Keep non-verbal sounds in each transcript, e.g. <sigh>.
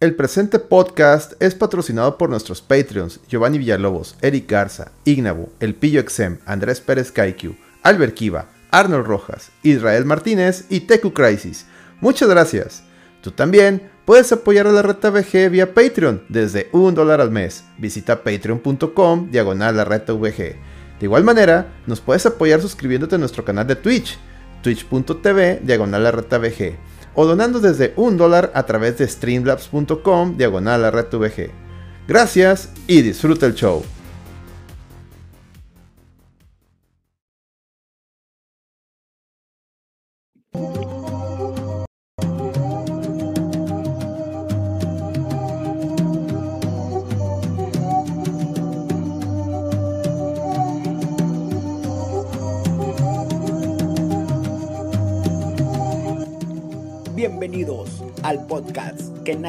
El presente podcast es patrocinado por nuestros Patreons Giovanni Villalobos, Eric Garza, Ignabu, El Pillo Exem, Andrés Pérez Kaiku, Albert Kiva, Arnold Rojas, Israel Martínez y Teku Crisis. Muchas gracias. Tú también puedes apoyar a la Reta VG vía Patreon desde un dólar al mes. Visita patreon.com diagonal la VG. De igual manera, nos puedes apoyar suscribiéndote a nuestro canal de Twitch, twitch.tv diagonal la o donando desde un dólar a través de streamlabs.com diagonal a RedTVG. Gracias y disfruta el show.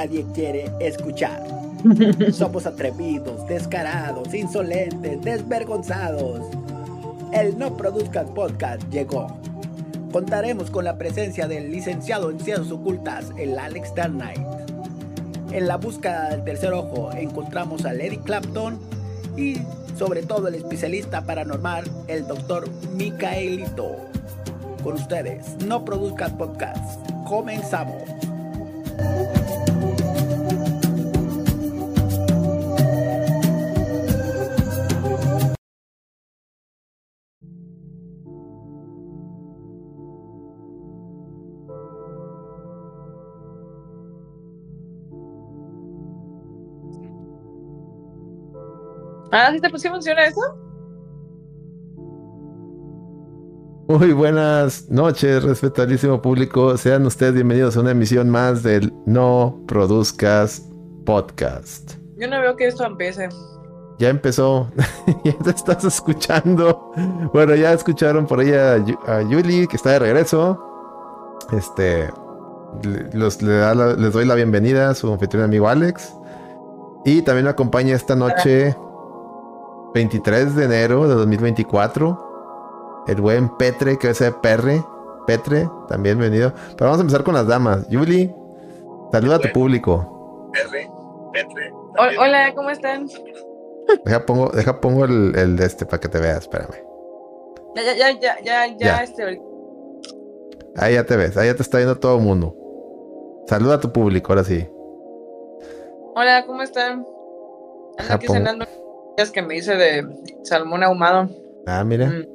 Nadie quiere escuchar. <laughs> Somos atrevidos, descarados, insolentes, desvergonzados. El No Produzcas Podcast llegó. Contaremos con la presencia del licenciado en Ciencias Ocultas, el Alex Dark Knight. En la búsqueda del tercer ojo encontramos a Lady Clapton y sobre todo el especialista paranormal, el doctor Micaelito. Con ustedes, No Produzcas Podcast comenzamos. Ah, ¿sí te pusieron funciona eso? Muy buenas noches, respetalísimo público. Sean ustedes bienvenidos a una emisión más del No Produzcas Podcast. Yo no veo que esto empiece. Ya empezó, <laughs> ya te estás escuchando. Bueno, ya escucharon por ahí a, Yuli, que está de regreso. Este, les doy la bienvenida a su anfitrión amigo Alex. Y también me acompaña esta noche, 23 de enero de 2024 el buen Petre, que es Perre. Petre, también venido. Pero vamos a empezar con las damas. Yuli, saluda a tu público. Petre, Petre. Hola, ¿cómo están? Deja pongo, deja pongo el, de este para que te veas, espérame. Ya, ya, ya, ya, ya, ya, este. Ahí ya te ves, ahí ya te está viendo todo el mundo. Saluda a tu público, ahora sí. Hola, ¿cómo están? Ando aquí cenando que me hice de salmón ahumado. Ah, mira. Mm.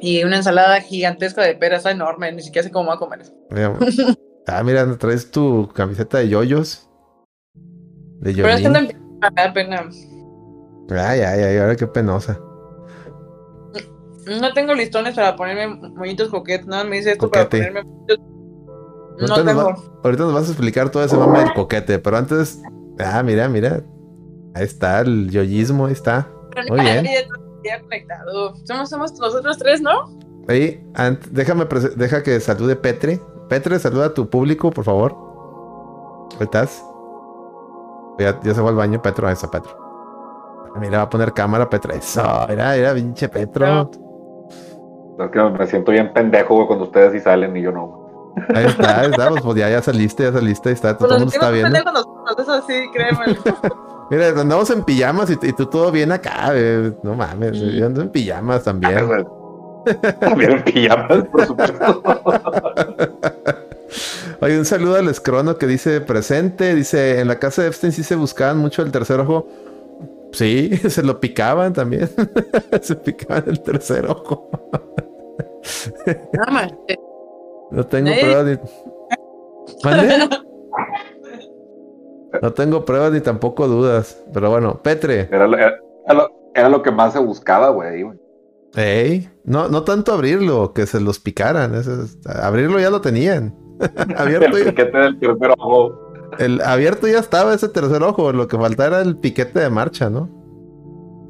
Y una ensalada gigantesca de peras, enorme, ni siquiera sé cómo voy a comer eso. <laughs> ah, mira, traes tu camiseta de yoyos. De yoyos. Pero es que no me da pena. Ay, ay, ay, ahora qué penosa. No tengo listones para ponerme moñitos coquetes, nada, me dice esto para ponerme. No tengo. ahorita nos vas a explicar todo ese nombre del coquete, pero antes. Ah, mira, mira. Ahí está, el yoyismo, ahí está. Muy bien conectado. Somos, somos nosotros tres, ¿no? Ahí, déjame, deja que salude Petre. Petre, saluda a tu público, por favor. ¿Cómo estás? Ya, se fue al baño, Petro. Eso, Petro. Mira, va a poner cámara, Petro. Eso, mira, mira, pinche Petro. Es que me siento bien pendejo, cuando ustedes sí salen y yo no. Ahí está, ahí está, pues ya, ya saliste, ya saliste, ahí está, todo el mundo está viendo. Eso sí, créeme. <laughs> Mira, andamos en pijamas y, tú todo bien acá, no mames, yo ando en pijamas también. también en pijamas, por supuesto. <laughs> Oye, un saludo al escrono que dice presente, dice, en la casa de Epstein sí se buscaban mucho el tercer ojo. Sí, <laughs> se lo picaban también. <laughs> se picaban el tercer ojo. no tengo pruebas de... No tengo pruebas ni tampoco dudas. Pero bueno, Petre. Era lo, que más se buscaba, güey. Ey, no, no tanto abrirlo, que se los picaran. abrirlo ya lo tenían. <laughs> abierto el piquete del tercer ojo. El abierto ya estaba ese tercer ojo. Lo que faltaba era el piquete de marcha, ¿no?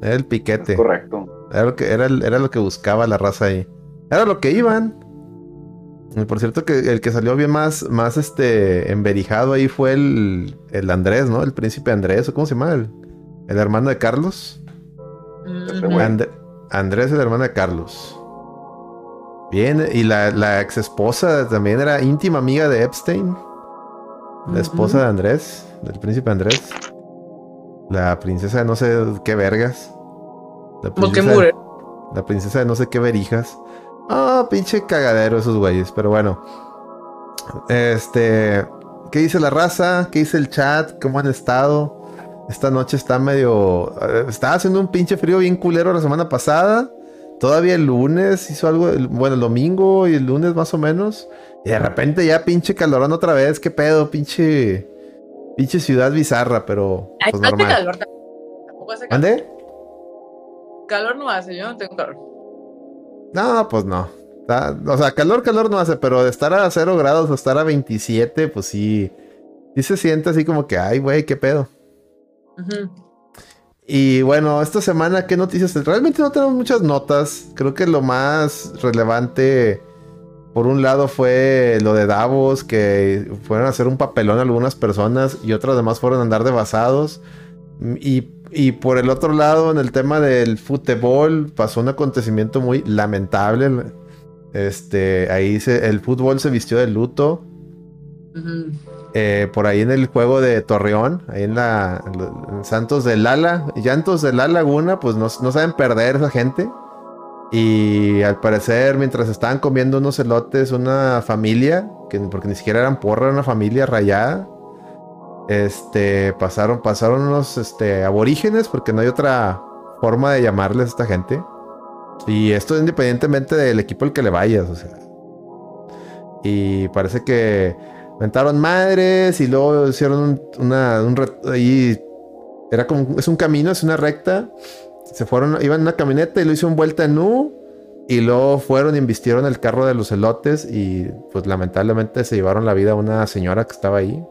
Era el piquete. correcto. Era lo que, era, era lo que buscaba la raza ahí. Era lo que iban. Por cierto, que el que salió bien más, más este enverijado ahí fue el, el Andrés, ¿no? El príncipe Andrés, ¿o cómo se llama? El, hermano de Carlos. Andrés, el hermano de Carlos. Bien, y la, la ex esposa también era íntima amiga de Epstein. la esposa de Andrés, del príncipe Andrés. La princesa de no sé qué vergas. La princesa, de, la princesa de no sé qué verijas. Ah, pinche cagadero esos güeyes, pero bueno. Este, ¿qué dice la raza? ¿Qué dice el chat? ¿Cómo han estado? Esta noche está medio. Eh, estaba haciendo un pinche frío bien culero la semana pasada. Todavía el lunes hizo algo. Bueno, el domingo y el lunes más o menos. Y de repente ya pinche calorón otra vez. ¿Qué pedo? Pinche. Pinche ciudad bizarra, pero. Pues, normal. calor. Calor no hace, yo no tengo calor. No, pues no. O sea, calor, calor no hace, pero de estar a 0 grados o estar a 27, pues sí. Sí se siente así como que, ay, güey, qué pedo. Y bueno, esta semana, ¿qué noticias? Realmente no tenemos muchas notas. Creo que lo más relevante, por un lado, fue lo de Davos, que fueron a hacer un papelón algunas personas y otras demás fueron a andar de basados. Y, y, por el otro lado, en el tema del fútbol, pasó un acontecimiento muy lamentable. Este, ahí se, el fútbol se vistió de luto. Eh, por ahí en el juego de Torreón, ahí en la Santos de Lala, Llantos de la Laguna, pues no, saben perder esa gente. Y al parecer, mientras estaban comiendo unos elotes, una familia, que, porque ni siquiera eran porra, era una familia rayada. Este, pasaron, pasaron unos este, aborígenes, porque no hay otra forma de llamarles a esta gente. Y esto independientemente del equipo al que le vayas, o sea. Y parece que Mentaron madres y luego hicieron una, un ahí era como es un camino, es una recta. Se fueron, iban en una camioneta y lo hicieron vuelta en U y luego fueron y invistieron el carro de los elotes y pues lamentablemente se llevaron la vida a una señora que estaba ahí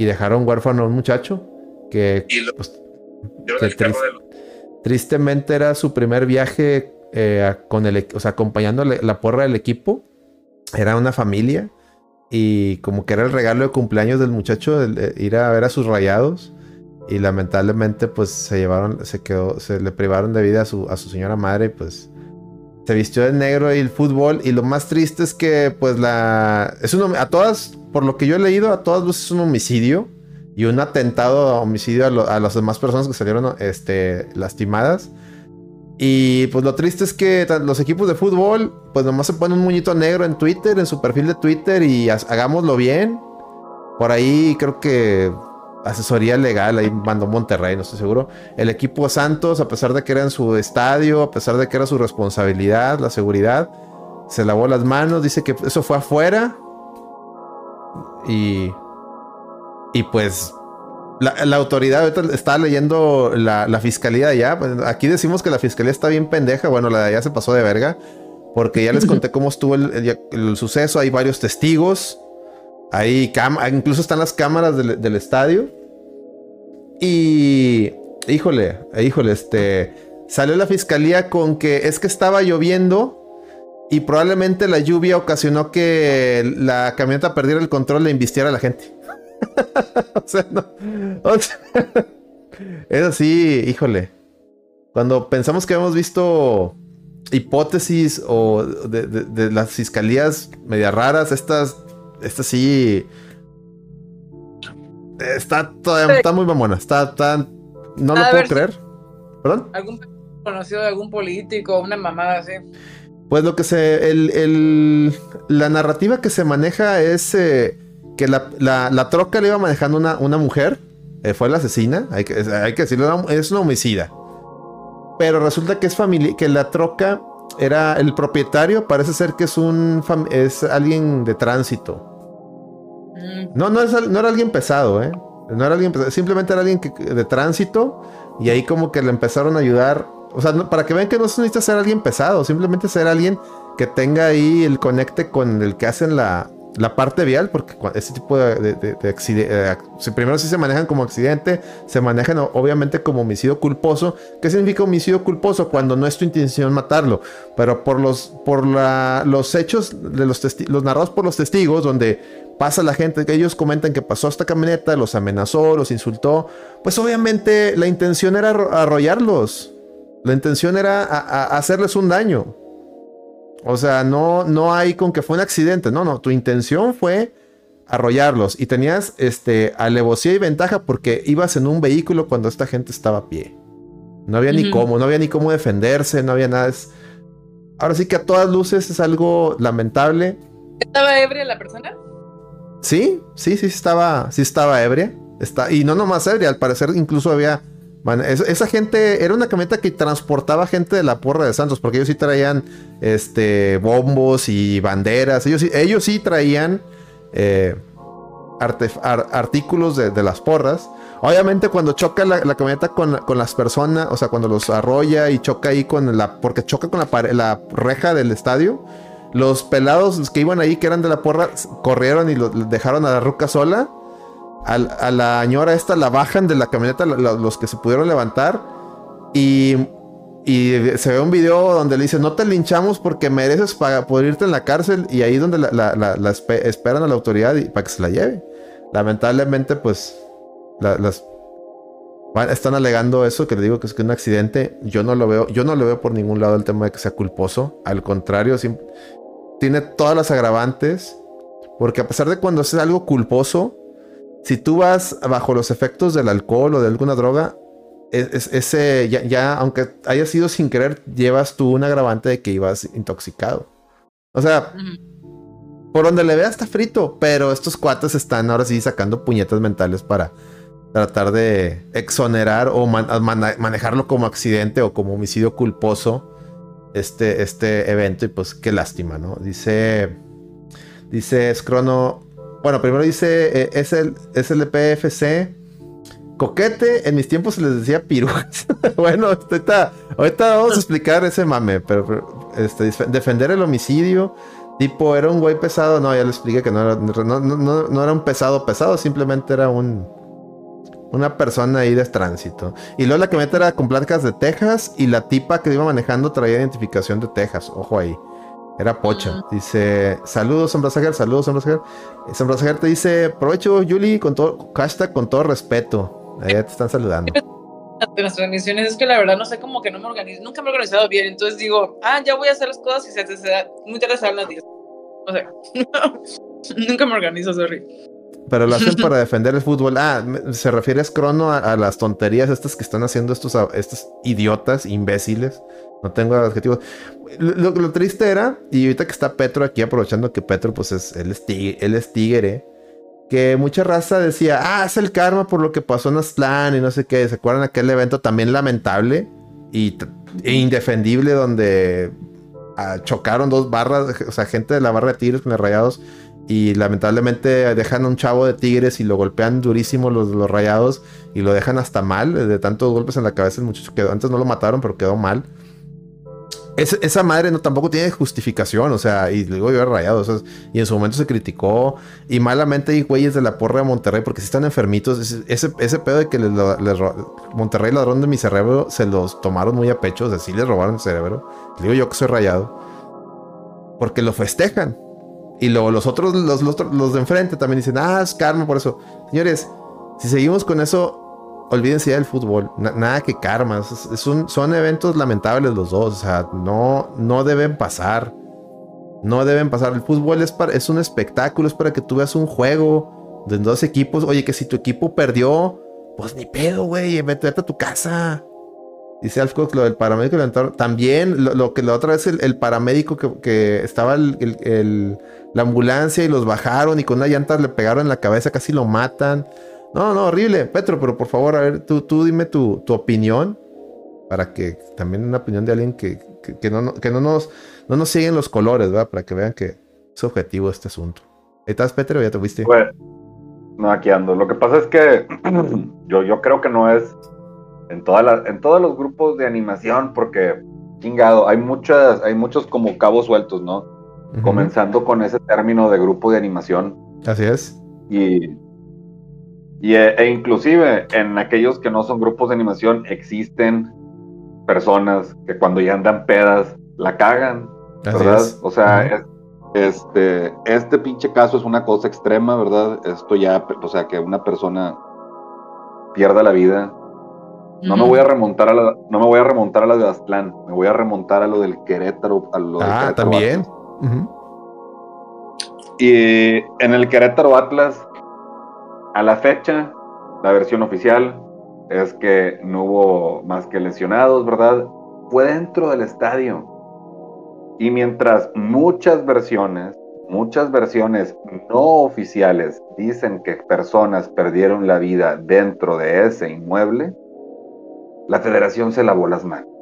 y dejaron huérfano a un muchacho que, pues, tristemente era su primer viaje eh, con el, o sea, acompañando la porra del equipo. Era una familia y como que era el regalo de cumpleaños del muchacho, ir a ver a sus rayados. Y lamentablemente, pues se llevaron, se quedó, se le privaron de vida a su, a su señora madre. Y pues se vistió de negro y el fútbol. Y lo más triste es que, pues la. Es un, a todas, por lo que yo he leído, a todas luces es un homicidio. Y un atentado a homicidio a, a las demás personas que salieron este, lastimadas. Y pues lo triste es que los equipos de fútbol, pues nomás se ponen un muñito negro en Twitter, en su perfil de Twitter y hagámoslo bien. Por ahí creo que asesoría legal, ahí mandó Monterrey, no estoy seguro. El equipo Santos, a pesar de que era en su estadio, a pesar de que era su responsabilidad, la seguridad, se lavó las manos, dice que eso fue afuera. Y. Y pues la, autoridad, ahorita estaba leyendo la, fiscalía de allá. Pues, aquí decimos que la fiscalía está bien pendeja. Bueno, la de allá se pasó de verga. Porque ya les <laughs> conté cómo estuvo el, suceso. Hay varios testigos. Hay incluso están las cámaras del, estadio. Y. Híjole, híjole, este. Salió la fiscalía con que es que estaba lloviendo. Y probablemente la lluvia ocasionó que la camioneta perdiera el control e invistiera a la gente. <laughs> o sea, no. <laughs> es así, híjole. Cuando pensamos que hemos visto hipótesis o de, las fiscalías media raras, estas, estas sí. Está, está muy mamona. Está tan. No lo puedo creer. ¿Perdón? ¿Algún conocido de algún político, una mamada así? Pues lo que se. El, la narrativa que se maneja es. Eh, que la, troca le iba manejando una, una mujer, eh, fue la asesina, hay que, hay que decirlo, es una homicida. Pero resulta que es familia, que la troca era el propietario, parece ser que es un es alguien de tránsito. Mm. No, no, era alguien pesado, ¿eh? No era alguien pesado, simplemente era alguien que, de tránsito y ahí como que le empezaron a ayudar. O sea, para que vean que no se necesita ser alguien pesado, simplemente ser alguien que tenga ahí el conecte con el que hacen la, la parte vial, porque este tipo de, de, accidentes, eh, primero si se manejan como accidente, se manejan obviamente como homicidio culposo. ¿Qué significa homicidio culposo? Cuando no es tu intención matarlo, pero por los, por la, los hechos de los, los narrados por los testigos, donde pasa la gente, que ellos comentan que pasó esta camioneta, los amenazó, los insultó, pues obviamente la intención era arrollarlos, la intención era hacerles un daño. O sea, no, no hay con que fue un accidente. No, no. Tu intención fue arrollarlos. Y tenías este, alevosía y ventaja porque ibas en un vehículo cuando esta gente estaba a pie. No había ni cómo, no había ni cómo defenderse, no había nada. Ahora sí que a todas luces es algo lamentable. ¿Estaba ebria la persona? Sí, sí, sí estaba, sí estaba ebria. Está, y no nomás ebria, al parecer incluso había esa gente era una camioneta que transportaba gente de la porra de Santos, porque ellos sí traían este, bombos y banderas. Ellos, ellos sí traían eh, artículos de, las porras. Obviamente cuando choca la, camioneta con, las personas, o sea, cuando los arrolla y choca ahí con la... Porque choca con la, la reja del estadio. Los pelados que iban ahí, que eran de la porra, corrieron y lo, dejaron a la ruca sola a, la señora esta la bajan de la camioneta los que se pudieron levantar y, se ve un video donde le dice no te linchamos porque mereces para poder irte en la cárcel y ahí donde la, esperan a la autoridad para que se la lleve. Lamentablemente pues las están alegando eso que le digo que es que un accidente. Yo no lo veo, yo no lo veo por ningún lado el tema de que sea culposo. Al contrario, tiene todas las agravantes. Porque a pesar de cuando es algo culposo, si tú vas bajo los efectos del alcohol o de alguna droga, es, ese ya, aunque haya sido sin querer, llevas tú un agravante de que ibas intoxicado. O sea, por donde le veas está frito, pero estos cuates están ahora sí sacando puñetas mentales para tratar de exonerar o manejarlo como accidente o como homicidio culposo este, este evento y pues qué lástima, ¿no? Dice, dice Scrono, bueno, primero dice, eh, es el SLPFC. Coquete, en mis tiempos se les decía pirujas. <laughs> bueno, ahorita, vamos a explicar ese mame, pero, este, defender el homicidio. Tipo, era un güey pesado. No, ya le expliqué que no era, no, era un pesado pesado, simplemente era un, una persona ahí de tránsito. Y luego la camioneta era con placas de Texas y la tipa que iba manejando traía identificación de Texas. Ojo ahí. Era Pocha. Dice, saludos, Sombrasager, saludos, Sombrasager. Sombrasager te dice, provecho, Yuli, con todo, hashtag con todo respeto. Ahí te están saludando. De las transmisiones es que la verdad no sé cómo que no me organizo, nunca me he organizado bien, entonces digo, ah, ya voy a hacer las cosas y se, se, se muy tarde las 10. O sea, <laughs> nunca me organizo, sorry. Pero lo hacen <laughs> para defender el fútbol. Ah, se refiere a Crono a, las tonterías estas que están haciendo estos, estos idiotas, imbéciles. No tengo adjetivos. Lo, triste era, y ahorita que está Petro aquí, aprovechando que Petro, pues es, él es, tigre, que mucha raza decía, ah, es el karma por lo que pasó en Aztlán y no sé qué. ¿Se acuerdan aquel evento también lamentable y, e indefendible donde ah, chocaron dos barras, o sea, gente de la barra de Tigres con los rayados y lamentablemente dejan a un chavo de Tigres y lo golpean durísimo los, los rayados y lo dejan hasta mal, de tantos golpes en la cabeza el muchacho quedó, antes no lo mataron, pero quedó mal. Esa madre no tampoco tiene justificación, o sea, y luego yo rayado, y en su momento se criticó, y malamente hay güeyes de la porra de Monterrey, porque si están enfermitos, ese, ese pedo de que les, Monterrey ladrón de mi cerebro, se los tomaron muy a pecho, o sea, les robaron el cerebro, digo yo que soy rayado, porque lo festejan, y luego los otros, los, los, de enfrente también dicen, ah, es karma por eso. Señores, si seguimos con eso, olvídense ya del fútbol. nada que karma. son eventos lamentables los dos. O sea, no, no deben pasar. No deben pasar. El fútbol es, para, es un espectáculo. Es para que tú veas un juego de dos equipos. Oye, que si tu equipo perdió, pues ni pedo, güey. Vete, a tu casa. Dice Alfcox lo del paramédico También lo, que la otra vez el, paramédico que, estaba la ambulancia y los bajaron y con una llanta le pegaron en la cabeza, casi lo matan. No, no, horrible. Petro, pero por favor, a ver, tú, tú dime tu, opinión. Para que también una opinión de alguien que, que, no, que no, nos, no nos siguen los colores, ¿verdad? Para que vean que es objetivo este asunto. ¿Estás, Petro, ya te fuiste? Pues, no, aquí ando. Lo que pasa es que <clears throat> yo, yo creo que no es en, toda en todos los grupos de animación, porque, chingado, hay, muchas, hay muchos como cabos sueltos, ¿no? Comenzando con ese término de grupo de animación. Así es. Y y, e, e, inclusive en aquellos que no son grupos de animación existen personas que cuando ya andan pedas la cagan, ¿verdad? O sea, este, este pinche caso es una cosa extrema, ¿verdad? Esto ya, o sea, que una persona pierda la vida. No me voy a remontar a la, no me voy a remontar a la de Aztlán, me voy a remontar a lo del Querétaro, a lo Ah, también. Y en el Querétaro Atlas, a la fecha, la versión oficial es que no hubo más que lesionados, ¿verdad? Fue dentro del estadio. Y mientras muchas versiones, muchas versiones no oficiales dicen que personas perdieron la vida dentro de ese inmueble, la federación se lavó las manos.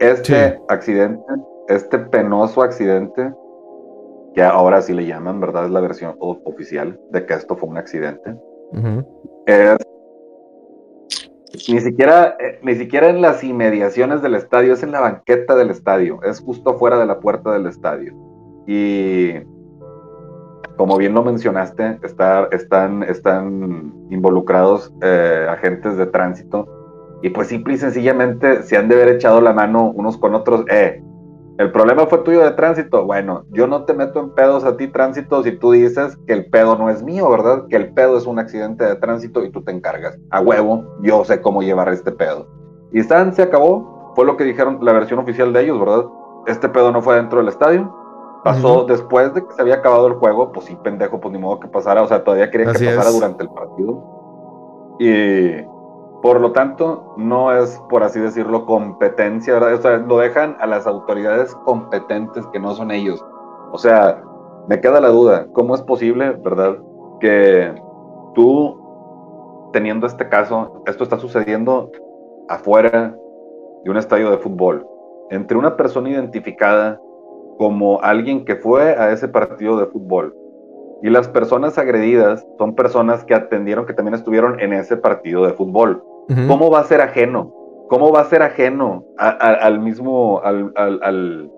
Este accidente, este penoso accidente, que ahora sí le llaman, ¿verdad? Es la versión oficial de que esto fue un accidente. es, ni siquiera, eh, ni siquiera en las inmediaciones del estadio, es en la banqueta del estadio, es justo fuera de la puerta del estadio. Y como bien lo mencionaste, están, están involucrados eh, agentes de tránsito y pues simple y sencillamente se han de haber echado la mano unos con otros. Eh, el problema fue tuyo de tránsito. Bueno, yo no te meto en pedos a ti tránsito si tú dices que el pedo no es mío, ¿verdad? Que el pedo es un accidente de tránsito y tú te encargas. A huevo, yo sé cómo llevar este pedo. Y Stan se acabó. Fue lo que dijeron la versión oficial de ellos, ¿verdad? Este pedo no fue dentro del estadio. Pasó después de que se había acabado el juego. Pues sí, pendejo, pues ni modo que pasara. O sea, todavía querían que pasara durante el partido. Y por lo tanto, no es, por así decirlo, competencia, ¿verdad? O sea, lo dejan a las autoridades competentes que no son ellos. O sea, me queda la duda, ¿cómo es posible, verdad, que tú, teniendo este caso, esto está sucediendo afuera de un estadio de fútbol, entre una persona identificada como alguien que fue a ese partido de fútbol y las personas agredidas son personas que atendieron, que también estuvieron en ese partido de fútbol. ¿Cómo va a ser ajeno? ¿Cómo va a ser ajeno al mismo, al,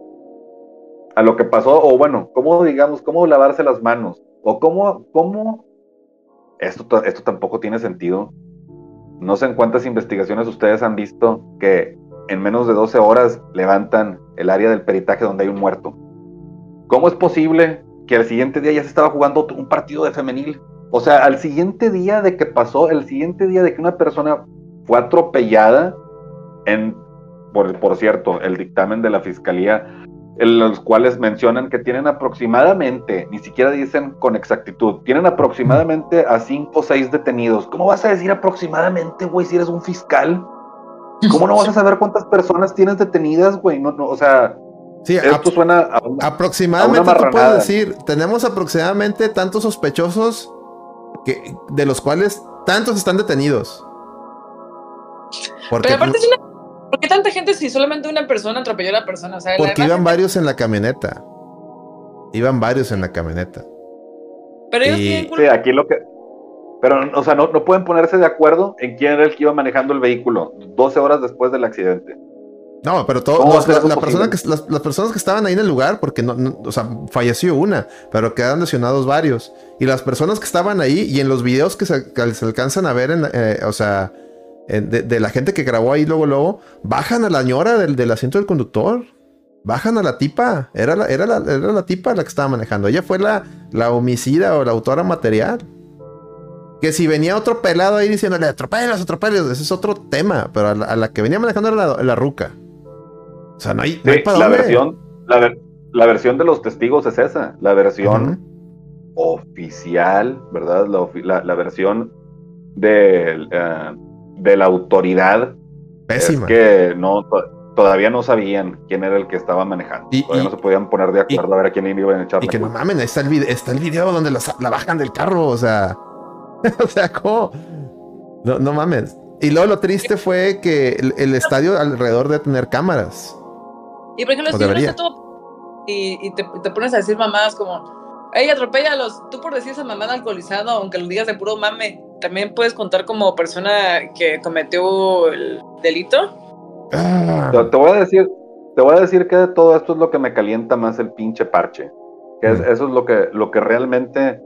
a lo que pasó? O bueno, ¿cómo digamos, cómo lavarse las manos? O cómo, cómo, esto, esto tampoco tiene sentido. No sé en cuántas investigaciones ustedes han visto que en menos de 12 horas levantan el área del peritaje donde hay un muerto. ¿Cómo es posible que al siguiente día ya se estaba jugando un partido de femenil? O sea, al siguiente día de que pasó, el siguiente día de que una persona fue atropellada en, por, por cierto, el dictamen de la fiscalía, en los cuales mencionan que tienen aproximadamente, ni siquiera dicen con exactitud, tienen aproximadamente a cinco o seis detenidos. ¿Cómo vas a decir aproximadamente, güey, si eres un fiscal? ¿Cómo no vas a saber cuántas personas tienes detenidas, güey? No, no, o sea, Sí, esto suena a aproximadamente tú puedes decir, tenemos aproximadamente tantos sospechosos que, de los cuales tantos están detenidos. Pero aparte, ¿por qué tanta gente si solamente una persona atropelló a la persona? porque iban varios en la camioneta. Iban varios en la camioneta. Pero ellos Sí, aquí lo que. Pero, o sea, no, no pueden ponerse de acuerdo en quién era el que iba manejando el vehículo 12 horas después del accidente. No, pero todos la, persona que, las, personas que estaban ahí en el lugar, porque no, o sea, falleció una, pero quedaron lesionados varios. Y las personas que estaban ahí y en los videos que se, alcanzan a ver, en, eh, o sea, de, la gente que grabó ahí luego, luego, bajan a la ñora del, del asiento del conductor. Bajan a la tipa. Era la, era, la, era la tipa la que estaba manejando. Ella fue la, la homicida o la autora material. Que si venía otro pelado ahí diciéndole atropellas, atropellas, ese es otro tema. Pero a la, que venía manejando era la, ruca. O sea, no hay, la Versión, la, versión de los testigos es esa. La versión oficial, ¿verdad? La, versión del. Eh, de la autoridad Pésima. es que no todavía no sabían quién era el que estaba manejando. Y, todavía no se podían poner de acuerdo a ver a quién iban a echar. Y que no mamen, está el, video, está el video donde la bajan del carro, o sea. <laughs> o sea, ¿cómo? No, no mames. Y luego lo triste fue que el, estadio alrededor de tener cámaras. Y por ejemplo, si uno está todo y, te, te, pones a decir mamadas como, ey, atropellalos, tú por decir esa mamada alcoholizado, aunque lo digas de puro mame, también puedes contar como persona que cometió el delito. Te, voy a decir, te voy a decir que de todo esto es lo que me calienta más el pinche parche. Que mm. eso es lo que, lo que realmente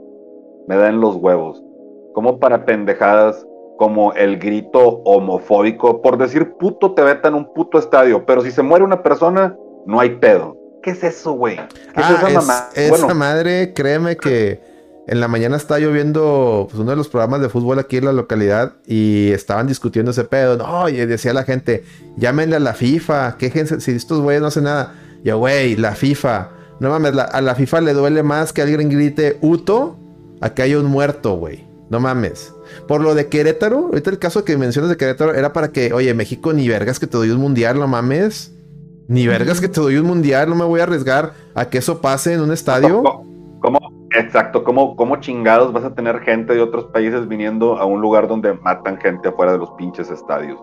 me da en los huevos. Como para pendejadas como el grito homofóbico, por decir puto te veta en un puto estadio, pero si se muere una persona, no hay pedo. ¿Qué es eso, güey? ¿Qué es ah, esa mamá? Esa madre, créeme que en la mañana estaba yo viendo pues, uno de los programas de fútbol aquí en la localidad y estaban discutiendo ese pedo. No, y decía la gente, llámenle a la FIFA, quéjense si estos güeyes no hacen nada. Ya, güey, la FIFA no mames, a la FIFA le duele más que alguien grite Uto a que haya un muerto, güey. No mames. Por lo de Querétaro, ahorita el caso que mencionas de Querétaro era para que, oye, México, ni vergas que te doy un mundial, no mames. Ni vergas que te doy un mundial, no me voy a arriesgar a que eso pase en un estadio. ¿Cómo? Exacto, ¿cómo, ¿cómo chingados vas a tener gente de otros países viniendo a un lugar donde matan gente afuera de los pinches estadios?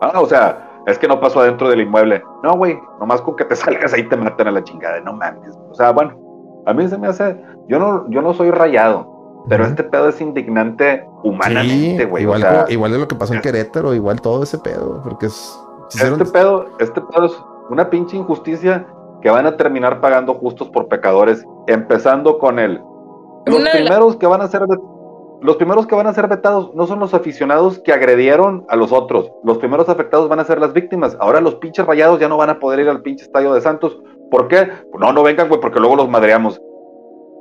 Ah, o sea, es que no pasó adentro del inmueble. No, güey, nomás con que te <laughs> salgas ahí te matan a la chingada, no mames. O sea, bueno, a mí se me hace, yo no, yo no soy rayado, pero este pedo es indignante humanamente, güey. igual, igual de lo que pasó en Querétaro, igual todo ese pedo, porque es... Este pedo, este pedo es una pinche injusticia que van a terminar pagando justos por pecadores, empezando con él. Los primeros que van a ser los primeros que van a ser vetados no son los aficionados que agredieron a los otros. Los primeros afectados van a ser las víctimas. Ahora los pinches rayados ya no van a poder ir al pinche estadio de Santos. ¿Por qué? No, no vengan, güey, porque luego los madreamos.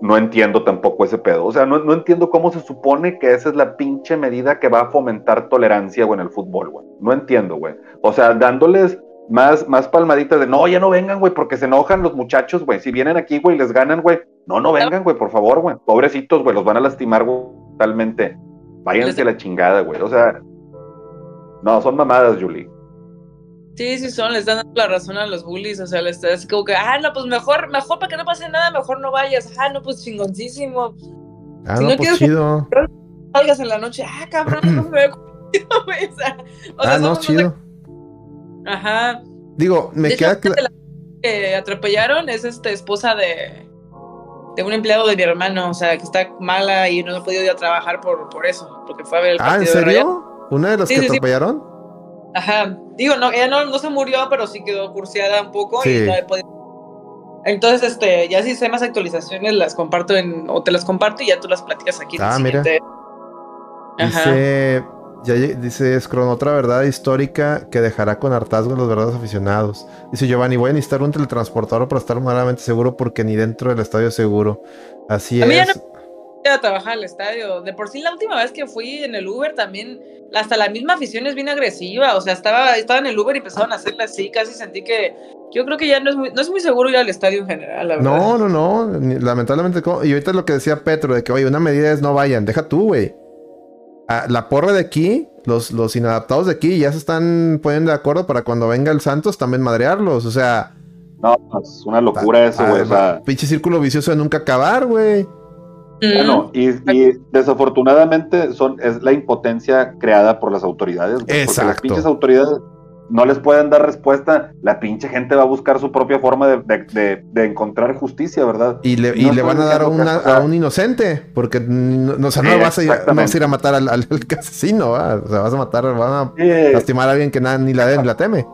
No entiendo tampoco ese pedo. O sea, no, no entiendo cómo se supone que esa es la pinche medida que va a fomentar tolerancia, güey, en el fútbol, güey. No entiendo, güey. O sea, dándoles más, más palmaditas de no, ya no vengan, güey, porque se enojan los muchachos, güey. Si vienen aquí, güey, les ganan, güey. No, no vengan, güey, por favor, güey. Pobrecitos, güey, los van a lastimar, güey, totalmente. Váyanse a la chingada, güey. O sea, no, son mamadas, Julie. Sí, sí son, les dan la razón a los bullies, o sea, les es como que, ah, no, pues mejor, mejor para que no pase nada, mejor no vayas, ah, no, pues chingoncísimo. Ah, si no, pues chido. salgas en la noche, ah, cabrón, no me veo <laughs> güey, o sea, ah, no, chido. Ajá. Digo, me queda claro. que atropellaron es esta esposa de, de un empleado de mi hermano, o sea, que está mala y no ha podido ir a trabajar por, por eso, porque fue a ver el Ah, ¿en serio? ¿Una de las que atropellaron? Ajá. Digo, no, ella no, no, se murió, pero sí quedó curseada un poco y no he podido. Entonces, este, ya si sé más actualizaciones, las comparto en, o te las comparto y ya tú las platicas aquí. Ah, mira. Ajá. Dice ya dice Scron, otra verdad histórica que dejará con hartazgo a los verdaderos aficionados. Dice Giovanni, voy a necesitar un teletransportador para estar moderadamente seguro porque ni dentro del estadio seguro. Así a es. Mí ya no a trabajar al estadio. De por sí la última vez que fui en el Uber también, hasta la misma afición es bien agresiva. O sea, estaba, estaba en el Uber y empezaron a hacerle así. Casi sentí que yo creo que ya no es muy, no es muy seguro ir al estadio en general. La verdad. No, no, no. Lamentablemente. Y ahorita lo que decía Petro, de que, oye, una medida es no vayan. Deja tú, güey la porra de aquí, los, los inadaptados de aquí ya se están poniendo de acuerdo para cuando venga el Santos también madrearlos. O sea. No, es una locura eso, güey. pinche círculo vicioso de nunca acabar, güey. Bueno, y, desafortunadamente son, es la impotencia creada por las autoridades. Exacto. Porque las pinches autoridades no les pueden dar respuesta, la pinche gente va a buscar su propia forma de, encontrar justicia, ¿verdad? Y le, y le van a dar a, un inocente, porque no, no, vas a ir, a ir a matar al, al, asesino, o sea, vas a matar, van a lastimar a alguien que nada, ni la, ni la teme.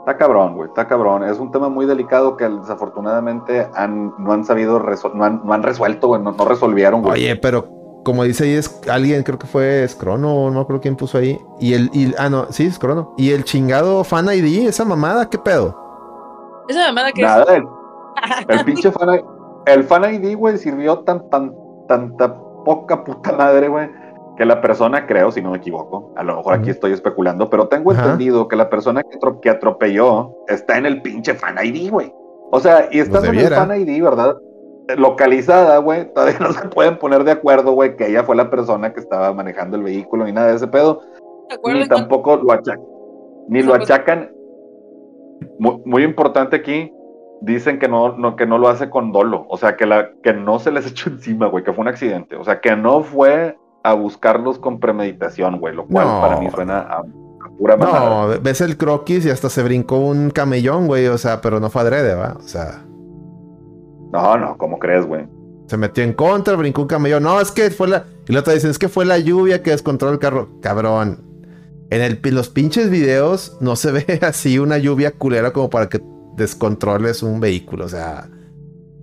Está cabrón, güey, está cabrón. Es un tema muy delicado que desafortunadamente han, no han sabido, no, han, no han resuelto, güey, no, no resolvieron, güey. Oye, pero como dice ahí, es alguien, creo que fue Scrono, no me acuerdo quién puso ahí. Y el, y, ah, no, sí, Scrono. Y el chingado Fan ID, esa mamada, ¿qué pedo? Esa mamada que Nada, el, el pinche Fan ID, el Fan ID, güey, sirvió tan, tan, tanta poca puta madre, güey, que la persona, creo, si no me equivoco, a lo mejor aquí estoy especulando, pero tengo entendido que la persona que, que atropelló está en el pinche Fan ID, güey. O sea, y está en el Fan ID, ¿verdad? Localizada, güey, todavía <laughs> no se pueden poner de acuerdo, güey, que ella fue la persona que estaba manejando el vehículo ni nada de ese pedo. Ni tampoco lo achacan. Ni lo achacan. Muy, importante aquí, dicen que no, no, que no lo hace con dolo. O sea, que, la, que no se les <laughs> echó encima, güey, que fue un accidente. O sea, que no fue a buscarlos con premeditación, güey, lo cual para mí suena a, pura No, ves el croquis y hasta se brincó un camellón, güey, o sea, pero no fue adrede, ¿va? O sea. No, no, ¿cómo crees, güey? Se metió en contra, brincó un camello. No, es que fue la. Y la otra dice, es que fue la lluvia que descontroló el carro. Cabrón. En el, los pinches videos no se ve <laughs> así una lluvia culera como para que descontroles un vehículo. O sea.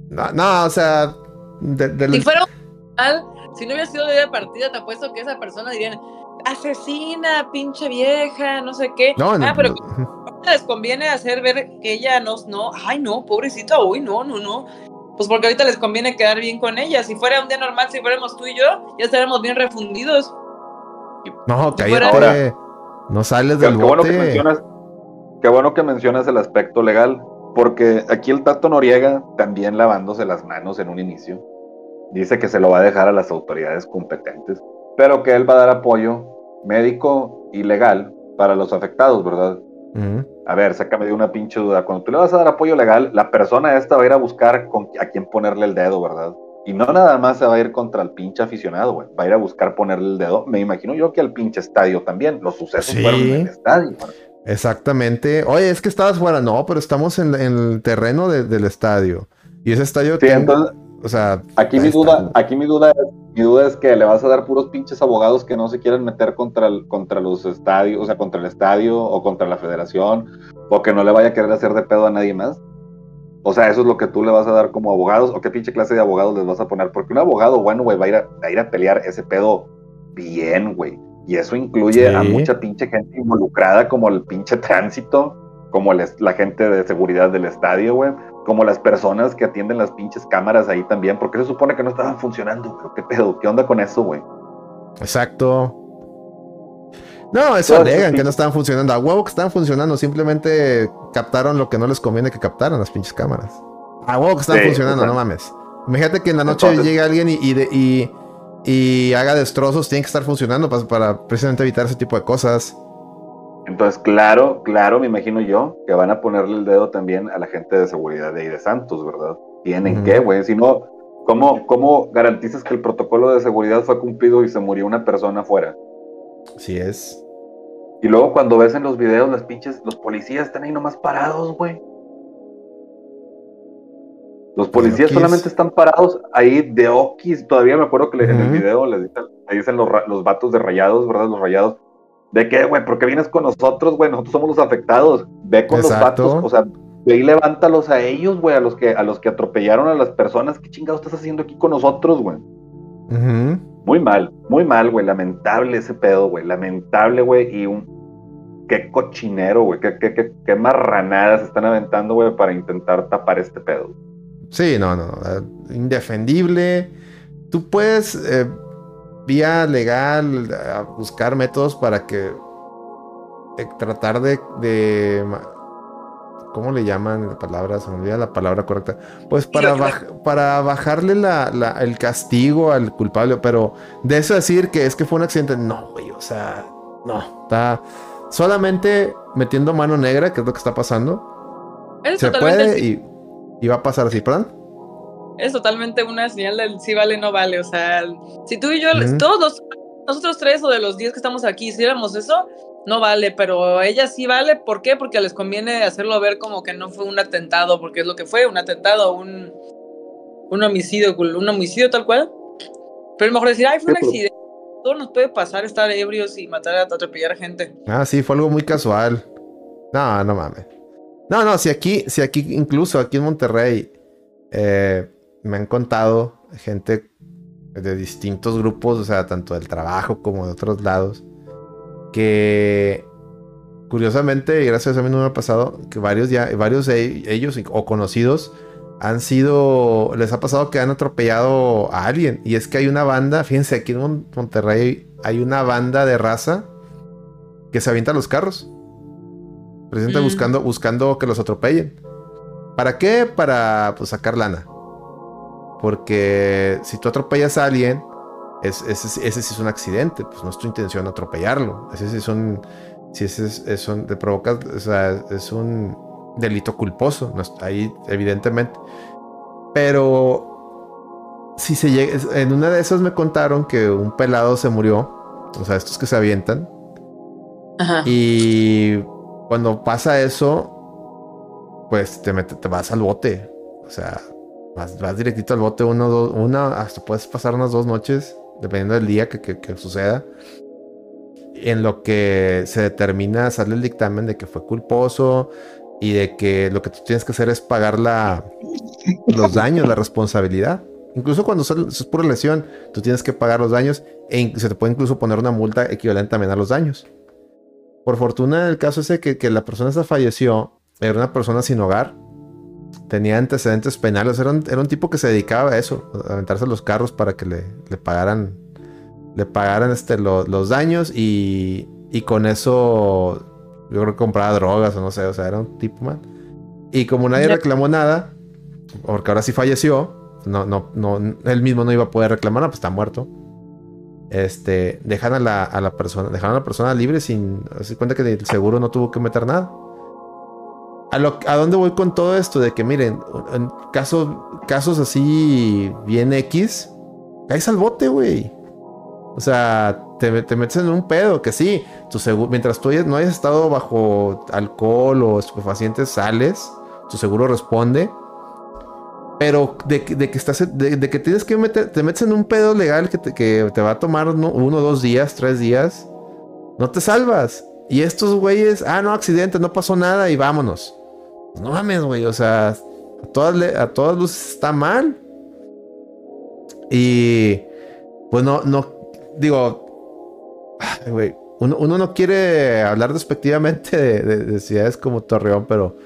No, no o sea. Si fuera mal, si no hubiera sido de partida, te apuesto que esa persona diría asesina, pinche vieja, no sé qué. No, no. Ah, pero <laughs> les conviene hacer ver que ella no, no, ay no, pobrecita, uy, no, no, no pues porque ahorita les conviene quedar bien con ella. Si fuera un día normal, si fuéramos tú y yo, ya estaríamos bien refundidos. No, que ahora no sales del qué bote. Bueno que mencionas, qué bueno que mencionas el aspecto legal, Porque aquí el Tato Noriega, también lavándose las manos en un inicio, dice que se lo va a dejar a las autoridades competentes, pero que él va a dar apoyo médico y legal para los afectados, ¿verdad? A ver, sácame de una pinche duda. Cuando tú le vas a dar apoyo legal, la persona esta va a ir a buscar a quién ponerle el dedo, ¿verdad? Y no nada más se va a ir contra el pinche aficionado, güey. Va a ir a buscar ponerle el dedo. Me imagino yo que al pinche estadio también. Los sucesos fueron en el estadio. Exactamente. Oye, es que estabas fuera. No, pero estamos en, el terreno del estadio. Y ese estadio. Sí, entonces, o sea. Aquí mi duda, aquí mi duda es, mi duda es que le vas a dar puros pinches abogados que no se quieren meter contra, el, contra los estadios, o sea, contra el estadio o contra la federación, o que no le vaya a querer hacer de pedo a nadie más. O sea, eso es lo que tú le vas a dar como abogados, o qué pinche clase de abogados les vas a poner, porque un abogado, bueno, güey, va a ir a, ir a pelear ese pedo bien, güey. Y eso incluye a mucha pinche gente involucrada, como el pinche tránsito, como la gente de seguridad del estadio, güey como las personas que atienden las pinches cámaras ahí también, porque se supone que no estaban funcionando, pero qué pedo, qué onda con eso, güey. Exacto. No, eso alegan que no estaban funcionando. A huevo que estaban funcionando, simplemente captaron lo que no les conviene que captaran las pinches cámaras. A huevo que estaban funcionando, no mames. Imagínate que en la noche llegue alguien y, y, y, haga destrozos, tienen que estar funcionando para, para precisamente evitar ese tipo de cosas. Entonces, claro, claro, me imagino yo que van a ponerle el dedo también a la gente de seguridad de ahí de Santos, ¿verdad? Tienen que, güey. Si no, ¿cómo, ¿cómo garantizas que el protocolo de seguridad fue cumplido y se murió una persona afuera? Así es. Y luego cuando ves en los videos, las pinches, los policías están ahí nomás parados, güey. Los policías solamente están parados ahí de okis. Todavía me acuerdo que en el video les dicen, ahí dicen los, los vatos de rayados, ¿verdad? Los rayados ¿De qué, güey? ¿Por qué vienes con nosotros, güey? Nosotros somos los afectados. Ve con los vatos, o sea, ve y levántalos a ellos, güey, a los que a los que atropellaron a las personas. ¿Qué chingados estás haciendo aquí con nosotros, güey? Muy mal, muy mal, güey. Lamentable ese pedo, güey. Lamentable, güey. Y un. Qué cochinero, güey. Qué, qué, qué, qué marranadas están aventando, güey, para intentar tapar este pedo. Sí, no, no. Indefendible. Tú puedes. Eh vía legal, a buscar métodos para que eh, tratar de, de, ¿cómo le llaman la palabra? Se me olvida la palabra correcta. Pues para, para bajarle la, el castigo al culpable, pero de eso decir que es que fue un accidente, no, güey, o sea, no, está solamente metiendo mano negra, que es lo que está pasando. se puede y, y va a pasar así, ¿perdón? Es totalmente una señal del sí vale, no vale. O sea, si tú y yo, todos nosotros tres o de los diez que estamos aquí, hiciéramos eso, no vale, pero ella sí vale. ¿Por qué? Porque les conviene hacerlo ver como que no fue un atentado, porque es lo que fue, un atentado, un, un homicidio, un homicidio tal cual. Pero mejor decir, ay, fue un accidente. Todo nos puede pasar estar ebrios y matar, a atropellar gente. Ah, sí, fue algo muy casual. No, no mames. No, no, si aquí, si aquí, incluso aquí en Monterrey, eh, me han contado gente de distintos grupos, o sea, tanto del trabajo como de otros lados, que curiosamente, y gracias a mí no me ha pasado, que varios ya, varios de ellos o conocidos han sido, les ha pasado que han atropellado a alguien. Y es que hay una banda, fíjense, aquí en Monterrey hay una banda de raza que se avienta los carros. Presidente mm. buscando, buscando que los atropellen. ¿Para qué? Para pues, sacar lana. Porque si tú atropellas a alguien, ese, sí es un accidente, pues no es tu intención atropellarlo. Ese sí es un. Si ese es, un. Te provoca. O sea, es un delito culposo. No ahí, evidentemente. Pero. Si se llega. En una de esas me contaron que un pelado se murió. O sea, estos que se avientan. Ajá. Y cuando pasa eso, pues te, te vas al bote. O sea, Vas, directito al bote uno, dos, una, hasta puedes pasar unas dos noches, dependiendo del día que, suceda. En lo que se determina, sale el dictamen de que fue culposo y de que lo que tú tienes que hacer es pagar la, los daños, la responsabilidad. Incluso cuando es pura lesión, tú tienes que pagar los daños e se te puede incluso poner una multa equivalente también a los daños. Por fortuna, el caso es que, que la persona esa falleció, era una persona sin hogar, tenía antecedentes penales. Era un, era un, tipo que se dedicaba a eso, a aventarse los carros para que le, le pagaran, le pagaran este, los daños y, y, con eso yo creo que compraba drogas o no sé, o sea, era un tipo mal. Y como nadie reclamó nada, porque ahora sí falleció, no, no, no, él mismo no iba a poder reclamar, pues está muerto. Este, dejan a la, a la persona, dejaron a la persona libre sin darse cuenta que el seguro no tuvo que meter nada. ¿A, lo, ¿A dónde voy con todo esto? De que miren, en casos, así bien X, caes al bote, güey. O sea, te, te, metes en un pedo, que sí, tu seguro, mientras tú no hayas estado bajo alcohol o estupefacientes, sales, tu seguro responde. Pero de, que de, que tienes que meter, te metes en un pedo legal que te, que te va a tomar uno, dos días, tres días, no te salvas. Y estos güeyes, ah, no, accidente, no pasó nada y vámonos. No mames, güey, o sea, a todas, a todas luces está mal. Y pues no, no, digo, güey, uno, uno, no quiere hablar despectivamente de, ciudades como Torreón, pero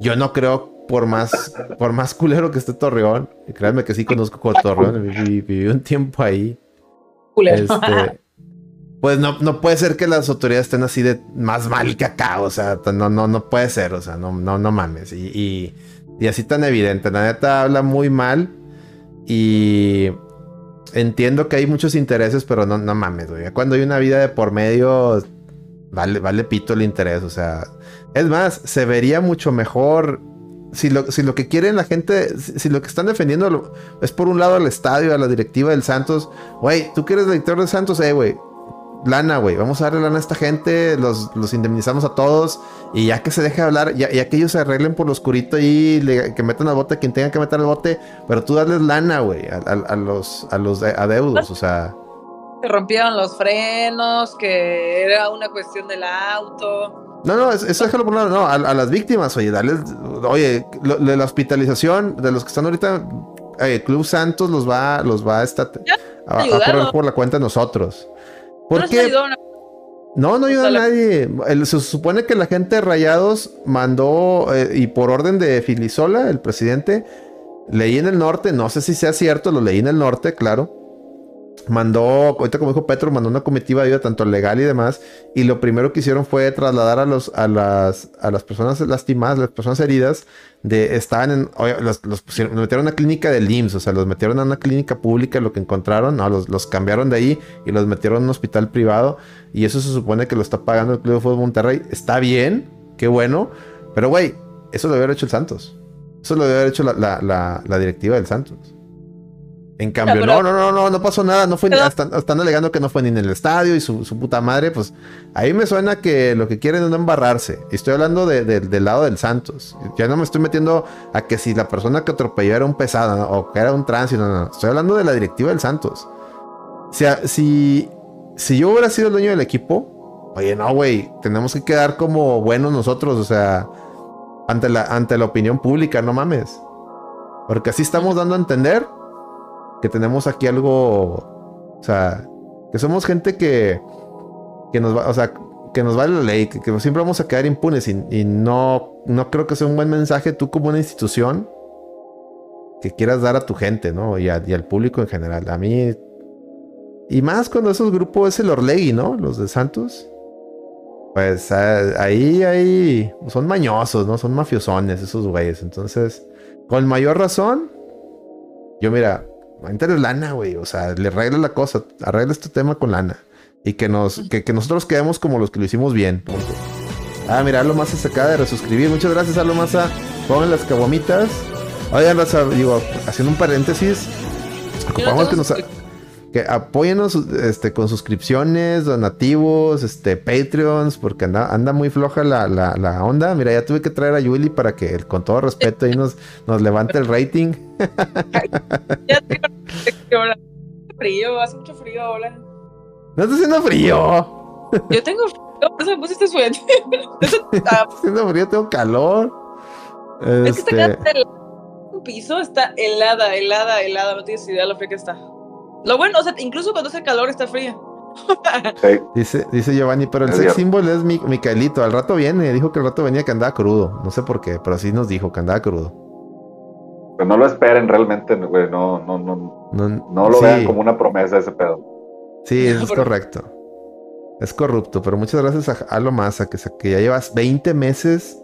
yo no creo por más, por más culero que esté Torreón, y créanme que sí conozco como Torreón, viví, un tiempo ahí. Culero. Este, pues no, no puede ser que las autoridades estén así de más mal que acá, o sea, no, no, no puede ser, o sea, no, no, no mames. Y, y, así tan evidente, la neta habla muy mal y entiendo que hay muchos intereses, pero no, no mames, güey. Cuando hay una vida de por medio, vale, vale pito el interés. O sea, es más, se vería mucho mejor. Si lo, si lo que quieren la gente, si, lo que están defendiendo es por un lado al estadio, a la directiva del Santos, güey, tú que eres director del Santos, eh, güey, lana, güey. Vamos a darle lana a esta gente, los, los indemnizamos a todos y ya que se deje hablar, ya, que ellos se arreglen por lo oscurito y que metan al bote quien tenga que meter al bote, pero tú darles lana, güey, a, los, a los adeudos, o sea. Se rompieron los frenos, que era una cuestión del auto. No, no, eso déjalo por lado, no, a, las víctimas, oye, darles, oye, de la hospitalización, de los que están ahorita, eh, Club Santos los va, los va a estar, a, a correr por la cuenta de nosotros. ¿Por qué? No, no ayuda a nadie. se supone que la gente de Rayados mandó, eh, y por orden de Filisola, el presidente, leí en el norte, no sé si sea cierto, lo leí en el norte, claro, mandó, ahorita como dijo Petro, mandó una comitiva de ayuda tanto legal y demás, y lo primero que hicieron fue trasladar a los, a las, a las personas lastimadas, las personas heridas, de, estaban en, los, metieron a una clínica de IMSS, o sea, los metieron a una clínica pública, lo que encontraron, no, los, los cambiaron de ahí y los metieron a un hospital privado, y eso se supone que lo está pagando el Club de Fútbol Monterrey, está bien, qué bueno, pero güey, eso lo hubiera hecho el Santos, eso lo hubiera hecho la, la, la directiva del Santos. En cambio, no, no, no, no, no pasó nada. No fue están, alegando que no fue ni en el estadio y su, puta madre. Pues ahí me suena que lo que quieren es no embarrarse. Estoy hablando del lado del Santos. Ya no me estoy metiendo a que si la persona que atropelló era un pesado o que era un tránsito. No, no. Estoy hablando de la directiva del Santos. O sea, si, si yo hubiera sido el dueño del equipo, oye, no, güey, tenemos que quedar como buenos nosotros. O sea, ante la, ante la opinión pública, no mames. Porque así estamos dando a entender que tenemos aquí algo, o sea, que somos gente que, que nos va, o sea, que nos vale la ley, que, siempre vamos a quedar impunes y, no, no creo que sea un buen mensaje tú como una institución que quieras dar a tu gente, ¿no? Y, al público en general. A mí, y más cuando esos grupos es el Orlegui, ¿no? Los de Santos. Pues ahí, ahí, son mañosos, ¿no? Son mafiosones esos güeyes. Entonces, con mayor razón, yo mira, Métele lana, güey. O sea, le arregla la cosa. Arregla este tema con lana. Y que nos, que, nosotros quedemos como los que lo hicimos bien. Ah, mira, Alomasa se acaba de resuscribir. Muchas gracias, Alomasa. Pongan las cabomitas. Oigan, digo, haciendo un paréntesis. Ocupamos que nos que apóyenos este, con suscripciones, donativos, este, Patreons, porque anda, muy floja la, la, onda. Mira, ya tuve que traer a Yuli para que, con todo respeto, ahí nos, nos levante el rating. <laughs> ya tengo frío, hace mucho frío, hola. No está haciendo frío. Yo tengo frío, por eso me puse este suéter. <laughs> está haciendo frío, tengo calor. Es que está este un piso, está helada, helada, helada. No tienes idea de lo fría que está. Lo bueno, o sea, incluso cuando hace calor está fría. Dice, dice Giovanni, pero el sex symbol es mi, Micaelito. Al rato viene, dijo que al rato venía que andaba crudo. No sé por qué, pero sí nos dijo que andaba crudo. No lo esperen realmente, güey. No, no, no. No, lo vean como una promesa ese pedo. Sí, es correcto. Es corrupto, pero muchas gracias a Alo Massa, que, que ya llevas 20 meses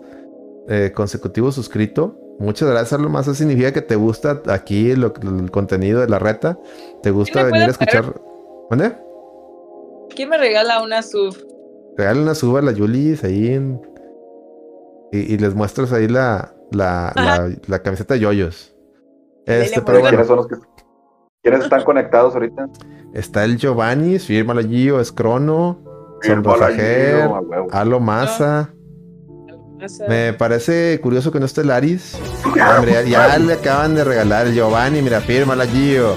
eh, consecutivo suscrito. Muchas gracias, lo más. Eso significa que te gusta aquí el contenido de la reta. Te gusta venir a escuchar. ¿Dónde? ¿Quién me regala una sub? Regala una sub a la Julis ahí en... y, les muestras ahí la, la, la, camiseta de yoyos. Este, pero bueno. ¿Quiénes son los que ¿Quiénes están conectados ahorita? Está el Giovanni, Firma Gio, Escrono, Son Alo Massa. Me parece curioso que no esté Laris. Hombre, ya, le acaban de regalar el Giovanni, mira, fírmala Gio.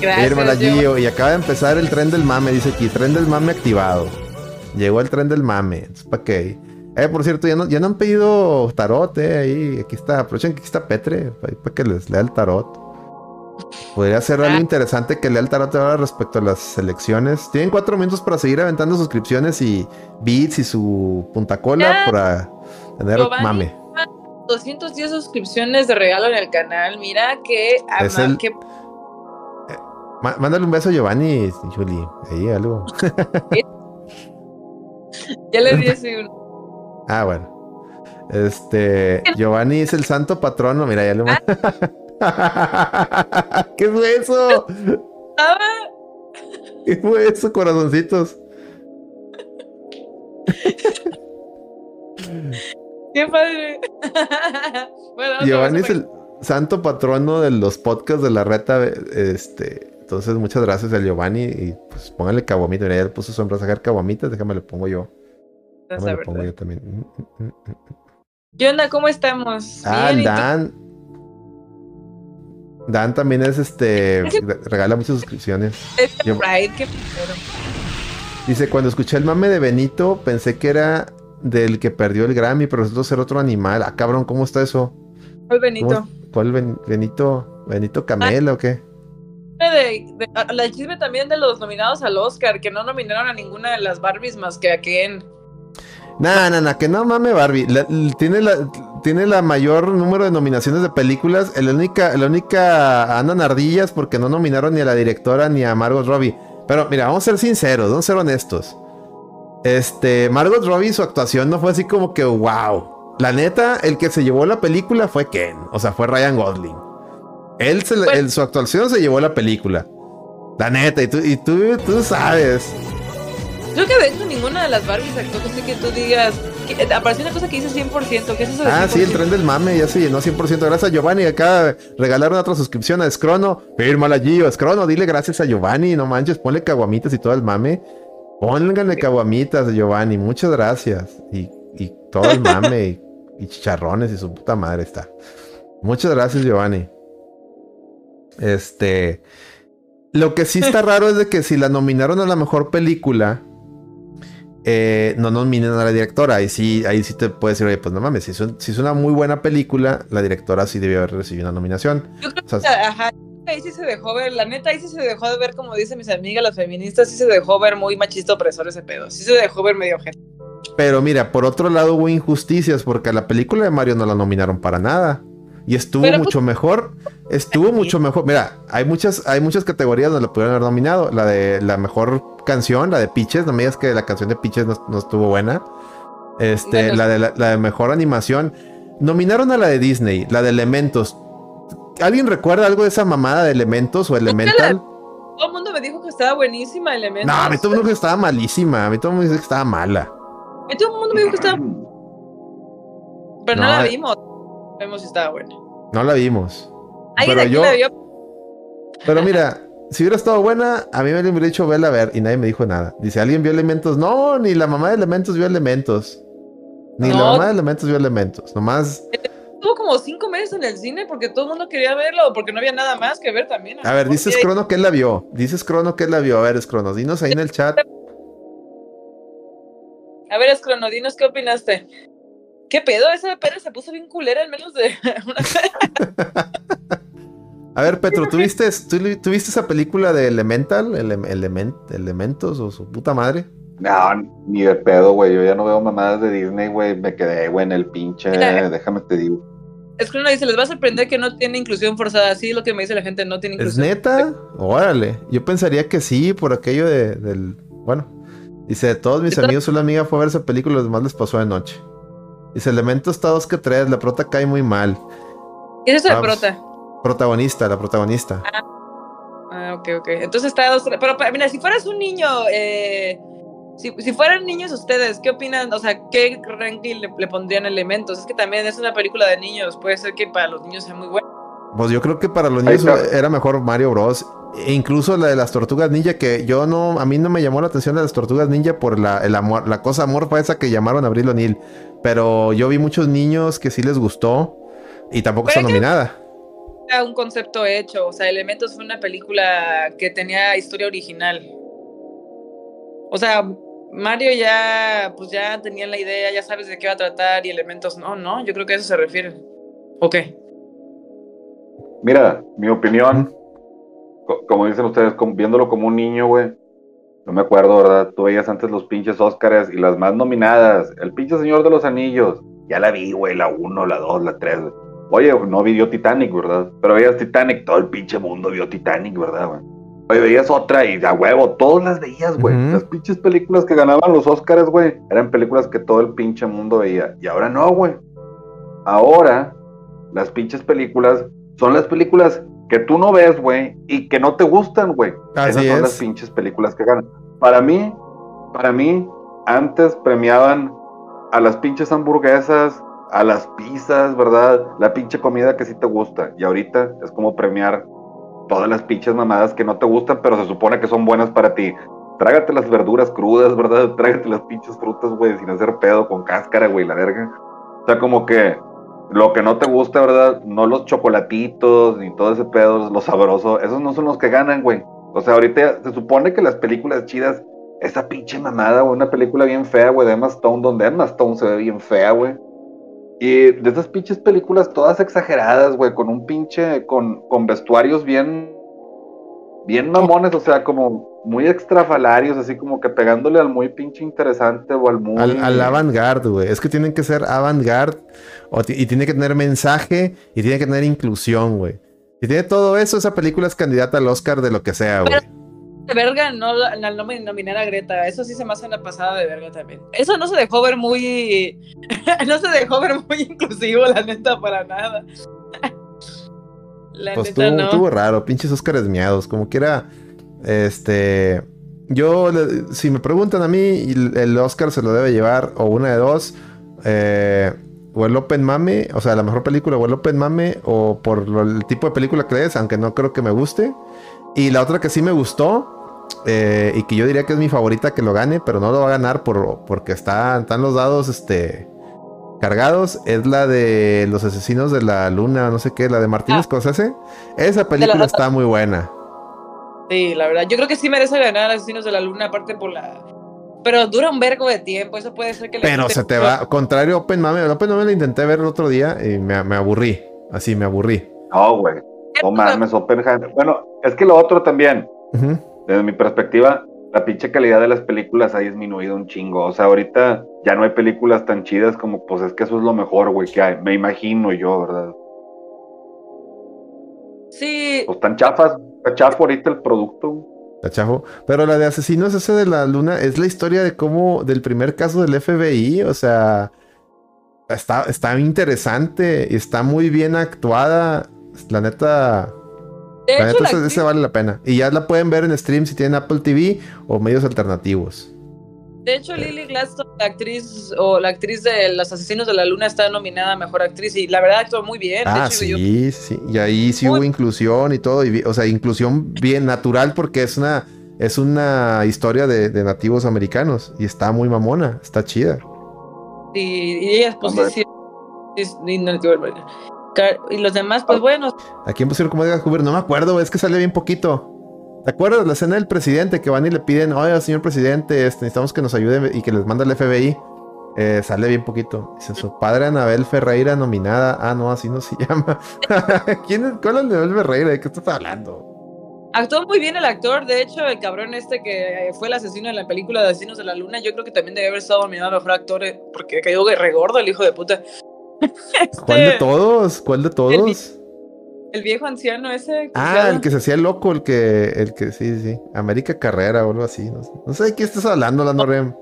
Gracias, fírmala Gio. Y acaba de empezar el tren del mame, dice aquí, tren del mame activado. Llegó el tren del mame. ¿Para qué? Eh, por cierto, ya no, ya no han pedido tarot, eh, ahí, aquí está, aprovechen que aquí está Petre, para que les lea el tarot. Podría ser algo ah. interesante que lea el tarot ahora respecto a las elecciones. Tienen cuatro minutos para seguir aventando suscripciones y bits y su punta cola para tener mame. 210 suscripciones de regalo en el canal. Mira que, que... Eh, mándale un beso a Giovanni, Juli. Ahí algo. <laughs> ya le di <laughs> ese uno. Ah, bueno. Este, Giovanni es el santo patrono. Mira, ya le. Ah. <laughs> ¿Qué fue eso? ¿Qué fue eso, corazoncitos? Qué padre. Giovanni es el santo patrono de los podcasts de la reta. Este, entonces, muchas gracias a Giovanni. Y pues póngale caguamita. Mira, ya le puso su a sacar caguamitas. Déjame le pongo yo. Pongo yo también. Mm, mm, mm, ¿Qué onda? ¿Cómo estamos? Ah, Dan. Dan también es este. <laughs> regala muchas suscripciones. Dice: Cuando escuché el mame de Benito, pensé que era del que perdió el Grammy, pero resultó ser otro animal. Ah, cabrón, ¿cómo está eso? ¿Cuál Benito? ¿Cuál Benito? ¿Benito Camela o qué? la chisme también de los nominados al Oscar, que no nominaron a ninguna de las Barbies más que a Ken. Nah, nah, nah, que no mame Barbie. tiene, la, tiene la mayor número de nominaciones de películas. La única, la única andan ardillas porque no nominaron ni a la directora ni a Margot Robbie. Pero mira, vamos a ser sinceros, vamos a ser honestos. Este, Margot Robbie, su actuación no fue así como que wow. La neta, el que se llevó la película fue Ken, o sea, fue Ryan Gosling. Él, su actuación se llevó la película. La neta, y tú, y tú, tú sabes. Creo que de hecho ninguna de las Barbies actuó así que tú digas. Que, eh, apareció una cosa que dice 100%. ¿Qué es eso de Ah, sí, el tren del mame ya se llenó 100%. Gracias a Giovanni. Acá regalaron otra suscripción a Scrono. Fírmala, Gio. Scrono, dile gracias a Giovanni. No manches, ponle caguamitas y todo el mame. Pónganle caguamitas a Giovanni. Muchas gracias. Y, y todo el mame y, <laughs> y chicharrones y su puta madre está. Muchas gracias, Giovanni. Este. Lo que sí está raro es de que si la nominaron a la mejor película eh, no nominen a la directora. Ahí sí, ahí sí te puedes decir, oye, pues no mames, si es, una muy buena película, la directora sí debió haber recibido una nominación. Yo creo que, ajá, ahí sí se dejó ver, la neta, ahí sí se dejó de ver, como dicen mis amigas, las feministas, sí se dejó ver muy machista opresor ese pedo. Sí se dejó ver medio gente. Pero mira, por otro lado hubo injusticias, porque a la película de Mario no la nominaron para nada. Y estuvo pues, mucho mejor. Estuvo mucho mejor. Mira, hay muchas, hay muchas categorías donde la pudieron haber nominado. La de la mejor canción, la de Pitches. No me digas que la canción de Pitches no, estuvo buena. Este, la, de, la, de mejor animación. Nominaron a la de Disney, la de Elementos. ¿Alguien recuerda algo de esa mamada de Elementos o Elemental? Todo el mundo me dijo que estaba buenísima Elementos. No, a mí todo el mundo dijo que estaba malísima. A mí todo el mundo me dijo que estaba mala. A mí todo el mundo me dijo que estaba. Pero no, la eh. vimos. Vemos si estaba buena. No la vimos. Pero yo. Pero mira, si hubiera estado buena, a mí me hubiera dicho vela a ver y nadie me dijo nada. Dice, ¿alguien vio elementos? No, ni la mamá de elementos vio elementos. Ni la mamá de elementos vio elementos. Nomás. Estuvo como cinco meses en el cine porque todo el mundo quería verlo, porque no había nada más que ver también. A, ver, dices Crono que él la vio. Dices Crono que él la vio. A ver, Scrono, dinos ahí en el chat. A ver, Scrono, dinos qué opinaste. ¿Qué pedo? Esa pera se puso bien culera en menos de <laughs> una A ver, Petro, ¿tuviste, ¿tuviste esa película de Elemental? ¿Elementos o su puta madre? No, ni de pedo, güey. Yo ya no veo mamadas de Disney, güey. Me quedé, güey, en el pinche. déjame te digo. Es que uno dice, les va a sorprender que no tiene inclusión forzada. Así lo que me dice la gente, no tiene inclusión. ¿Es neta? Órale. Yo pensaría que sí, por aquello de, del. Bueno. Dice, todos mis amigos, una amiga fue a ver esa película, los demás les pasó de noche. Dice Elementos está dos que tres, la prota cae muy mal. ¿Quién es la prota? Protagonista, la protagonista. Ah, ah, ok, ok. Entonces está dos Pero, mira, si fueras un niño, eh, si, si, fueran niños ustedes, ¿qué opinan? O sea, ¿qué ranking le, le, pondrían elementos? Es que también es una película de niños, puede ser que para los niños sea muy buena. Pues yo creo que para los niños era mejor Mario Bros. E incluso la de las tortugas ninja, que yo no, a mí no me llamó la atención de las tortugas ninja por la, el amor, la cosa amorfa esa que llamaron Abril O'Neill. Pero yo vi muchos niños que sí les gustó y tampoco está nominada. Era un concepto hecho, o sea, Elementos fue una película que tenía historia original. O sea, Mario ya, pues ya tenía la idea, ya sabes de qué va a tratar y Elementos no, no, yo creo que a eso se refiere. Ok. Mira, mi opinión, como dicen ustedes, viéndolo como un niño, güey. No me acuerdo, ¿verdad? Tú veías antes los pinches Óscares y las más nominadas. El pinche Señor de los Anillos. Ya la vi, güey, la 1, la 2, la 3. Oye, no vi Titanic, ¿verdad? Pero veías Titanic, todo el pinche mundo vio Titanic, ¿verdad, güey? Oye, veías otra y a huevo, todas las veías, güey. Las pinches películas que ganaban los Óscares, güey, eran películas que todo el pinche mundo veía. Y ahora no, güey. Ahora, las pinches películas son las películas que tú no ves, güey, y que no te gustan, güey. Esas son las pinches películas que ganan. Para mí, para mí, antes premiaban a las pinches hamburguesas, a las pizzas, ¿verdad? La pinche comida que sí te gusta. Y ahorita es como premiar todas las pinches mamadas que no te gustan, pero se supone que son buenas para ti. Trágate las verduras crudas, ¿verdad? <laughs> Trágate las pinches frutas, güey, sin hacer pedo, con cáscara, güey, la verga. O sea, como que lo que no te gusta, ¿verdad? No los chocolatitos ni todo ese pedo, lo sabroso, esos no son los que ganan, güey. O sea, ahorita se supone que las películas chidas, esa pinche mamada, güey, una película bien fea, güey, de Emma Stone, donde Emma Stone se ve bien fea, güey. Y de esas pinches películas todas exageradas, güey, con un pinche, con, con vestuarios bien, bien mamones, o sea, como muy extrafalarios, así como que pegándole al muy pinche interesante o al muy... Al, al avant-garde, güey. Es que tienen que ser avant-garde y tiene que tener mensaje y tiene que tener inclusión, güey. Si tiene todo eso, esa película es candidata al Oscar de lo que sea, güey. De verga, no, no me nominar a Greta. Eso sí se me hace una pasada de verga también. Eso no se dejó ver muy. <laughs> no se dejó ver muy inclusivo, la neta, para nada. <laughs> la pues neta, no. Estuvo raro, pinches Oscars miados. Como que era. Este. Yo, si me preguntan a mí, el Oscar se lo debe llevar, o una de dos. Eh, o el Open Mame, o sea, la mejor película, o el Open Mame, o por el tipo de película que es, aunque no creo que me guste. Y la otra que sí me gustó, eh, y que yo diría que es mi favorita que lo gane, pero no lo va a ganar por, porque está, están los dados este, cargados, es la de Los Asesinos de la Luna, no sé qué, la de Martínez ah. Scorsese. Esa película está muy buena. Sí, la verdad. Yo creo que sí merece ganar Asesinos de la Luna, aparte por la. Pero dura un vergo de tiempo, eso puede ser que le Pero se te va. Contrario Open Mame, Open Mame lo intenté ver el otro día y me, aburrí. Así me aburrí. No, güey. No mames, Oppenheimer. Bueno, es que lo otro también. Desde mi perspectiva, la pinche calidad de las películas ha disminuido un chingo. O sea, ahorita ya no hay películas tan chidas como, pues es que eso es lo mejor, güey, que hay. Me imagino yo, ¿verdad? Sí. Pues tan chafas, está chafo ahorita el producto. Está chafo. Pero la de asesinos, ese de la luna, es la historia de cómo, del primer caso del FBI, o sea, está, está interesante y está muy bien actuada. La neta. la neta, ese, vale la pena. Y ya la pueden ver en stream si tienen Apple TV o medios alternativos. De hecho, Lily Gladstone, la actriz o la actriz de Los Asesinos de la Luna, está nominada a Mejor Actriz y la verdad actuó muy bien. Ah, sí, sí. Y ahí sí hubo inclusión y todo. o sea, inclusión bien natural porque es una, es una historia de, nativos americanos y está muy mamona, está chida. Sí, y ella es posición. Y los demás, pues bueno. ¿A quién pusieron como Edgar Hoover? No me acuerdo, es que sale bien poquito. ¿Te acuerdas de la escena del presidente que van y le piden, oye, señor presidente, este, necesitamos que nos ayude y que les manda el FBI? Eh, sale bien poquito. Dice su padre Anabel Ferreira nominada. Ah, no, así no se <laughs> llama. ¿Quién es? ¿Cuál es Anabel Ferreira? ¿De qué estás hablando? Actuó muy bien el actor, de hecho, el cabrón este que fue el asesino en la película de Asesinos de la Luna, yo creo que también debe haber estado nominado a mejor actor eh, porque cayó regordo el hijo de puta. <laughs> ¿Cuál de este, todos? ¿Cuál de todos? El, viejo anciano ese. Ah, el que se hacía loco, el que, el que, sí, sí. América Carrera o algo así. No sé, de qué estás hablando, Lando Rem.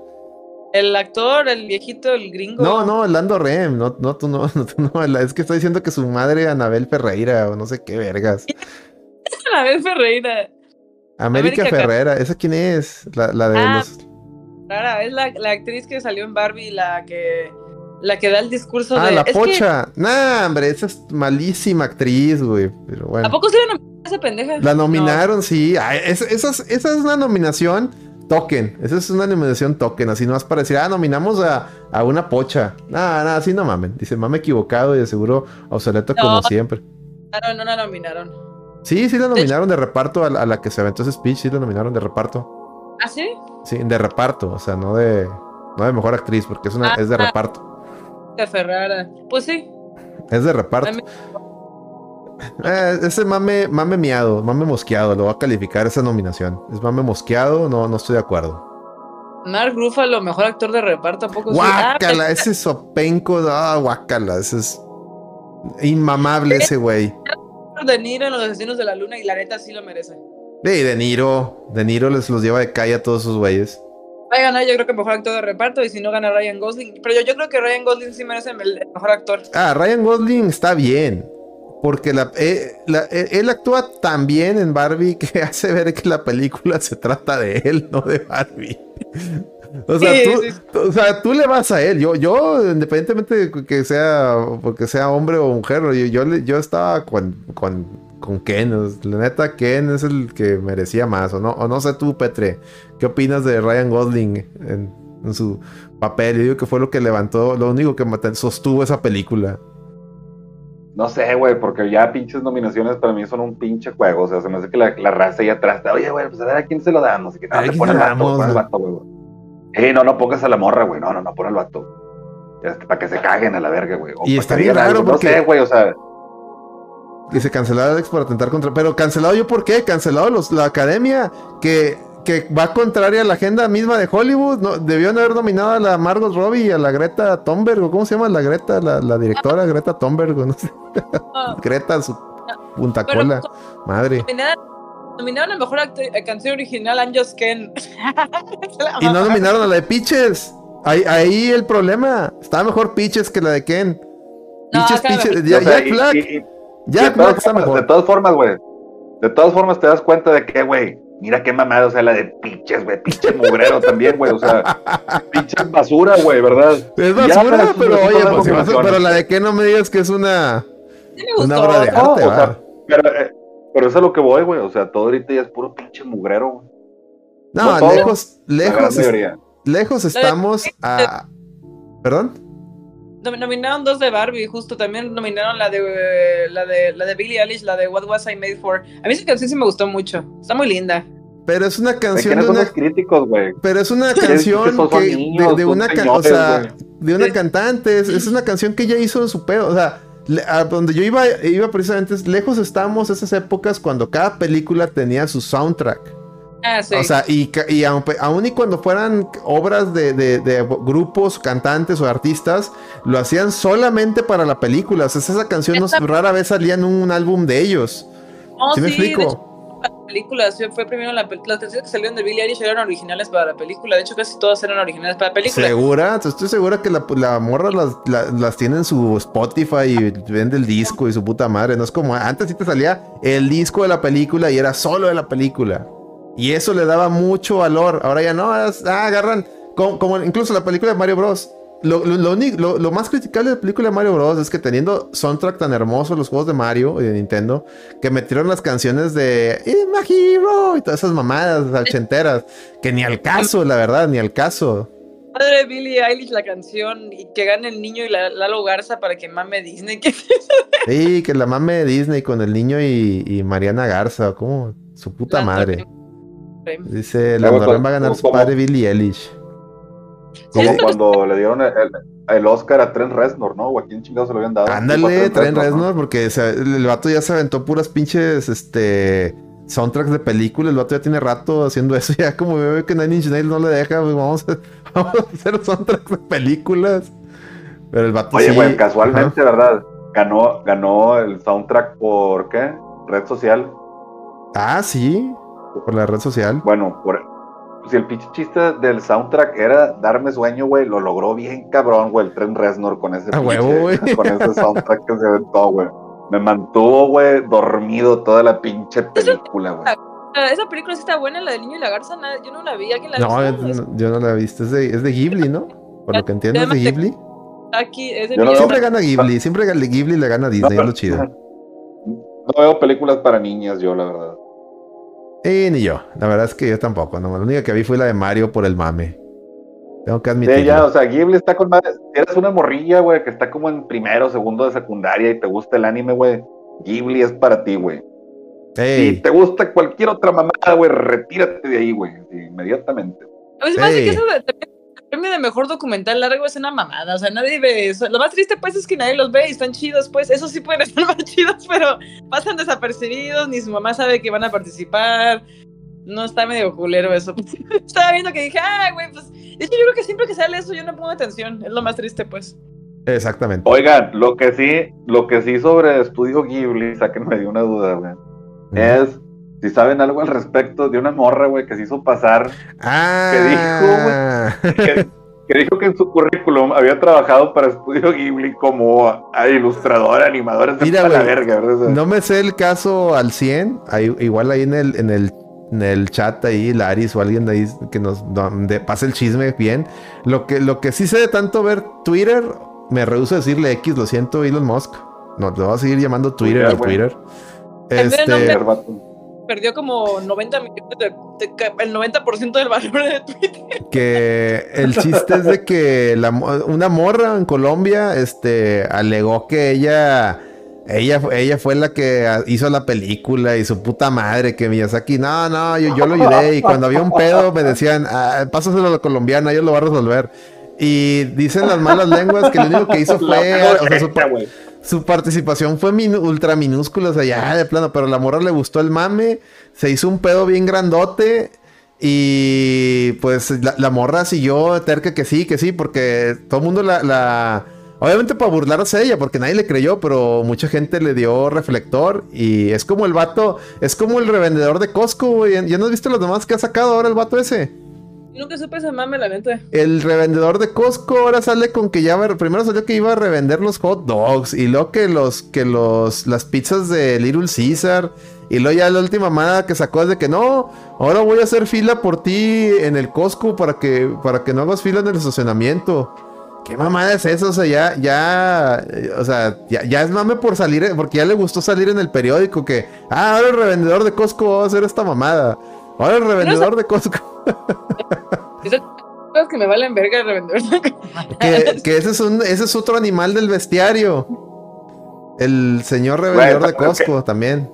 El actor, el viejito, el gringo. No, no, Lando Rem. No, no, tú no, <laughs> no, Es que está diciendo que su madre, Anabel Ferreira, o no sé qué vergas. <laughs> Anabel Ferreira. América, Ferreira. ¿Esa quién es? La, la de ah, los. Rara, es la, la, actriz que salió en Barbie, la que. La que da el discurso ah, de. Ah, la pocha. Nah, hombre, esa es malísima actriz, güey. Pero bueno. ¿A poco se la nominaron esa pendeja? La nominaron, sí. esa, esa es una nominación token. Esa es una nominación token. Así no para decir, ah, nominamos a, a una pocha. Nada, nada, así no mamen. Dice, mame equivocado y de seguro obsoleto como siempre. No, no la nominaron. Sí, sí la nominaron de, reparto a, la que se aventó ese speech. Sí la nominaron de reparto. ¿Ah, sí? Sí, de reparto. O sea, no de, no de mejor actriz, porque es, una, ah, es de ah. reparto. De Ferrara. Pues sí. Es de reparto. Eh, ese mame, mame miado, mame mosqueado, lo voy a calificar esa nominación. Es mame mosqueado, no, no estoy de acuerdo. Mark Ruffalo, mejor actor de reparto, tampoco Guácala, ese sopenco, ah, guácala, ese es inmamable ese güey. De Niro en Los Asesinos de la Luna y la neta sí lo merece. De, de Niro, De Niro les los lleva de calle a todos esos güeyes. Va a ganar yo creo que mejor actor de reparto y si no gana Ryan Gosling. Pero yo, yo creo que Ryan Gosling sí merece el mejor actor. Ah, Ryan Gosling está bien porque la, eh, eh, él actúa tan bien en Barbie <laughs> que hace ver que la película se trata de él, no de Barbie. O sea, tú, o sea, tú le vas a él. Yo, yo independientemente de que sea, porque sea hombre o mujer, yo, yo, yo estaba con, con, con Ken. La neta, Ken es el que merecía más. O no, o no sé tú, Petre, ¿qué opinas de Ryan Gosling en, en su papel? Yo digo que fue lo que levantó, lo único que sostuvo esa película. No sé, güey, porque ya pinches nominaciones para mí son un pinche juego. O sea, se me hace que la, la raza ya atrás está, oye, güey, pues a ver a quién se lo dan. No sé qué, no, te pone el vato, pon el vato, güey. Eh, no, no pongas a la morra, güey. No, no, no, pon el vato. para que se caguen a la verga, güey. Y bien raro porque... No sé, güey, o sea... Dice cancelado Alex por atentar contra... Pero cancelado yo por qué? Cancelado los, la academia que que va contraria a la agenda misma de Hollywood. No, debieron haber nominado a la Margot Robbie y a la Greta Thunberg. ¿Cómo se llama la Greta? La, directora Greta Thunberg. No sé. <laughs> Greta, su punta cola. Madre. Nominaron a mejor eh, canción original Just Ken. <laughs> y no nominaron a la de Peaches. Ahí, ahí el problema. Estaba mejor Peaches que la de Ken. Peaches, Peaches. Ya, Jack Black. Jack Black está mejor. De todas formas, güey. De todas formas te das cuenta de que, güey, Mira qué mamada, o sea, la de pinches, güey, pinche mugrero también, güey, o sea, <laughs> pinche basura, güey, ¿verdad? Es basura, pero oye, pues, pero la de que no me digas que es una, una obra de arte, o sea, pero, eh, pero eso es lo que voy, güey, o sea, todo ahorita ya es puro pinche mugrero, güey. No, lejos, lejos, lejos estamos a... ¿Perdón? Nominaron dos de Barbie, justo también nominaron la de la de la de Billie Eilish, la de What Was I Made For. A mí esa canción sí me gustó mucho. Está muy linda. Pero es una canción de, una críticos, güey. Pero es una canción que, de, una o sea, de una cantante, es, una canción que ella hizo en su pedo, o sea, a donde yo iba iba precisamente lejos estábamos esas épocas cuando cada película tenía su soundtrack. Ah, o sea, y, y aun, y cuando fueran obras de, grupos, cantantes o artistas, lo hacían solamente para la película. O sea, esa canción no, rara vez salía en un álbum de ellos. ¿Sí, me explico? fue primero la, las canciones que salieron de Billie Eilish eran originales para la película. De hecho, casi todas eran originales para la película. ¿Segura? Estoy segura que la, la morra las, las, tiene en su Spotify y vende el disco y su puta madre. No es como antes sí te salía el disco de la película y era solo de la película. Y eso le daba mucho valor. Ahora ya no, ah, agarran. Como, incluso la película de Mario Bros. Lo, lo, más criticable de la película de Mario Bros. es que teniendo soundtrack tan hermoso los juegos de Mario y de Nintendo, que metieron las canciones de Imagino y todas esas mamadas ochenteras, que ni al caso, la verdad, ni al caso. Padre Billie Eilish la canción y que gane el niño y la Lalo Garza para que mame Disney. sí, que la mame Disney con el niño y, y Mariana Garza, como su puta madre. Dice, la va a ganar su padre Billy Eilish. Como cuando le dieron el, Oscar a Trent Reznor, ¿no? O a quién chingado se lo habían dado. Ándale, Trent Reznor, porque el vato ya se aventó puras pinches, este, soundtracks de películas. El vato ya tiene rato haciendo <laughs> eso. Ya como veo que Nine Inch Nails no le deja, pues vamos a, <laughs> vamos a hacer soundtracks de películas. Pero el vato Oye, güey, casualmente, ¿verdad? Ganó, ganó el soundtrack por, ¿qué? Red social. Ah, sí. Por la red social. Bueno, por, si el pinche chiste del soundtrack era darme sueño, güey, lo logró bien cabrón, güey, el Tren Reznor con ese, pinche, <laughs> con ese soundtrack que se aventó, güey. Me mantuvo, güey, dormido toda la pinche película, güey. Esa película sí está buena, la del niño y la garza, yo no la vi, ¿alguien la no, visto? No, yo no la he visto, es de, es de Ghibli, ¿no? Por lo que entiendo es de Ghibli. Aquí, es de siempre gana Ghibli, siempre Ghibli le gana a Disney, es lo chido. <laughs> No veo películas para niñas yo, la verdad. Eh, ni yo. La verdad es que yo tampoco. No, la única que vi fue la de Mario por el mame. Tengo que admitirlo. Sí, ya, o sea, Ghibli está con madre. Si eres una morrilla, güey, que está como en primero, segundo de secundaria y te gusta el anime, güey, Ghibli es para ti, güey. Si te gusta cualquier otra mamada, güey, retírate de ahí, güey, inmediatamente. A veces que eso premio de mejor documental largo es una mamada, o sea, nadie ve eso. Lo más triste, pues, es que nadie los ve y están chidos, pues, eso sí pueden <laughs> estar más chidos, pero pasan desapercibidos, ni su mamá sabe que van a participar. No está medio culero eso. <laughs> Estaba viendo que dije, ah, güey, pues, es que yo creo que siempre que sale eso yo no pongo atención, es lo más triste, pues. Exactamente. Oigan, lo que sí, lo que sí sobre Estudio Ghibli, sáquenme de una duda, güey, es si saben algo al respecto de una morra, güey, que se hizo pasar. Ah. Que dijo, güey, que, dijo que en su currículum había trabajado para Estudio Ghibli como ilustrador, animador. Mira, la verga, ¿verdad? No me sé el caso al 100. igual ahí en el, en el en el chat ahí, Laris o alguien de ahí que nos pase el chisme bien. Lo que, lo que sí sé de tanto ver Twitter, me rehuso a decirle X, lo siento, Elon Musk. No, te voy a seguir llamando Twitter a Twitter. Este, perdió como 90 el 90% del valor de Twitter. Que el chiste es de que una morra en Colombia este, alegó que ella, ella, ella fue la que hizo la película y su puta madre, que Miyazaki, no, no, yo, yo lo ayudé y cuando había un pedo me decían, ah, pásaselo a la colombiana, ellos lo va a resolver. Y dicen las malas lenguas que lo único que hizo fue, su participación fue ultra minúscula, o sea, ya de plano, pero la morra le gustó el mame, se hizo un pedo bien grandote y pues la, morra siguió terca que sí, que sí, porque todo el mundo la, Obviamente para burlarse de ella, porque nadie le creyó, pero mucha gente le dio reflector y es como el vato, es como el revendedor de Costco, güey. ¿Ya no has visto los demás que ha sacado ahora el vato ese? Nunca supe esa mame, la neta. El revendedor de Costco ahora sale con que ya primero salió que iba a revender los hot dogs y luego que los que los las pizzas de Little Caesar y luego ya la última mamada que sacó es de que no, ahora voy a hacer fila por ti en el Costco para que para que no hagas fila en el estacionamiento. ¿Qué mamada es eso? O sea, ya, ya, o sea, ya, ya, es mame por salir, porque ya le gustó salir en el periódico que, ah, ahora el revendedor de Costco va a hacer esta mamada. Ahora el revendedor de Costco. <laughs> Cosas que me valen verga el revendedor. que, que ese, es un, ese es otro animal del bestiario. El señor revendedor de Costco también.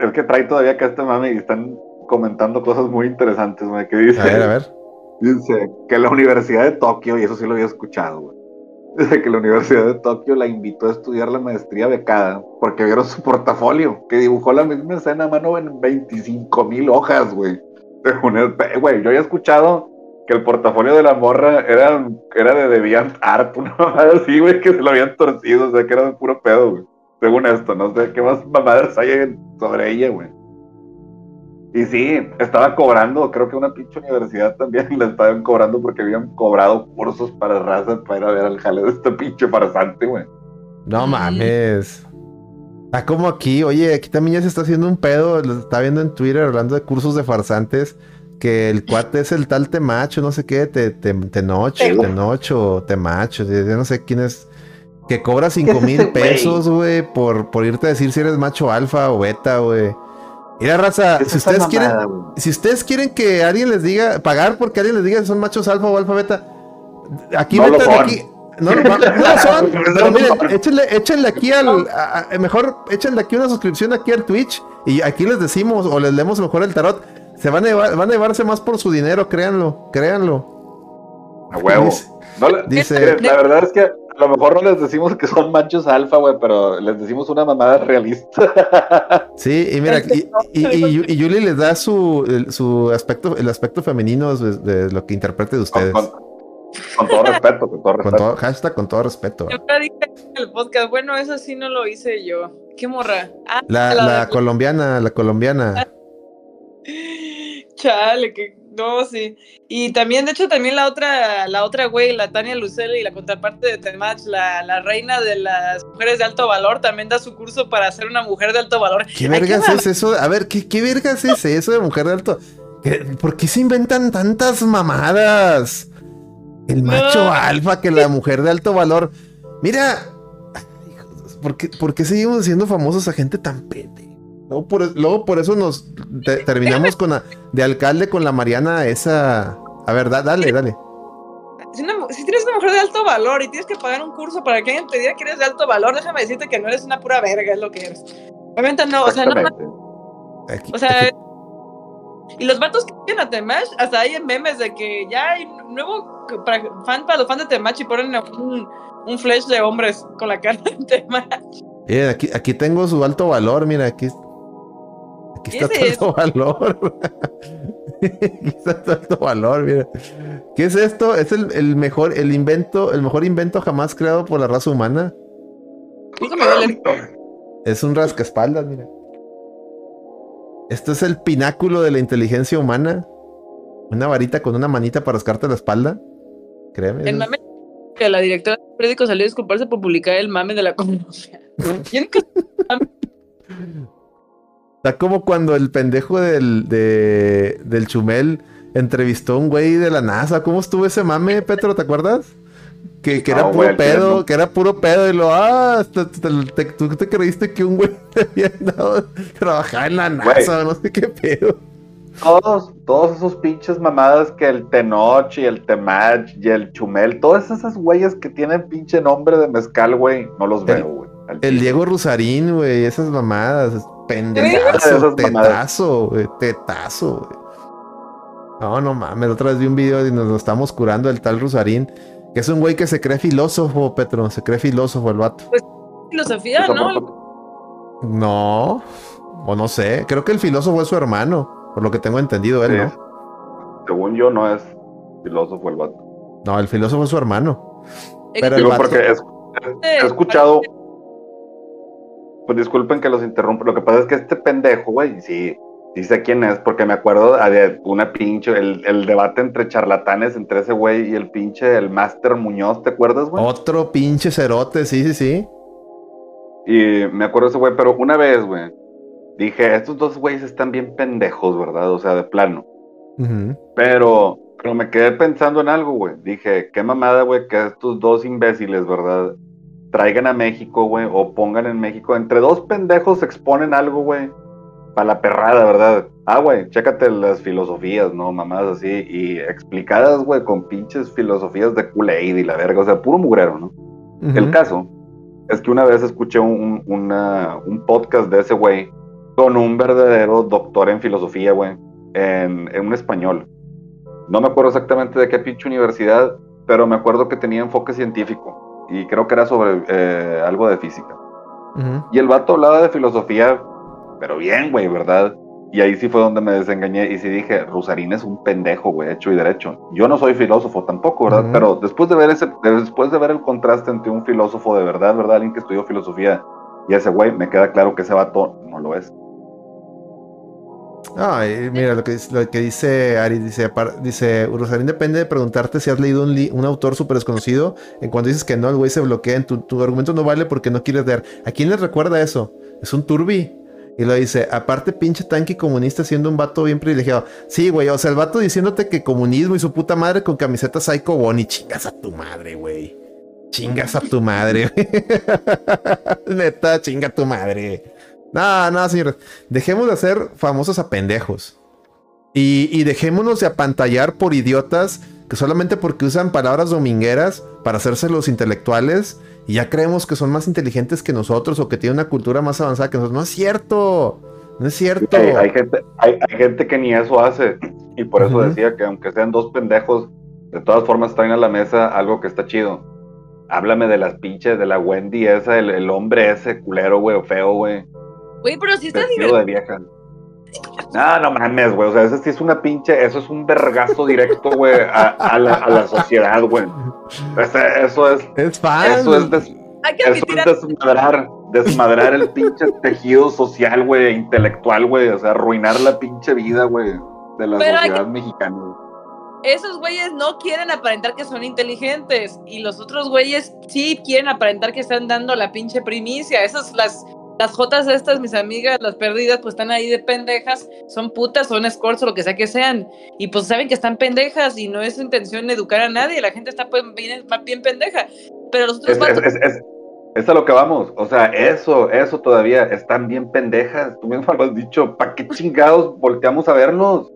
Es que trae todavía que este mami y están comentando cosas muy interesantes, que dice. A ver, a ver. Dice que la Universidad de Tokio, y eso sí lo había escuchado, güey <laughs> Dice que la Universidad de Tokio la invitó a estudiar la maestría becada porque vieron su portafolio, que dibujó la misma escena a mano en 25 mil hojas, güey. Güey, yo había escuchado que el portafolio de la morra era, era de Deviant Art, <laughs> una mamada así, güey, que se lo habían torcido, o sea, que era de puro pedo, güey. Según esto, no sé qué más mamadas hay sobre ella, güey. Y sí, estaba cobrando, creo que una pinche universidad también <laughs> le estaban cobrando porque habían cobrado cursos para raza para ir a ver al jale de este pinche farsante, güey. No mames. Está como aquí, oye, aquí también ya se está haciendo un pedo, lo está viendo en Twitter hablando de cursos de farsantes, que el cuate es el tal Temacho, no sé qué, te, te, Tenocho, Tenocho, Temacho, yo no sé quién es, que cobra cinco mil pesos, güey, por, por irte a decir si eres macho alfa o beta, güey. Mira, raza, si ustedes quieren, si ustedes quieren que alguien les diga, pagar porque alguien les diga si son machos alfa o alfa beta, aquí no metan aquí. No, no, no <laughs> son, pero miren, échenle, échenle aquí al, mejor échenle aquí una suscripción aquí al Twitch y aquí les decimos o les leemos mejor el tarot. Se van a, llevar, van a llevarse más por su dinero, créanlo, créanlo. A huevo. Dice, la verdad es que a lo mejor no les decimos que son machos alfa, güey, pero les decimos una mamada realista. <laughs> Sí, y mira, y, y, Yuli les da su, su aspecto, el aspecto femenino de, lo que interprete de ustedes. Con, todo respeto, con todo respeto. Con todo, hashtag con todo respeto. Yo dije en el podcast, bueno, eso sí no lo hice yo. ¿Qué morra? Ah, la, la, colombiana, la colombiana. <laughs> Chale, que No, sí. Y también, de hecho, también la otra, la otra güey, la Tania Luceli, la contraparte de Temach, la, la reina de las mujeres de alto valor, también da su curso para ser una mujer de alto valor. ¿Qué vergas es eso? A ver, ¿qué, qué vergas es eso de mujer de alto? ¿Por qué se inventan tantas mamadas? El macho alfa que la <laughs> mujer de alto valor. Mira, ¿por qué, ¿por qué seguimos siendo famosos a gente tan pete? Luego por, eso nos terminamos con la, de alcalde con la Mariana esa. A ver, dale, dale. Si, tienes una mujer de alto valor y tienes que pagar un curso para que alguien te diga que eres de alto valor, déjame decirte que no eres una pura verga, es lo que eres. Obviamente no, o sea, no. o sea, y los vatos que tienen a Temash, hasta hay memes de que ya hay nuevo fan para los fans de Temash y ponen un, un flash de hombres con la cara de Temash. aquí, aquí tengo su alto valor, mira, aquí Está todo valor. <laughs> Está todo valor, mira. ¿Qué es esto? Es el, mejor, el invento, el mejor invento jamás creado por la raza humana. Es un rascaespaldas, mira. Esto es el pináculo de la inteligencia humana. Una varita con una manita para rascarte la espalda. Créeme. El mame que la directora del periódico salió a disculparse por publicar el mame de la <laughs> comunidad. Está como cuando el pendejo del, del Chumel entrevistó a un güey de la NASA. ¿Cómo estuvo ese mame, Petro? ¿Te acuerdas? Que, era puro pedo, que era puro pedo y lo, ah, tú te creíste que un güey te <laughs> había dado trabajar en la NASA, no sé qué pedo. Todos, todos esos pinches mamadas que el Tenoch y el Temach y el Chumel, todas esas güeyes que tienen pinche nombre de mezcal, güey, no los veo, güey. El Diego Rusarín, güey, esas mamadas. Pendejazo, tetazo, güey, tetazo, güey. No, no mames, otra vez vi un video y nos lo estamos curando el tal Rusarín, que es un güey que se cree filósofo, Petro, se cree filósofo el vato. Pues filosofía, ¿no? No, o no sé, creo que el filósofo es su hermano, por lo que tengo entendido él, ¿no? Según yo no es filósofo el vato. No, el filósofo es su hermano. Pero el vato... porque he escuchado pues disculpen que los interrumpa. Lo que pasa es que este pendejo, güey, sí, sí sé quién es, porque me acuerdo de una pinche, el, debate entre charlatanes entre ese güey y el pinche, el Master Muñoz, ¿te acuerdas, güey? Otro pinche cerote, sí, sí, sí. Y me acuerdo de ese güey, pero una vez, güey, dije, estos dos güeyes están bien pendejos, ¿verdad? O sea, de plano. Pero, pero me quedé pensando en algo, güey. Dije, qué mamada, güey, que estos dos imbéciles, ¿verdad? Traigan a México, güey, o pongan en México. Entre dos pendejos exponen algo, güey, para la perrada, ¿verdad? Ah, güey, chécate las filosofías, ¿no? Mamás así, y explicadas, güey, con pinches filosofías de Kool-Aid y la verga, o sea, puro mugrero, ¿no? El caso es que una vez escuché un, un podcast de ese güey con un verdadero doctor en filosofía, güey, en, en un español. No me acuerdo exactamente de qué pinche universidad, pero me acuerdo que tenía enfoque científico y creo que era sobre eh, algo de física. Y el vato hablaba de filosofía, pero bien, güey, ¿verdad? Y ahí sí fue donde me desengañé y sí dije, Rusarín es un pendejo, güey, hecho y derecho. Yo no soy filósofo tampoco, ¿verdad? Pero después de ver ese, después de ver el contraste entre un filósofo de verdad, ¿verdad? Alguien que estudió filosofía y ese güey, me queda claro que ese vato no lo es. Ay, mira lo que, lo que dice Ari, dice, dice, Rosalín depende de preguntarte si has leído un, autor súper desconocido. En cuando dices que no, el güey se bloquea, en tu, tu, argumento no vale porque no quieres leer. ¿A quién le recuerda eso? Es un turbi. Y lo dice, aparte pinche tanque comunista siendo un vato bien privilegiado. Sí, güey, o sea, el vato diciéndote que comunismo y su puta madre con camiseta Psycho Bonnie, chingas a tu madre, güey. Chingas a tu madre, <laughs> Neta, chinga a tu madre. No, no, señores. Dejemos de ser famosos a pendejos. Y, dejémonos de apantallar por idiotas que solamente porque usan palabras domingueras para hacerse los intelectuales y ya creemos que son más inteligentes que nosotros o que tienen una cultura más avanzada que nosotros. No es cierto. No es cierto. Hay, gente, hay, gente que ni eso hace. Y por eso decía que aunque sean dos pendejos, de todas formas traen a la mesa algo que está chido. Háblame de las pinches, de la Wendy esa, el, el hombre ese culero, güey, o feo, güey Güey, pero si está divertido. de vieja. No, no mames, güey. O sea, eso sí es una pinche, eso es un vergazo directo, güey, a, la, a, la, sociedad, güey. eso es. Es fan. Eso es, desmadrar, desmadrar el pinche tejido social, güey, intelectual, güey. O sea, arruinar la pinche vida, güey. de la sociedad mexicana. Esos güeyes no quieren aparentar que son inteligentes y los otros güeyes sí quieren aparentar que están dando la pinche primicia. Esas las las jotas estas, mis amigas, las perdidas, pues están ahí de pendejas, son putas, son escorts o lo que sea que sean. Y pues saben que están pendejas y no es su intención educar a nadie, la gente está pues, bien, bien pendeja. Pero los otros es, es, es, a lo que vamos, o sea, eso, eso todavía, están bien pendejas. Tú mismo <laughs> lo has dicho, ¿para qué chingados volteamos a verlos?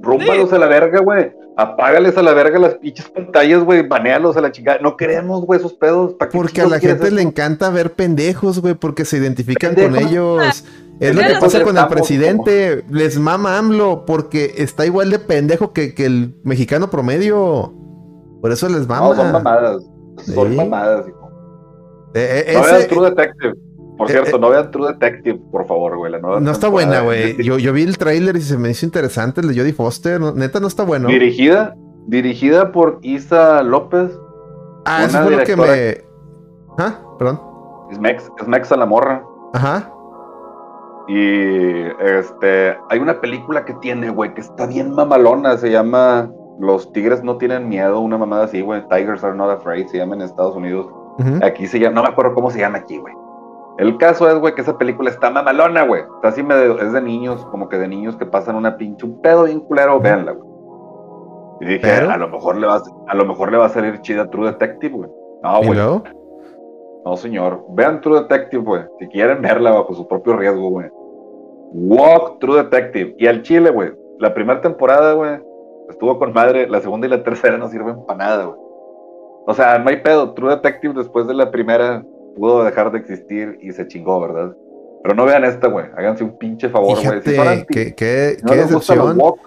Rúmbalos a la verga, güey. Apágales a la verga las pinches pantallas, güey. Banealos a la chingada. No queremos, güey, esos pedos. porque a la gente le encanta ver pendejos, güey, porque se identifican con ellos. Es lo que pasa con el presidente. Les mama AMLO porque está igual de pendejo que, el mexicano promedio. Por eso les mama. No, son mamadas. Son mamadas, hijo. Eh, eh, no. True Detective. Por eh, cierto, no vean True Detective, por favor, güey. no está buena, güey. Yo, yo, vi el tráiler y se me hizo interesante el de Jodie Foster. neta, no está bueno. Dirigida, dirigida por Isa López. Ah, eso fue lo que me. Ah, perdón. Es Mex, es Mex a la morra. Ajá. Y este, hay una película que tiene, güey, que está bien mamalona. Se llama Los Tigres no tienen miedo. Una mamada así, güey. Tigers are not afraid. Se llama en Estados Unidos. Aquí se llama, no me acuerdo cómo se llama aquí, güey. El caso es, güey, que esa película está mamalona, güey. Está así medio, es de niños, como que de niños que pasan una pinche, un pedo bien culero, véanla, güey. Y dije, a lo mejor le va a, lo mejor le va a salir chida True Detective, güey. No, güey. No, señor. Vean True Detective, güey. Si quieren verla bajo su propio riesgo, güey. Walk True Detective. Y al chile, güey. La primera temporada, güey, estuvo con madre. La segunda y la tercera no sirven para nada, güey. O sea, no hay pedo. True Detective después de la primera pudo dejar de existir y se chingó, ¿verdad? Pero no vean esta, güey. Háganse un pinche favor, güey. Si, qué, qué, no les gusta los walk,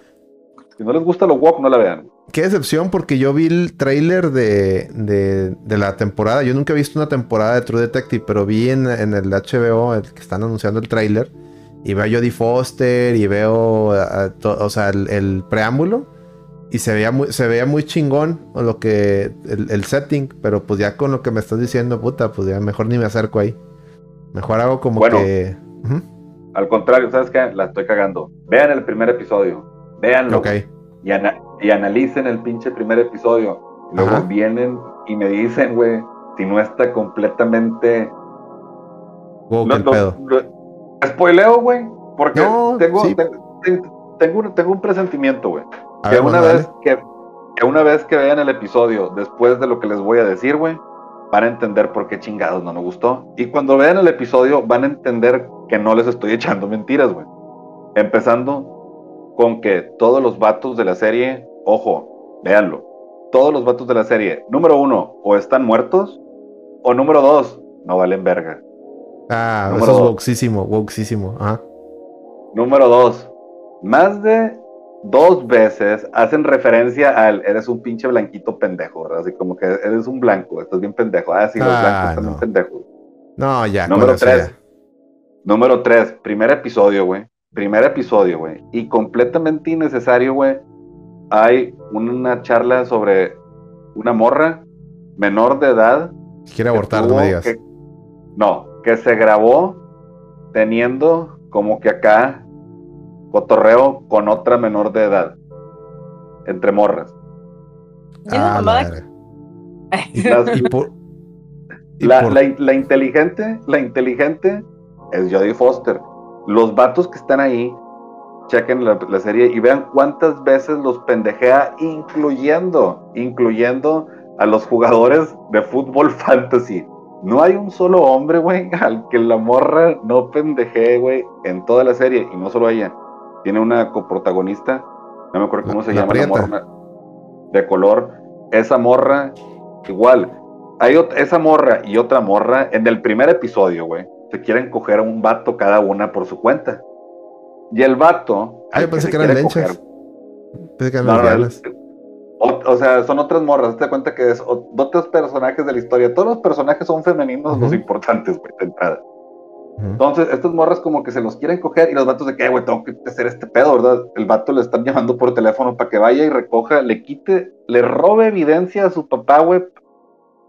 si no les gusta los walk, no la vean. Qué decepción, porque yo vi el trailer de, de, de, la temporada. Yo nunca he visto una temporada de True Detective, pero vi en, en el HBO el que están anunciando el trailer. Y veo a Jodie Foster y veo, o sea, el, el preámbulo y se veía muy, se veía muy chingón lo que el, setting, pero pues ya con lo que me estás diciendo, puta, pues ya mejor ni me acerco ahí. Mejor hago como que. Al contrario, ¿sabes qué? La estoy cagando. Vean el primer episodio. Véanlo. Ok. Y, y analicen el pinche primer episodio. luego vienen y me dicen, güey, si no está completamente. Wow, no, pedo. spoileo, güey. Porque tengo, tengo, tengo un presentimiento, güey que, una vez que, una vez que vean el episodio, después de lo que les voy a decir, güey, van a entender por qué chingados no me gustó. Y cuando vean el episodio, van a entender que no les estoy <laughs> echando mentiras, güey. Empezando con que todos los vatos de la serie, ojo, véanlo, todos los vatos de la serie, número uno, o están muertos, o número dos, no valen verga. Ah, número eso es woxísimo, woxísimo. Número dos, más de dos veces hacen referencia al eres un pinche blanquito pendejo, ¿verdad? Así como que eres un blanco, estás bien pendejo. Ah, sí, los blancos ah, están bien pendejos. No, ya. Número tres. Número tres, primer episodio, güey. Primer episodio, güey. Y completamente innecesario, güey. Hay una charla sobre una morra menor de edad. Quiere abortar, no me digas. no, que se grabó teniendo como que acá cotorreo con otra menor de edad. Entre morras. Ah, la, la, inteligente, la inteligente es Jodie Foster. Los vatos que están ahí, chequen la, la, serie y vean cuántas veces los pendejea, incluyendo, incluyendo a los jugadores de fútbol <laughs> fantasy. No hay un solo hombre, güey, al que la morra no pendejee, güey, en toda la serie, y no solo ella tiene una coprotagonista, no me acuerdo cómo se llama la morra, de color. Esa morra, igual, hay esa morra y otra morra en el primer episodio, güey. Se quieren coger a un vato cada una por su cuenta. Y el vato. Ay, pensé que, eran lenchas. Pensé que eran o, sea, son otras morras. Te cuenta que es otros personajes de la historia. Todos los personajes son femeninos, los importantes, güey, de entrada. Entonces, estos morras como que se los quieren coger y los vatos de que, güey, tengo que hacer este pedo, ¿verdad? El vato le están llamando por teléfono para que vaya y recoja, le quite, le robe evidencia a su papá, güey.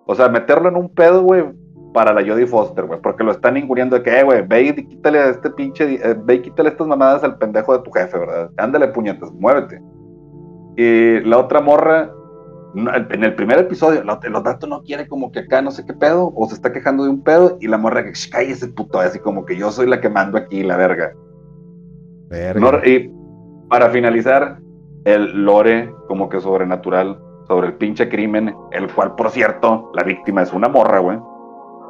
O sea, meterlo en un pedo, güey, para la Jodie Foster, güey, porque lo están incurriendo de que, eh, güey, ve y quítale a este pinche, eh, ve y quítale estas mamadas al pendejo de tu jefe, ¿verdad? Ándale, puñetas, muévete. Y la otra morra, en el primer episodio, el datos no quiere como que acá no sé qué pedo, o se está quejando de un pedo, y la morra que cae ese puto, así como que yo soy la que mando aquí, la verga. y para finalizar, el lore como que sobrenatural sobre el pinche crimen, el cual, por cierto, la víctima es una morra, güey.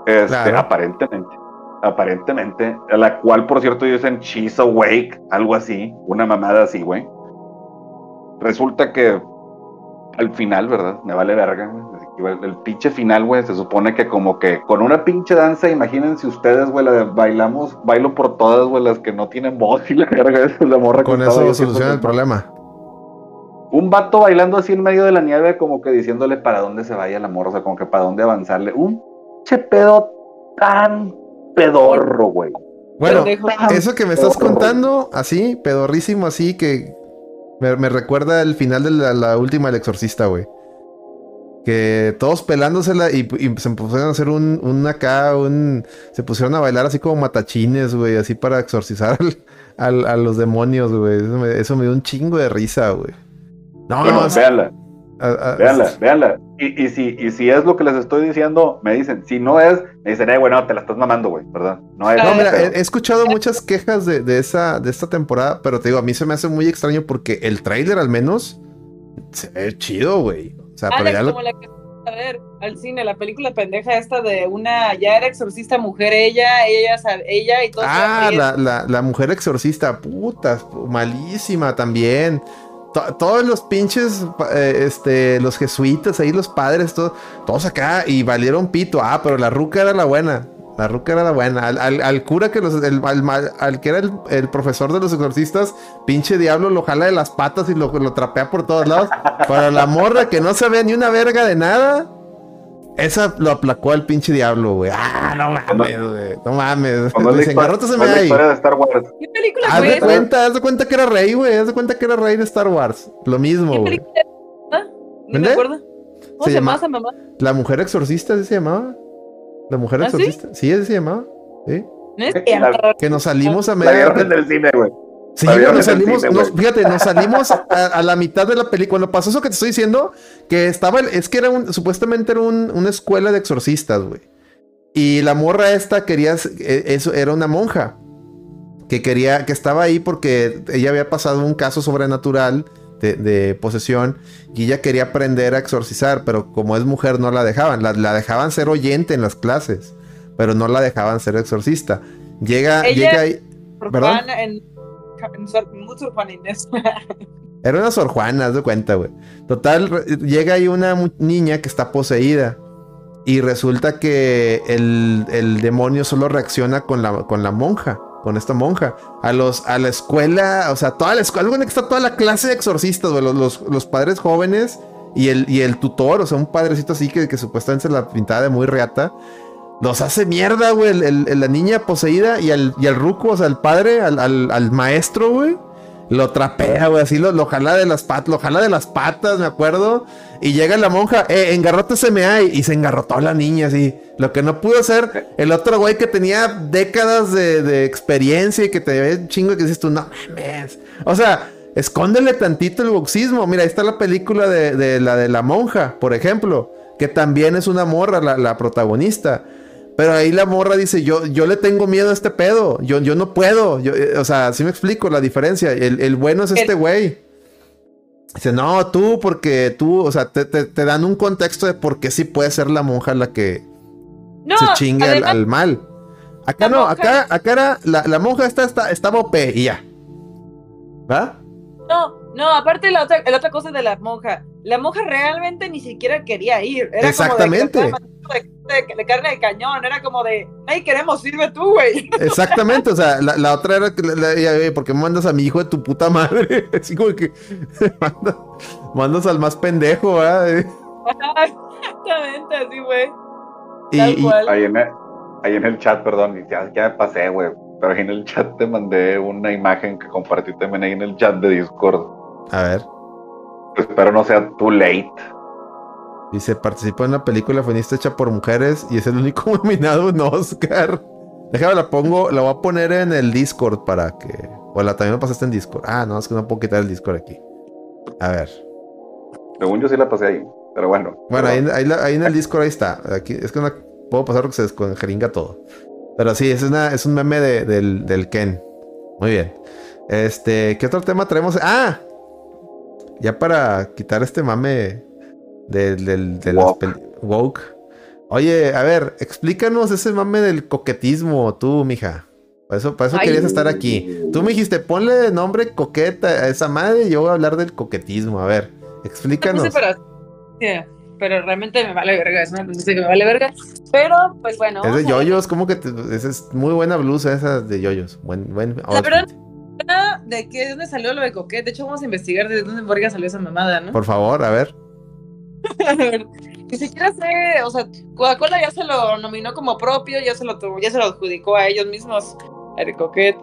Este, aparentemente. Aparentemente. La cual, por cierto, dicen she's awake, algo así, una mamada así, güey. Resulta que al final, ¿verdad? Me vale verga, güey. El pinche final, güey, se supone que como que con una pinche danza, imagínense ustedes, güey, la de bailamos, bailo por todas, güey, las que no tienen voz y la verga, es <laughs> la morra Con eso soluciona el problema un vato bailando así en medio de la nieve, como que diciéndole para dónde se vaya el amor, o sea, como que para dónde avanzarle. Un che pedo tan pedorro, güey. Bueno, eso que me estás contando, así, pedorrísimo, así, que me, recuerda el final de la, última El Exorcista, güey. Que todos pelándosela y, se pusieron a hacer un, acá, un. Se pusieron a bailar así como matachines, güey, así para exorcizar a los demonios, güey. eso me dio un chingo de risa, güey. No, no, véanla. véanla, véanla. Y, y, si, y si es lo que les estoy diciendo, me dicen. Si no es, me dicen, eh, bueno, te la estás mamando, güey, ¿verdad? No, no mira, he, escuchado muchas quejas de, de, esa, de esta temporada, pero te digo, a mí se me hace muy extraño porque el tráiler al menos se ve chido, güey. O sea, pero ya como la que a ver al cine, la película pendeja esta de una, ya era exorcista mujer ella, ella, ella y todo. Ah, la, la, la mujer exorcista, puta, malísima también todos los pinches, eh, este, los jesuitas ahí, los padres, todos acá y valieron pito. Ah, pero la ruca era la buena. La ruca era la buena. Al, cura que los, el, al, que era el, profesor de los exorcistas, pinche diablo lo jala de las patas y lo, lo trapea por todos lados. Para la morra que no sabía ni una verga de nada. Esa lo aplacó al pinche diablo, güey. Ah, no mames, güey. No mames. se me ahí. ¿Qué película haz de cuenta, haz de cuenta que era rey, güey. Haz de cuenta que era rey de Star Wars. Lo mismo, güey. ¿Ah? No me acuerdo. ¿Cómo se, llamaba esa mamá? La mujer exorcista, ¿sí se llamaba? La mujer ¿Ah, exorcista. Sí, ¿sí se llamaba. Sí. No es que nos salimos a medio. del cine, güey. Sí, nos salimos, fíjate, nos <laughs> salimos a, la mitad de la película. Cuando pasó eso que te estoy diciendo, que estaba, es que era un, supuestamente era una escuela de exorcistas, güey. Y la morra esta quería, e, eso era una monja. Que quería, que estaba ahí porque ella había pasado un caso sobrenatural de, posesión y ella quería aprender a exorcizar, pero como es mujer no la dejaban. La, dejaban ser oyente en las clases, pero no la dejaban ser exorcista. Llega, llega ahí. ¿Perdón? <laughs> Era una Sor Juana, haz de cuenta, güey. Total, llega ahí una niña que está poseída. Y resulta que el, demonio solo reacciona con la, con la monja, con esta monja. A, los, a la escuela, o sea, toda la escuela, algo que está toda la clase de exorcistas, güey. Los, los, padres jóvenes y el, y el tutor, o sea, un padrecito así que, que supuestamente se la pintaba de muy reata. Los hace mierda, güey. la niña poseída y al, y al ruco, o sea, al padre, al, maestro, güey. Lo trapea, güey. Así lo, jala de las patas, lo jala de las patas, me acuerdo. Y llega la monja, eh, engarrótese hay. Y se engarrotó la niña, así. Lo que no pudo hacer el otro güey que tenía décadas de, experiencia y que te ve chingo y que dices tú, no mames. O sea, escóndele tantito el boxismo. Mira, ahí está la película de, la de la monja, por ejemplo. Que también es una morra, la, la protagonista. Pero ahí la morra dice, yo, yo le tengo miedo a este pedo, yo, yo no puedo. Eh, o sea, sí me explico la diferencia. El, bueno es este güey. Dice, no, tú, porque tú, o sea, te, dan un contexto de por qué sí puede ser la monja la que se chingue al, mal. Acá no, acá, acá era, la, monja está, está, estaba OP y ya. ¿Va? No, no, aparte la otra, la otra cosa de la monja. La monja realmente ni siquiera quería ir. Era Exactamente. Como de, carne de cañón, era como de, ay, queremos, sirve tú, güey. <laughs> Exactamente, o sea, la, otra era, la, ¿por qué mandas a mi hijo de tu puta madre? <laughs> Así como que <laughs> mandas, al más pendejo, ¿verdad? Exactamente, así, güey. Y, Ahí, en el, ahí en el chat, perdón, ya, ya me pasé, güey. Pero ahí en el chat te mandé una imagen que compartí también ahí en el chat de Discord. A ver. Espero no sea too late Dice, participó en una película feminista hecha por mujeres y es el único <laughs> nominado en Oscar. Déjame la pongo, la voy a poner en el Discord para que. O la también me pasaste en Discord. Ah, no, es que no puedo quitar el Discord aquí. A ver. Según yo sí la pasé ahí, pero bueno. Bueno, Ahí, ahí, en el Discord ahí está. Aquí, es que no puedo pasar porque se descongeringa todo. Pero sí, es, una, es un meme del, del Ken. Muy bien. Este, ¿qué otro tema traemos? ¡Ah! Ya para quitar este mame del, del, de las woke. Oye, a ver, explícanos ese mame del coquetismo, tú, mija. Para eso, para eso querías estar aquí. Tú me dijiste, ponle nombre coqueta a esa madre y yo voy a hablar del coquetismo. A ver, explícanos. pero realmente me vale verga, es una blusa que me vale verga. Pero, pues bueno. Es de yoyos, ¿cómo que esa es muy buena blusa esa de yoyos. Buen, buen La verdad, de qué, de dónde salió lo de coquet. De hecho, vamos a investigar de dónde verga salió esa mamada, ¿no? Por favor, a ver. <laughs> Ni siquiera sé, o sea, Coca-Cola ya se lo nominó como propio, ya se lo ya se lo adjudicó a ellos mismos, el coquet.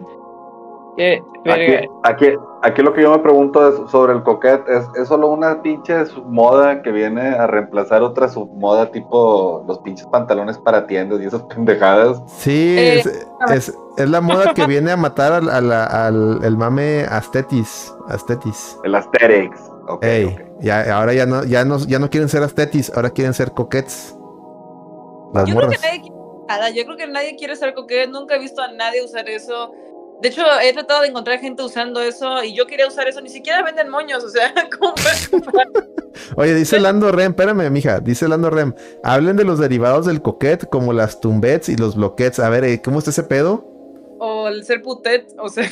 aquí, aquí, lo que yo me pregunto es sobre el coquet, ¿es, ¿es, solo una pinche submoda que viene a reemplazar otra submoda tipo los pinches pantalones para tiendas y esas pendejadas? Sí, eh, es, es, la moda que viene a matar al, al, el mame aesthetis, aesthetis. El aesthetics. Okay, Ya, ahora ya no, ya no, ya no quieren ser aesthetis, ahora quieren ser coquets. Las yo creo que nadie quiere, yo creo que nadie quiere ser coquet, nunca he visto a nadie usar eso. De hecho, he tratado de encontrar gente usando eso y yo quería usar eso, ni siquiera venden moños, o sea, <laughs> ¿cómo Oye, dice Lando Rem, espérame, mija, dice Lando Rem, hablen de los derivados del coquet como las tumbets y los bloquets. A ver, eh, ¿cómo está ese pedo? O el ser putet, o sea. <laughs>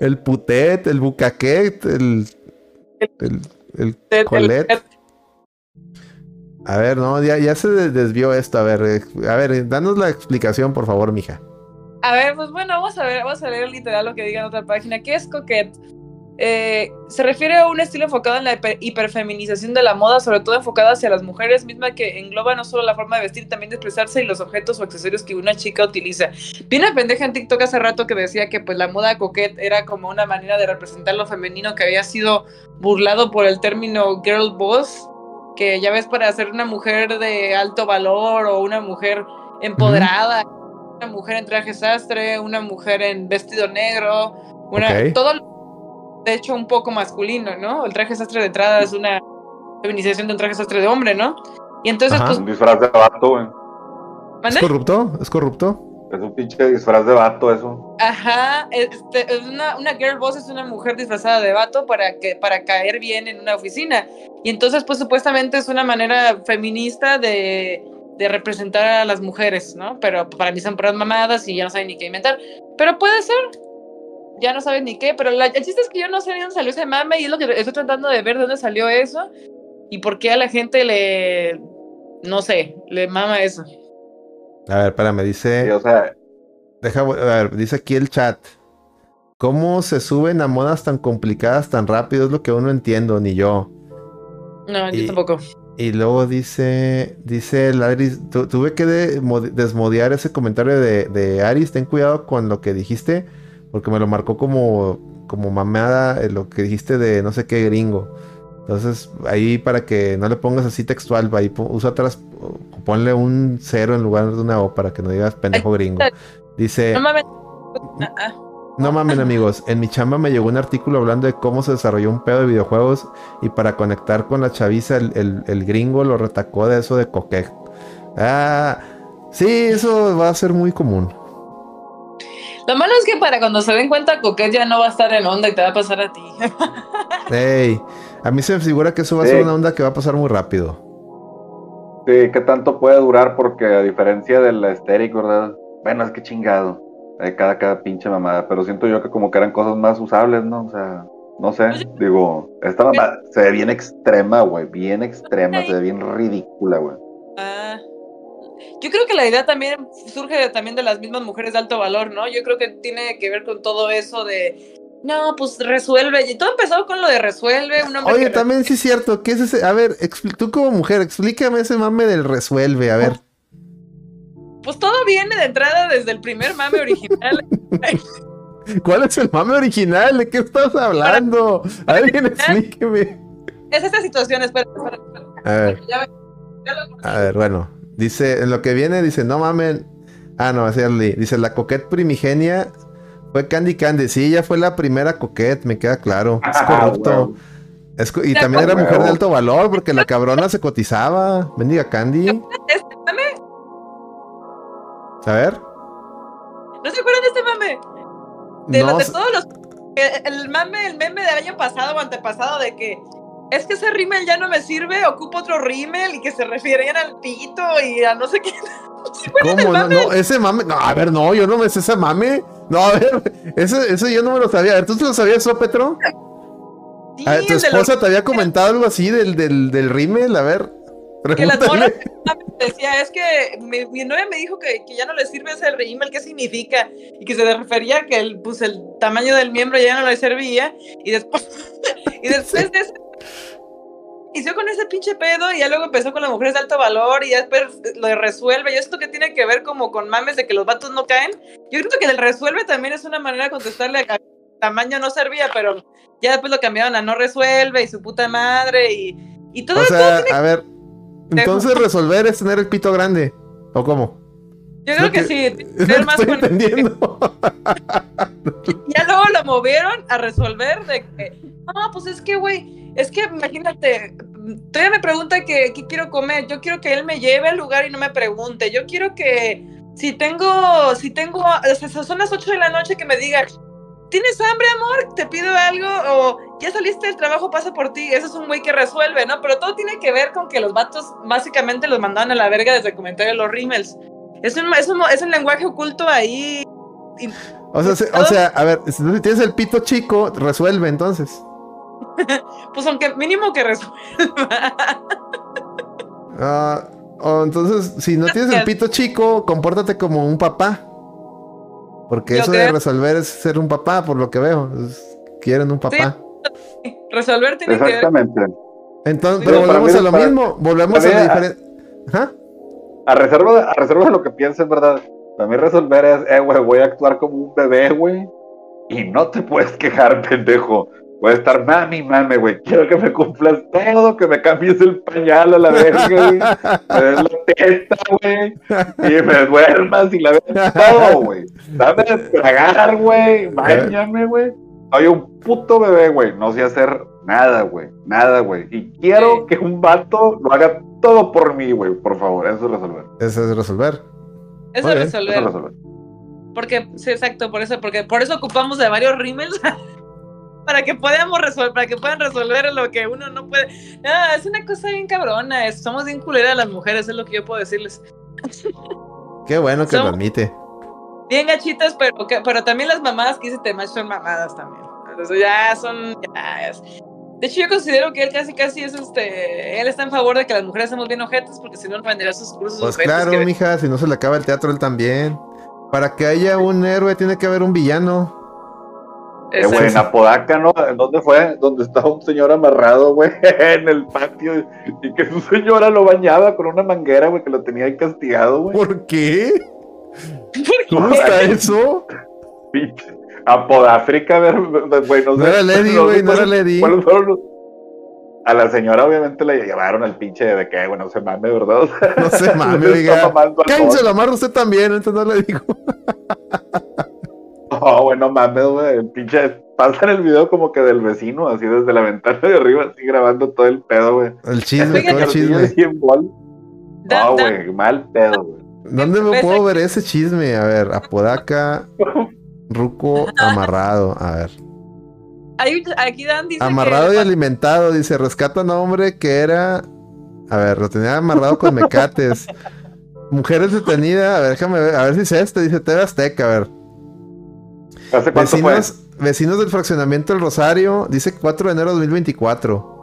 el putet, el bucaquet, el. El. El, colet. A ver, no, ya, ya se desvió esto. A ver, eh, a ver, danos la explicación, por favor, mija. A ver, pues bueno, vamos a ver, vamos a leer literal lo que diga en otra página. ¿Qué es coquet? Eh, se refiere a un estilo enfocado en la hiperfeminización de la moda, sobre todo enfocada hacia las mujeres, misma que engloba no solo la forma de vestir, también de expresarse y los objetos o accesorios que una chica utiliza. Vi una pendeja en TikTok hace rato que decía que pues la moda coquette era como una manera de representar lo femenino que había sido burlado por el término girl boss, que ya ves para ser una mujer de alto valor o una mujer empoderada, una mujer en traje sastre, una mujer en vestido negro, una todo de hecho un poco masculino, ¿no? El traje sastre de entrada es una feminización de un traje sastre de hombre, ¿no? Y entonces, pues. Un disfraz de vato, güey. ¿Es corrupto? ¿Es corrupto? Es un pinche disfraz de vato, eso. Ajá, este, es una, una girl boss es una mujer disfrazada de vato para, que, para caer bien en una oficina. Y entonces, pues supuestamente es una manera feminista de, de representar a las mujeres, ¿no? Pero para mí son puras mamadas y ya no saben ni qué inventar. Pero puede ser, ya no sabes ni qué, pero la, el chiste es que yo no sé de dónde salió ese mame y es lo que estoy tratando de ver de dónde salió eso y por qué a la gente le, no sé, le mama eso. A ver, espérame, dice... o sea... Deja, a ver, dice aquí el chat. ¿Cómo se suben a modas tan complicadas tan rápido? Es lo que uno no entiendo, ni yo. No, yo tampoco. Y luego dice, dice Aris, tuve que desmodear ese comentario de, de Aris, ten cuidado con lo que dijiste porque me lo marcó como, como mamada eh, lo que dijiste de no sé qué gringo. Entonces, ahí para que no le pongas así textual, ahí usa atrás, ponle un cero en lugar de una O para que no digas pendejo gringo. Dice. No mames. Ah, ah. No mamen amigos, en mi chamba me llegó un artículo hablando de cómo se desarrolló un pedo de videojuegos y para conectar con la chaviza el, el, gringo lo retacó de eso de coquet. Ah, sí, eso va a ser muy común. Lo malo es que para cuando se den cuenta, Coquet ya no va a estar en onda y te va a pasar a ti. Ey, a mí se me figura que eso va a ser una onda que va a pasar muy rápido. Sí, ¿qué tanto puede durar? Porque a diferencia del estérico, ¿verdad? Bueno, es que chingado. Hay cada, cada pinche mamada. Pero siento yo que como que eran cosas más usables, ¿no? O sea, no sé. Pues digo, esta mamada se ve bien extrema, güey. Bien extrema, se ve bien ridícula, güey. Ah. Yo creo que la idea también surge también de las mismas mujeres de alto valor, ¿no? Yo creo que tiene que ver con todo eso de no, pues resuelve. Y todo empezó con lo de resuelve. Oye, también sí es cierto. ¿Qué es ese? A ver, tú como mujer, explícame ese mame del resuelve, a ver. Pues todo viene de entrada desde el primer mame original. <laughs> ¿Cuál es el mame original? ¿De qué estás hablando? Alguien explíqueme. es esta situación, espera, espera, A ver. a ver, bueno. Dice, en lo que viene, dice, no mamen. Ah, no, es Dice, la coquette primigenia fue Candy Candy. Sí, ella fue la primera coquette, me queda claro. Es ah, corrupto. y también era mujer de alto valor porque la cabrona se cotizaba. Bendiga Candy. A ver. ¿No se acuerdan de este mame? De, los, de todos los. El, mame, el meme del año pasado o antepasado de que es que ese rímel ya no me sirve, ocupo otro rímel y que se refieren al pito y a no sé qué. <laughs> ¿Cómo? No, no, ese mame. No, a ver, no, yo no me sé ese mame. No, a ver, <laughs> ese, ese yo no me lo sabía. A ver, ¿tú te lo sabías eso, Petro? Sí, ¿Tu esposa te había comentado algo así del, del, del rímel? A ver. Que las morras <laughs> decía, es que mi, novia me dijo que, que, ya no le sirve ese rímel, ¿qué significa? Y que se refería a que el, pues, el tamaño del miembro ya no le servía. Y después, y después de eso inició con ese pinche pedo y ya luego empezó con las mujeres de alto valor y ya después lo resuelve. Y esto que tiene que ver como con mames de que los vatos no caen. Yo creo que el resuelve también es una manera de contestarle a tamaño no servía, pero ya después lo cambiaron a no resuelve y su puta madre y, y todo. O sea, a ver, entonces resolver es tener el pito grande, ¿o cómo? Yo creo que, sí, <laughs> tener más estoy entendiendo. <laughs> ya luego lo movieron a resolver de que, no, pues es que, güey, es que imagínate, todavía me pregunta que qué quiero comer, yo quiero que él me lleve al lugar y no me pregunte, yo quiero que si tengo, si tengo, o sea, son las 8 de la noche que me diga, ¿tienes hambre, amor? ¿Te pido algo? O ya saliste del trabajo, pasa por ti. Ese es un güey que resuelve, ¿no? Pero todo tiene que ver con que los vatos básicamente los mandaban a la verga desde el comentario de los rímels. Es un, es un, es un lenguaje oculto ahí. O sea, o sea, a ver, si tienes el pito chico, resuelve entonces. <laughs> pues aunque mínimo que resuelva. Ah, o entonces, si no tienes el pito chico, compórtate como un papá. Porque eso de resolver es ser un papá, por lo que veo. quieren un papá. Resolver tiene Exactamente. que ver. Entonces, pero, volvemos a lo mismo. Volvemos a, diferente. A reserva, de, a reserva de lo que pienses, ¿verdad? También resolver es, eh, güey, voy a actuar como un bebé, güey. Y no te puedes quejar, <laughs> pendejo. Voy a estar mami, mami, güey. Quiero que me cumplas todo, que me cambies el pañal a la verga, güey. Me des la testa, güey. Y me duermas y la verga. Todo, güey. Dame de tragar, güey. Báñame, güey. Soy un puto bebé, güey. No sé hacer nada, güey. Nada, güey. Y quiero que un vato lo haga todo por mí, güey. Por favor. Eso es resolver. Eso es resolver. Eso es resolver. Eso es resolver. Porque, sí, exacto, por eso, porque por eso ocupamos de varios rímels <laughs> para que podamos resolver, para que puedan resolver lo que uno no puede. No, es una cosa bien cabrona, somos bien culeras las mujeres, es lo que yo puedo decirles. Qué bueno que lo admite. Bien gachitas, pero, pero también las mamadas que hice Temach son mamadas también. Entonces ya son. De hecho, yo considero que él casi casi es este. Él está en favor de que las mujeres seamos bien ojetes, porque si no, no venderá sus cursos. Pues claro, mija, si no se le acaba el teatro, él también. Para que haya un héroe, tiene que haber un villano. Eh, güey, en Apodaca, ¿no? ¿En dónde fue? Donde estaba un señor amarrado, güey, <laughs> en el patio y que su señora lo bañaba con una manguera, güey, que lo tenía ahí castigado, güey. ¿Por qué? ¿Cómo está eso? Apodáfrica, a ver, güey, no, no era Lady, güey, no, era Lady. A la señora obviamente le llevaron al pinche de que, güey, no se mame, ¿verdad? no se <laughs> mame, oiga. Cállense la amarra usted también, entonces no le digo. <laughs> Oh, bueno, mames, güey. Pinche. Pasa en el video como que del vecino, así desde la ventana de arriba, así grabando todo el pedo, güey. El chisme, todo el chisme. No, güey, mal pedo, güey. ¿Dónde me puedo ver ese chisme? A ver, Apodaca, Ruco <laughs> amarrado. A ver. aquí Dan dice Amarrado y alimentado, dice, rescata un hombre que era. A ver, lo tenía amarrado con mecates. Mujeres detenidas, a ver, déjame ver, a ver si es este, dice TV Azteca, a ver vecinos, vecinos del fraccionamiento del Rosario, dice 4 de enero de 2024.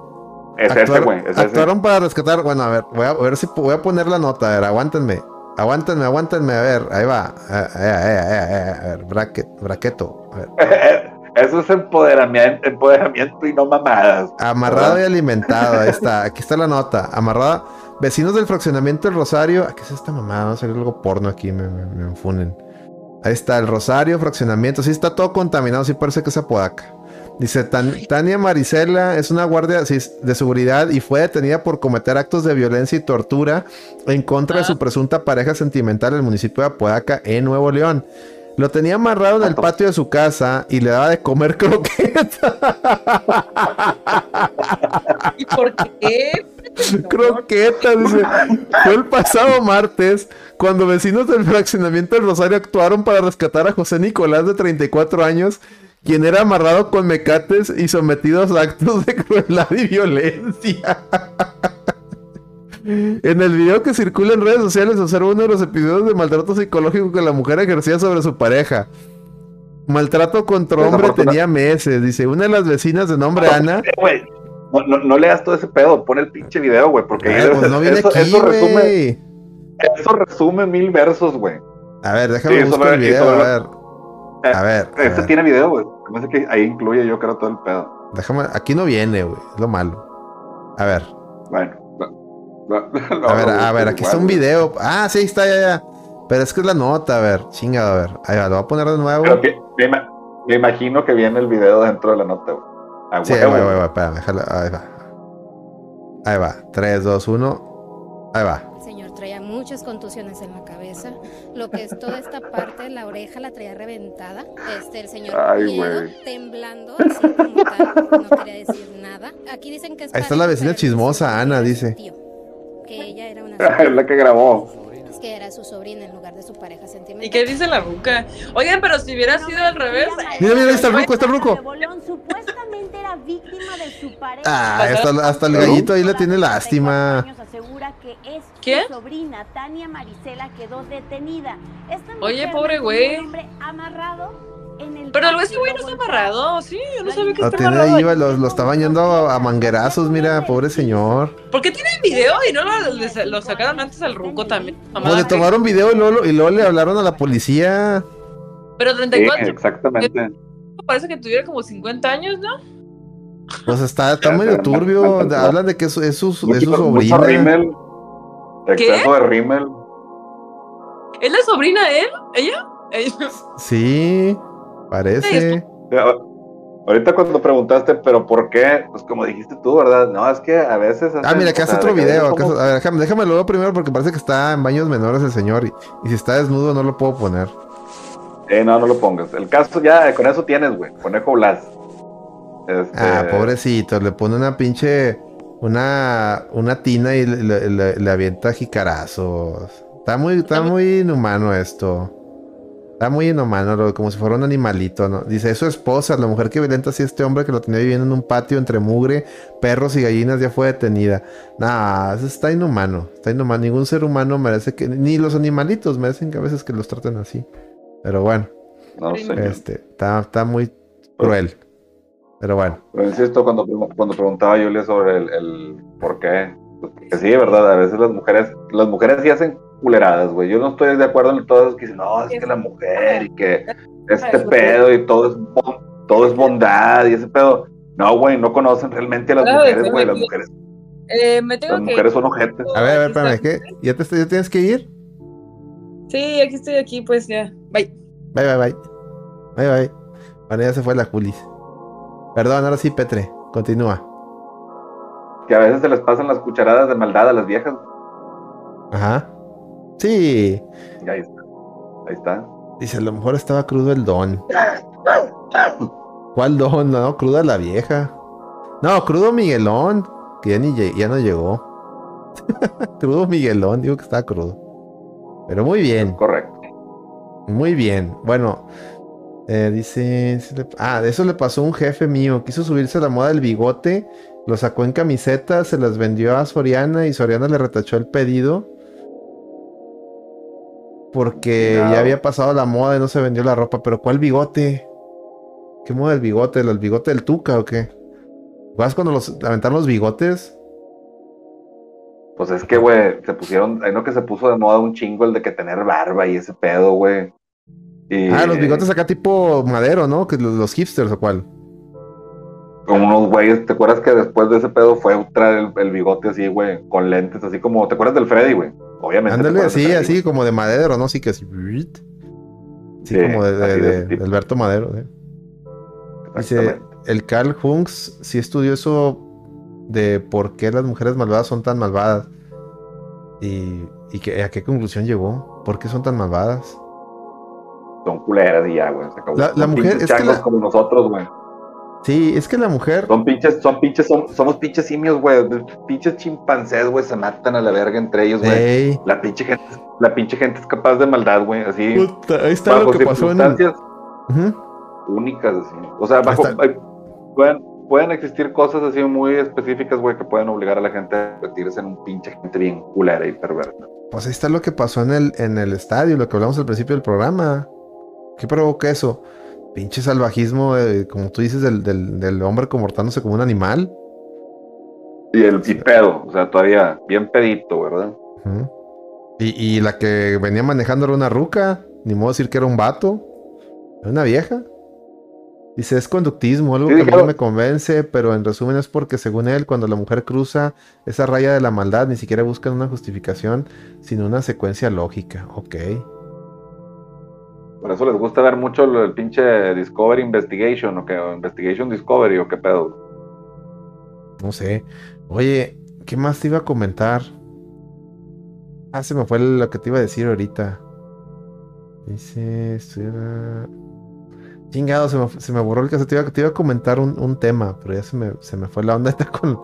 Es ese, güey. actuaron para rescatar. Bueno, a ver, voy a, ver si voy a poner la nota. A ver, aguántenme. Aguántenme, aguántenme. A ver, ahí va. A, ver, bracket, braqueto. <laughs> Eso es empoderamiento, empoderamiento y no mamadas. Amarrado y alimentado. Ahí está. Aquí está la nota. Amarrada. Vecinos del fraccionamiento del Rosario. ¿Qué es esta mamada? Va a salir algo porno aquí. Me, me, me enfunen. Ahí está el Rosario, fraccionamiento. Sí, está todo contaminado. Sí, parece que es Apodaca. Dice, Tania Marisela es una guardia de seguridad y fue detenida por cometer actos de violencia y tortura en contra de su ah. presunta pareja sentimental en el municipio de Apodaca, en Nuevo León. Lo tenía amarrado en el patio de su casa y le daba de comer <laughs> croqueta. ¿Y por qué? <laughs> Croqueta, dice. Fue el pasado martes cuando vecinos del fraccionamiento del Rosario actuaron para rescatar a José Nicolás de 34 años quien era amarrado con mecates y sometido a actos de crueldad y violencia. en el video que circula en redes sociales observa uno de los episodios de maltrato psicológico que la mujer ejercía sobre su pareja. Maltrato contra hombre tenía meses, dice una de las vecinas de nombre Ana. no, leas todo ese pedo, pon el pinche video, güey, porque pues eso, resume. Eso resume mil versos, güey. A ver, déjame buscar el video, a ver. A ver. Este tiene video, güey. Me que ahí incluye yo creo todo el pedo. Déjame, aquí no viene, güey. Es lo malo. A ver. Bueno. <laughs> a ver, a ver, aquí está un video. Ah, sí, está, ya, ya. Pero es que es la nota, a ver, chingado, a ver. Ahí va, lo voy a poner de nuevo. me, imagino que viene el video dentro de la nota, güey. Ah, sí, güey, güey, güey, espérame, déjalo, ahí va. Ahí va, 3, 2, 1, ahí va traía muchas contusiones en la cabeza, lo que es toda esta parte de la oreja la traía reventada, este, el señor temblando, así como tal, no quería decir nada. Aquí dicen que es Ahí está la vecina chismosa, Ana, dice. que ella era una... <laughs> es la que grabó que era su sobrina en lugar de su pareja sentimental. ¿Y qué dice la ruca? Oigan, pero si hubiera sido al revés. Mira, mira, ahí está el ruco, está el ruco. Supuestamente era víctima de su pareja. Ah, hasta, hasta el gallito ahí le tiene lástima. ¿Qué? Su sobrina Tania Marisela quedó detenida. Oye, pobre güey. amarrado pero ese güey no está amarrado, sí, yo no sabía que está amarrado. Ahí, lo, lo está bañando a, manguerazos, mira, pobre señor. ¿Por qué tienen video y no lo, lo sacaron antes al ruco también? Mamá, le tomaron video y luego, y luego le hablaron a la policía. Pero 34. Sí, exactamente. Parece que tuviera como 50 años, ¿no? Pues está, está medio turbio. Hablan de que es, su, es su, es su sobrina. Exceso de rímel. ¿Es la sobrina de él? ¿Ella? ¿Ella? Sí. Parece. Ahorita cuando preguntaste, pero ¿por qué? Pues como dijiste tú, ¿verdad? No, es que a veces... ah, mira, acá hace otro video. a ver, déjame, déjame lo primero porque parece que está en baños menores el señor. Y, si está desnudo no lo puedo poner. Eh, no, no lo pongas. El caso ya, con eso tienes, güey. Conejo Blas. Este... Ah, pobrecito. Le pone una pinche... Una, una tina y le, le, avienta jicarazos. Está muy, está muy inhumano esto. Está muy inhumano, como si fuera un animalito, ¿no? Dice, es su esposa, la mujer que violenta así este hombre que lo tenía viviendo en un patio entre mugre, perros y gallinas, ya fue detenida. Nah, eso está inhumano, está inhumano. Ningún ser humano merece que, ni los animalitos merecen que a veces que los traten así. Pero bueno. No sé. Este, está, está muy cruel. Pero bueno. Pero insisto, cuando, cuando preguntaba yo sobre el, el por qué, pues que sí, verdad, a veces las mujeres, las mujeres sí hacen culeradas, güey. Yo no estoy de acuerdo en todos que dicen, no, es que la mujer y que este pedo y todo es, todo es bondad y ese pedo. No, güey, no conocen realmente a las mujeres, güey. Las mujeres. Eh, me tengo las mujeres son ojetes. A ver, a ver, espérame, ¿qué? ¿Ya, te, ¿ya tienes que ir? Sí, aquí estoy, aquí, pues ya. Bye. Bye, bye, bye. Bye, bye. Bueno, ya se fue la Julis. Perdón, ahora sí, Petre, continúa. Que a veces se les pasan las cucharadas de maldad a las viejas. Ajá. Sí. ahí está. Ahí está. Dice, a lo mejor estaba crudo el don. ¿Cuál don? No, cruda la vieja. No, crudo Miguelón, que ya, ni, ya no llegó. <laughs> crudo Miguelón, digo que estaba crudo. Pero muy bien. Correcto. Muy bien. Bueno, eh, dice... Ah, de eso le pasó a un jefe mío. Quiso subirse a la moda del bigote, lo sacó en camiseta, se las vendió a Soriana y Soriana le retachó el pedido porque ya había pasado la moda y no se vendió la ropa. Pero ¿cuál bigote? ¿Qué moda el bigote? ¿El bigote del Tuca o qué? ¿Vas cuando los aventaron los bigotes? Pues es que, güey, se pusieron, hay no que se puso de moda un chingo el de que tener barba y ese pedo, güey. Ah, los bigotes acá tipo madero, ¿no? Que los, hipsters o cuál. Como unos güeyes, ¿te acuerdas que después de ese pedo fue traer el, el bigote así, güey, con lentes, así como, ¿te acuerdas del Freddy, güey? Obviamente. Ándale, así, así como de madero, ¿no? Sí, que así. Sí, como de, Alberto Madero. Dice, el Carl Hunks sí estudió eso de por qué las mujeres malvadas son tan malvadas. Y, y a qué conclusión llegó. ¿Por qué son tan malvadas? Son culeras y ya, güey. La, mujer es que como nosotros, güey. Sí, es que la mujer. Son pinches, son pinches, somos pinches simios, güey. Pinches chimpancés, güey, se matan a la verga entre ellos, güey. La pinche gente, la pinche gente es capaz de maldad, güey. Así. ahí está lo que pasó en. Únicas, así. O sea, bajo, pueden, pueden existir cosas así muy específicas, güey, que pueden obligar a la gente a convertirse en un pinche gente bien culera y perversa. Pues ahí está lo que pasó en el, en el estadio, lo que hablamos al principio del programa. ¿Qué provoca eso? Pinche salvajismo, como tú dices, del, del, hombre comportándose como un animal. Y el y pedo, o sea, todavía bien pedito, ¿verdad? y, y, la que venía manejando era una ruca, ni modo decir que era un vato, era una vieja. Dice, es conductismo, algo que no me convence, pero en resumen es porque según él, cuando la mujer cruza esa raya de la maldad, ni siquiera buscan una justificación, sino una secuencia lógica. Ok. Por eso les gusta ver mucho el pinche Discovery Investigation o que Investigation Discovery o qué pedo. No sé. Oye, ¿qué más te iba a comentar? Ah, se me fue lo que te iba a decir ahorita. Dice, Chingado, se me, se me borró el cassette. Te iba, a comentar un, un, tema, pero ya se me, se me fue la onda <laughs> con,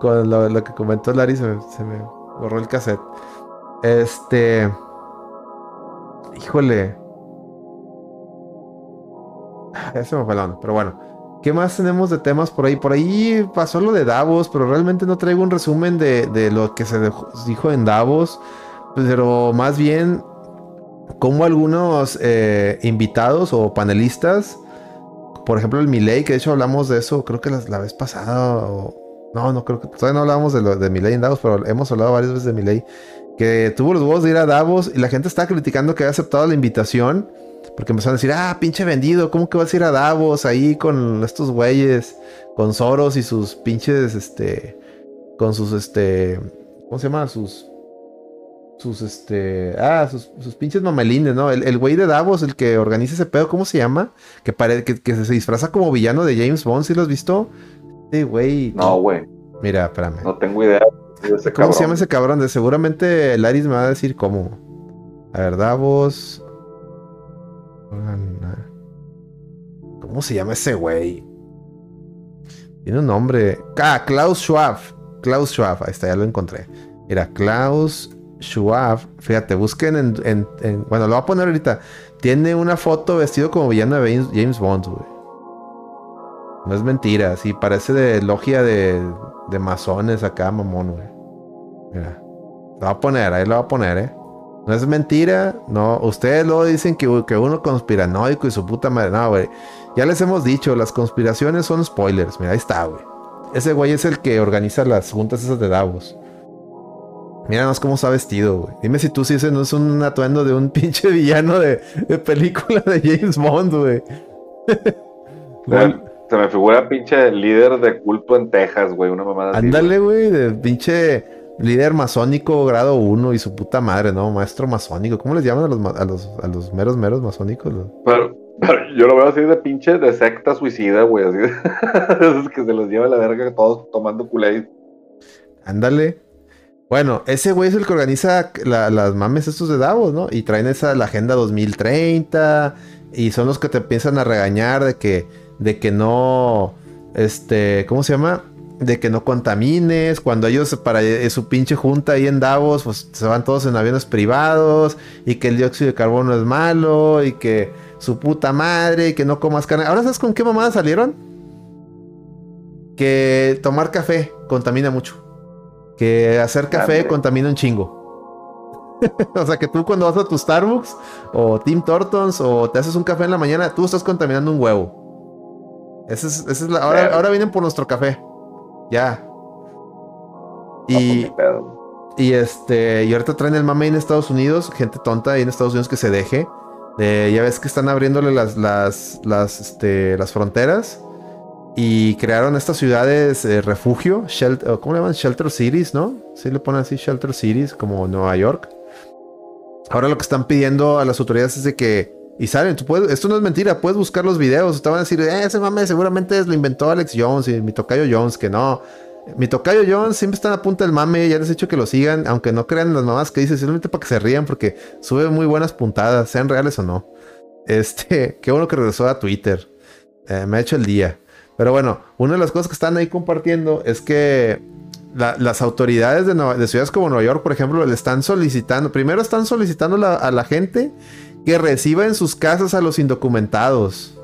con lo, que comentó Larry. Se me borró el cassette. Este. Híjole. Ya se me fue la onda, pero bueno. ¿Qué más tenemos de temas por ahí? Por ahí pasó lo de Davos, pero realmente no traigo un resumen de, de lo que se dijo en Davos. Pero más bien como algunos eh, invitados o panelistas, por ejemplo el Miley, que de hecho hablamos de eso, creo que la, vez pasada, o, no, no creo que todavía no hablábamos de, lo, de Miley en Davos, pero hemos hablado varias veces de Miley, que tuvo los huevos de ir a Davos y la gente está criticando que haya aceptado la invitación, porque empezaron a decir, ah, pinche vendido, ¿cómo que vas a ir a Davos ahí con estos güeyes, con Soros y sus pinches, este, con sus, este, ¿cómo se llama? Sus sus, este, ah, sus, sus pinches mamelines, ¿no? El, güey de Davos, el que organiza ese pedo, ¿cómo se llama? Que, que, se disfraza como villano de James Bond, ¿sí lo has visto? Sí, güey. No, güey. Mira, espérame. No tengo idea. ¿Cómo se llama ese cabrón? De, seguramente Laris me va a decir cómo. A ver, Davos. ¿Cómo se llama ese güey? Tiene un nombre. Ah, Klaus Schwab. Klaus Schwab, ahí está, ya lo encontré. Mira, Klaus Schwab, fíjate, busquen en, Bueno, lo voy a poner ahorita. Tiene una foto vestido como villano de James Bond, güey. No es mentira, sí, parece de logia de, de masones acá, mamón, güey. Mira. Lo voy a poner, ahí lo voy a poner, eh. No es mentira, no. Ustedes luego dicen que, que uno conspiranoico y su puta madre. No, güey. Ya les hemos dicho, las conspiraciones son spoilers. Mira, ahí está, güey. Ese güey es el que organiza las juntas esas de Davos. Míranos cómo está vestido, güey. Dime si tú sí ese no es un atuendo de un <laughs> pinche villano de, película de James Bond, <laughs> güey. se me figura pinche líder de culto en Texas, güey. Una mamada. Ándale, güey, de pinche líder masónico grado 1 y su puta madre, ¿no? Maestro masónico. ¿Cómo les llaman a los, a los, a los meros, meros masónicos? Pero, yo lo veo así de pinche de secta suicida, güey. Así de... <laughs> Esos que se los lleva la verga todos tomando culé. Ándale. Bueno, ese güey es el que organiza las mames estos de Davos, ¿no? Y traen esa la agenda 2030 y son los que te empiezan a regañar de que de que no este, ¿cómo se llama? De que no contamines, cuando ellos para eh, su pinche junta ahí en Davos, pues se van todos en aviones privados y que el dióxido de carbono es malo y que su puta madre y que no comas carne. Ahora sabes con qué mamadas salieron? Que tomar café contamina mucho que hacer café contamina un chingo. <laughs> o sea que tú cuando vas a tu Starbucks o Tim Tortons o te haces un café en la mañana, tú estás contaminando un huevo. Esa es, es la, ahora, ahora, vienen por nuestro café. Ya. Y, y este, y ahorita traen el mame en Estados Unidos, gente tonta ahí en Estados Unidos que se deje. ya ves que están abriéndole las, las, las, este, las fronteras y crearon estas ciudades eh, refugio, shelter, ¿cómo le llaman? Shelter Cities, ¿no? Sí le ponen así, Shelter Cities, como Nueva York. Ahora lo que están pidiendo a las autoridades es de que Y salen, tú puedes, esto no es mentira, puedes buscar los videos. Te van a decir, eh, ese mame seguramente lo inventó Alex Jones y mi tocayo Jones, que no. Mi tocayo Jones siempre está a punta del mame, ya les he dicho que lo sigan, aunque no crean las mamás que dice, simplemente para que se rían, porque sube muy buenas puntadas, sean reales o no. Este, <laughs> qué bueno que regresó a Twitter. Eh, me ha hecho el día. Pero bueno, una de las cosas que están ahí compartiendo es que las autoridades de, ciudades como Nueva York, por ejemplo, le están solicitando, primero están solicitando a la gente que reciba en sus casas a los indocumentados.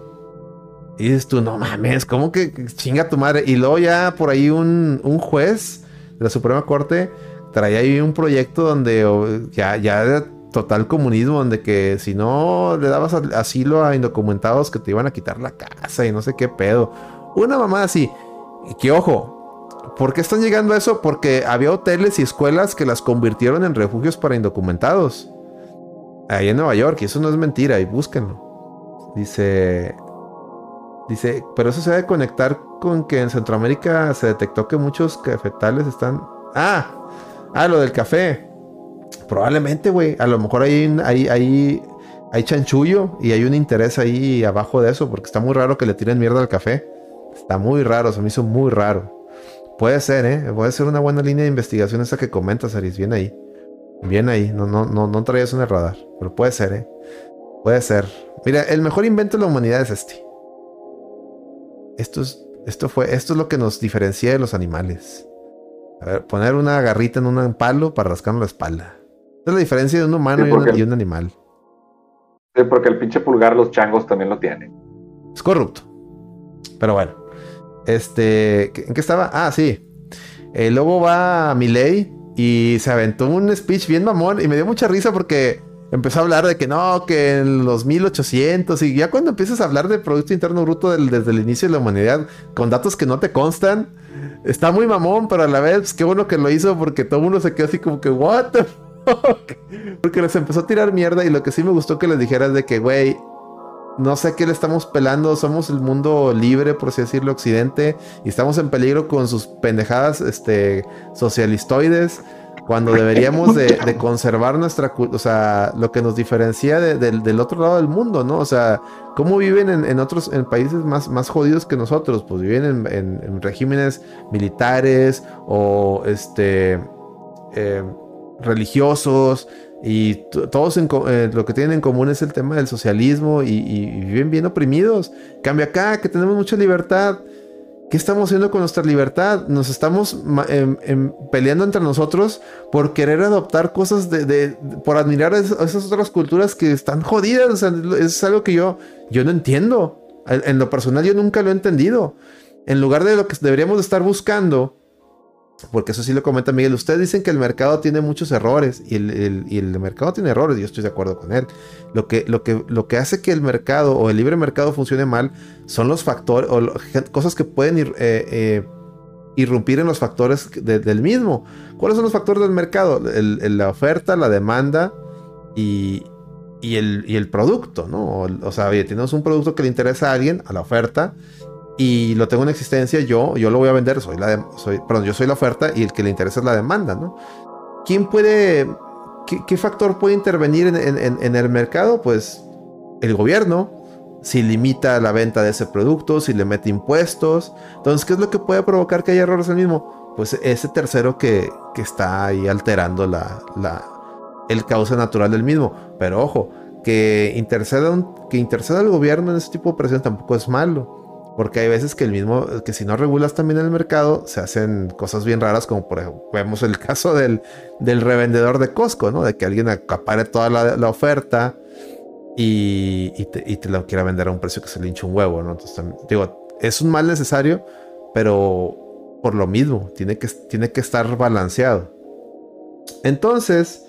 Dices tú, no mames, ¿cómo que chinga tu madre? Y luego ya por ahí un, juez de la Suprema Corte traía ahí un proyecto donde ya, ya total comunismo, donde que si no le dabas asilo a indocumentados que te iban a quitar la casa y no sé qué pedo. Una mamá así. Y que ojo, ¿por qué están llegando a eso? Porque había hoteles y escuelas que las convirtieron en refugios para indocumentados. Ahí en Nueva York, y eso no es mentira, y búsquenlo. Dice. Dice, pero eso se debe conectar con que en Centroamérica se detectó que muchos cafetales están. Ah, ah, lo del café. Probablemente, güey. A lo mejor hay, hay, hay, hay chanchullo y hay un interés ahí abajo de eso, porque está muy raro que le tiren mierda al café. Está muy raro, se me hizo muy raro. Puede ser, ¿eh? Puede ser una buena línea de investigación esa que comentas, Aris. Bien ahí. Bien ahí. No, no, no, no traías en el radar. Pero puede ser, ¿eh? Puede ser. Mira, el mejor invento de la humanidad es este. Esto es, esto fue, esto es lo que nos diferencia de los animales. A ver, poner una garrita en un palo para rascarnos la espalda. Esa es la diferencia de un humano y, un, y, un, animal. Sí, porque el pinche pulgar los changos también lo tienen. Es corrupto. Pero bueno. Este, ¿en qué estaba? Ah, sí. El lobo va a Miley y se aventó un speech bien mamón y me dio mucha risa porque empezó a hablar de que no, que en los 1800 y ya cuando empiezas a hablar de Producto Interno Bruto desde el inicio de la humanidad con datos que no te constan, está muy mamón, pero a la vez qué bueno que lo hizo porque todo mundo se quedó así como que, what the fuck? <laughs> Porque les empezó a tirar mierda y lo que sí me gustó que les dijeras de que, güey, no sé qué le estamos pelando, somos el mundo libre, por así decirlo, occidente, y estamos en peligro con sus pendejadas este, socialistoides, cuando deberíamos de, conservar nuestra o sea, lo que nos diferencia del otro lado del mundo, ¿no? O sea, ¿cómo viven en, otros en países más, jodidos que nosotros? Pues viven en, regímenes militares o este eh, religiosos, y todos eh, lo que tienen en común es el tema del socialismo y, viven bien oprimidos. Cambia acá, que tenemos mucha libertad. ¿Qué estamos haciendo con nuestra libertad? Nos estamos em, em, peleando entre nosotros por querer adoptar cosas de, por admirar esas otras culturas que están jodidas. es algo que yo, yo no entiendo. En lo personal yo nunca lo he entendido. En lugar de lo que deberíamos estar buscando porque eso sí lo comenta Miguel, ustedes dicen que el mercado tiene muchos errores y el, mercado tiene errores, yo estoy de acuerdo con él. Lo que, hace que el mercado o el libre mercado funcione mal son los factores o cosas que pueden ir, eh, eh, irrumpir en los factores del mismo. ¿Cuáles son los factores del mercado? la oferta, la demanda y, el, producto, ¿no? O, o sea, oye, tenemos un producto que le interesa a alguien, a la oferta, y lo tengo en existencia, yo, yo lo voy a vender, soy la, soy, perdón, yo soy la oferta y el que le interesa es la demanda, ¿no? ¿Quién puede, qué, factor puede intervenir en, el mercado? Pues el gobierno, si limita la venta de ese producto, si le mete impuestos. Entonces, ¿qué es lo que puede provocar que haya errores en el mismo? Pues ese tercero que, que está ahí alterando la, la, el cauce natural del mismo. Pero ojo, que interceda, que interceda el gobierno en ese tipo de operaciones tampoco es malo. Porque hay veces que el mismo, que si no regulas también el mercado, se hacen cosas bien raras, como por ejemplo, vemos el <laughs> caso del, del revendedor de Costco, ¿no? De que alguien acapare toda la, oferta y, te, lo quiera vender a un precio que se le hincha un huevo, ¿no? Entonces, digo, es un mal necesario, pero por lo mismo, tiene que, tiene que estar balanceado. Entonces,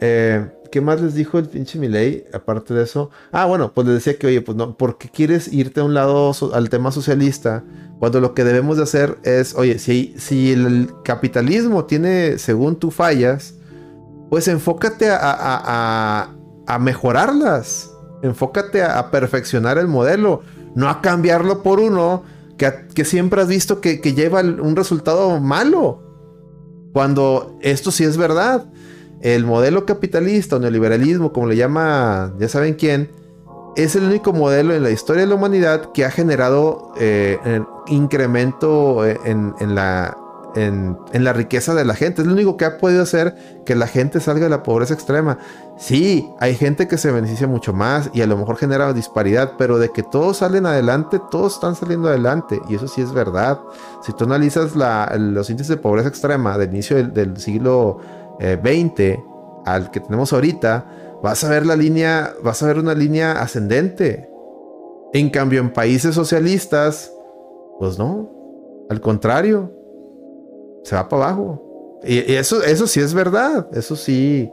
eh, ¿Qué más les dijo el pinche Milei? Aparte de eso. Ah, bueno, pues les decía que, oye, pues no, ¿por qué quieres irte a un lado al tema socialista? Cuando lo que debemos de hacer es, oye, si, si el capitalismo tiene, según tú, fallas, pues enfócate a, a, mejorarlas. Enfócate a, perfeccionar el modelo, no a cambiarlo por uno que, que siempre has visto que, que lleva un resultado malo. Cuando esto sí es verdad el modelo capitalista o neoliberalismo, como le llama, ya saben quién, es el único modelo en la historia de la humanidad que ha generado eh, incremento en, la, en, la riqueza de la gente. Es lo único que ha podido hacer que la gente salga de la pobreza extrema. Sí, hay gente que se beneficia mucho más y a lo mejor genera disparidad, pero de que todos salen adelante, todos están saliendo adelante. Y eso sí es verdad. Si tú analizas los índices de pobreza extrema del inicio del, siglo XX eh, al que tenemos ahorita, vas a ver la línea, vas a ver una línea ascendente. En cambio, en países socialistas, pues no. Al contrario, se va para abajo. Y, eso, eso sí es verdad. Eso sí.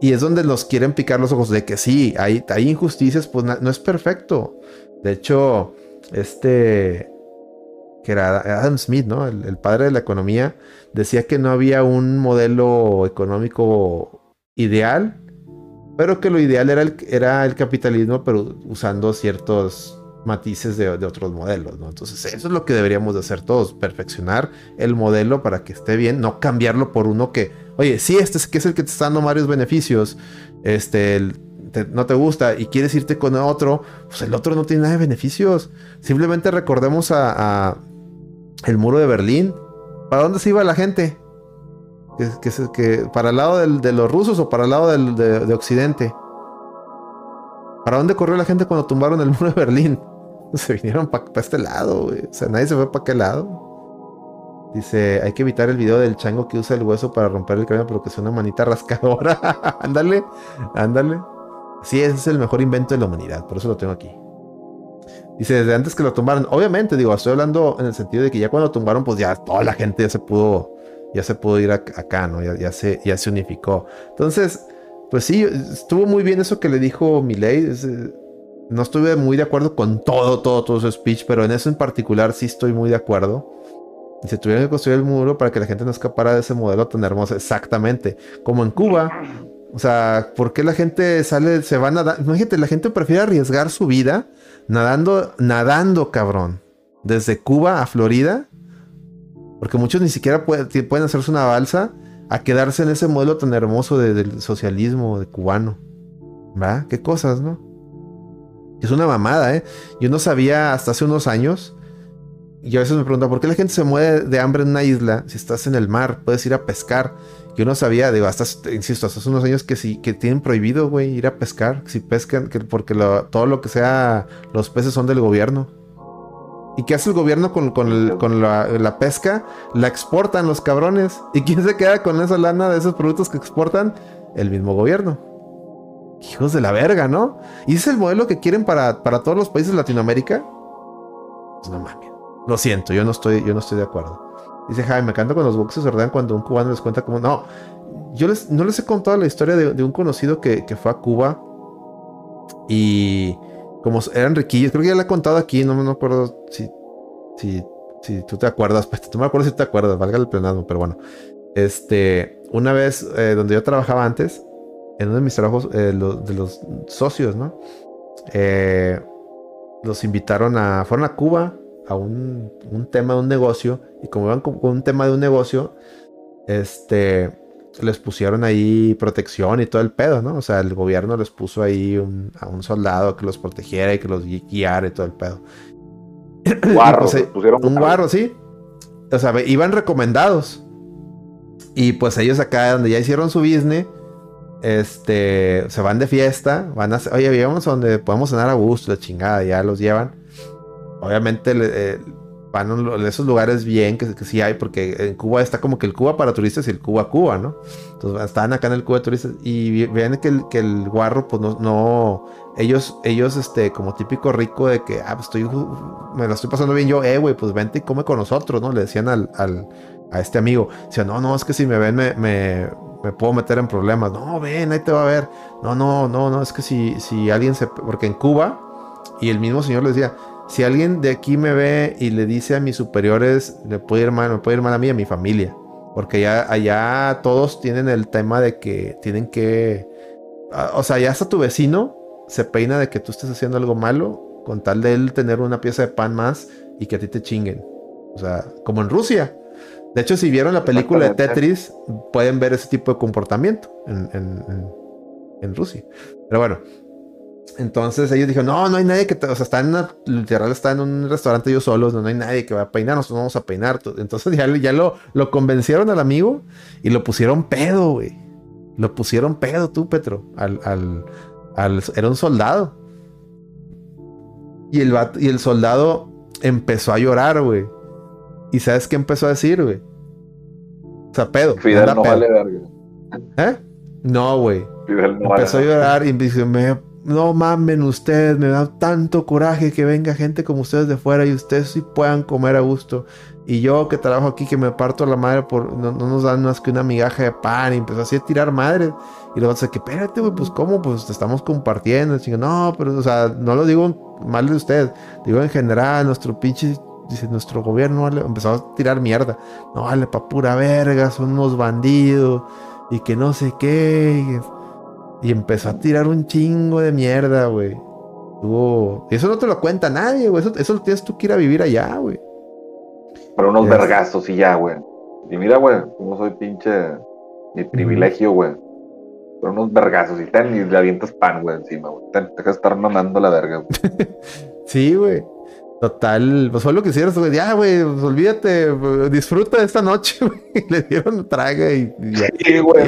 Y es donde nos quieren picar los ojos de que sí, hay, hay injusticias, pues no, es perfecto. De hecho, este, que era Adam Smith, ¿no? el, padre de la economía, decía que no había un modelo económico ideal, pero que lo ideal era el, capitalismo, pero usando ciertos matices de, otros modelos, ¿no? Entonces eso es lo que deberíamos de hacer todos, perfeccionar el modelo para que esté bien, no cambiarlo por uno que, oye, sí, este es, que es el que te está dando varios beneficios, este, no te gusta y quieres irte con otro, pues el otro no tiene nada de beneficios. Simplemente recordemos a, el muro de Berlín. ¿Para dónde se iba la gente? Que, que, ¿Para el lado de los rusos o para el lado de, Occidente? ¿Para dónde corrió la gente cuando tumbaron el <laughs> muro de Berlín? <laughs> Se vinieron para este lado. O sea, nadie se fue para qué lado. Dice, hay que evitar el video del chango que usa el hueso para romper el cráneo, pero que es una manita <laughs> rascadora. ándale, ándale. Sí, ese es el mejor invento de la humanidad, por eso lo tengo aquí. Dice, desde antes que lo tumbaron, obviamente, digo, estoy hablando en el sentido de que ya cuando tumbaron, pues ya toda la gente ya se pudo ya se pudo ir acá, ¿no? Ya, se, ya se unificó. Entonces, pues sí, estuvo muy bien eso que le dijo Milei. No estuve muy de acuerdo con todo, todo, todo su speech, pero en eso en particular sí estoy muy de acuerdo. Se tuvieron que construir el muro para que la gente no escapara de ese modelo tan hermoso. Exactamente. Como en Cuba. O sea, ¿por qué la gente sale, se va a nadar? Imagínate, la gente prefiere arriesgar su vida nadando, nadando, cabrón. Desde Cuba a Florida porque muchos ni siquiera pueden hacerse una balsa a quedarse en ese modelo tan hermoso del socialismo de cubano. ¿Va? Qué cosas, ¿no? Es una mamada, ¿eh? Yo no sabía hasta hace unos años. Y a veces me preguntan, ¿por qué la gente se muere de hambre en una isla si estás en el mar? Puedes ir a pescar. Yo no sabía, digo, hasta, insisto, hasta hace unos años que sí, que tienen prohibido, güey, ir a pescar. Si pescan, que, porque todo lo que sea, los peces son del gobierno. ¿Y qué hace el gobierno con, la, pesca? La exportan los cabrones. ¿Y quién se queda con esa lana de esos productos que exportan? El mismo gobierno. Hijos de la verga, ¿no? ¿Y ese es el modelo que quieren para, para todos los países de Latinoamérica? Pues no mames. Lo siento, yo no estoy, yo no estoy de acuerdo. Dice Jaime, me encanta cuando los boxes se ordenan cuando un cubano les cuenta cómo. No, yo les, no les he contado la historia de, un conocido que, que fue a Cuba y como eran riquillos, creo que ya le he contado aquí, no me acuerdo si, si, si tú te acuerdas, pues no me acuerdo si te acuerdas, valga el plenado, pero bueno. Este, una vez eh, donde yo trabajaba antes, en uno de mis trabajos, eh, de los socios, ¿no? Eh, los invitaron a, fueron a Cuba a un, un tema de un negocio, y como iban con un tema de un negocio, este, les pusieron ahí protección y todo el pedo, ¿no? O sea, el gobierno les puso ahí a un soldado que los protegiera y que los guiara y todo el pedo. <clears throat> Guarro, pues, pusieron un guarro, sí. O sea, iban recomendados. Y pues ellos acá donde ya hicieron su business, este, se van de fiesta, van a, oye, vamos a donde podemos cenar a gusto, la chingada, ya los llevan. Obviamente eh, van a esos lugares bien, que, sí hay, porque en Cuba está como que el Cuba para turistas y el Cuba Cuba, ¿no? Entonces están acá en el Cuba de turistas y ven que el, que el guarro, pues no, no, ellos, ellos, este, como típico rico de que, ah, pues estoy, me la estoy pasando bien yo, eh, güey, pues vente y come con nosotros, ¿no? Le decían al, al a este amigo, decían, no, no, es que si me ven me, me, me, puedo meter en problemas, no, ven, ahí te va a ver, no, no, no, no, es que si, si alguien se, porque en Cuba, y el mismo señor le decía, si alguien de aquí me ve y le dice a mis superiores, le puede ir mal, me puede ir mal a mí y a mi familia. Porque ya allá todos tienen el tema de que tienen que. O sea, ya hasta tu vecino se peina de que tú estés haciendo algo malo con tal de él tener una pieza de pan más y que a ti te chinguen. O sea, como en Rusia. De hecho, si vieron la película de Tetris, pueden ver ese tipo de comportamiento en, en Rusia. Pero bueno, Entonces ellos dijeron, no, no hay nadie que, o sea, está en una, literal está en un restaurante ellos solos, no, hay nadie que va a peinar, nosotros vamos a peinar. Entonces ya, ya lo, lo convencieron al amigo y lo pusieron pedo, güey. Lo pusieron pedo tú, Petro, al, al, al era un soldado. Y el, y el soldado empezó a llorar, güey. ¿Y sabes qué empezó a decir, güey? O sea, pedo. Fidel no vale verga. ¿Eh? No, güey. empezó a llorar y me dice, me no mamen ustedes, me da tanto coraje que venga gente como ustedes de fuera y ustedes sí puedan comer a gusto. Y yo que trabajo aquí, que me parto la madre por no, nos dan más que una migaja de pan y empezó así a tirar madre. Y luego dice que espérate, güey, pues cómo, pues te estamos compartiendo. Y no, pero, o sea, no lo digo mal de usted, digo en general, nuestro pinche, dice, nuestro gobierno empezó a tirar mierda. No, vale, pa' pura verga, son unos bandidos y que no sé qué. Y empezó a tirar un chingo de mierda, güey. Y eso no te lo cuenta nadie, güey. Eso, lo tienes tú que ir a vivir allá, güey. Para unos vergazos y ya, güey. Y mira, güey, como soy pinche. Mi privilegio, güey. Para unos vergazos y tal, y le avientas pan, güey, encima, güey. Te dejas estar mamando la verga, güey. <laughs> sí, güey. Total, pues fue lo que hicieron, güey. Ya, güey, pues olvídate, disfruta de esta noche, <laughs> güey. Le dieron traga y, ya. Sí, güey,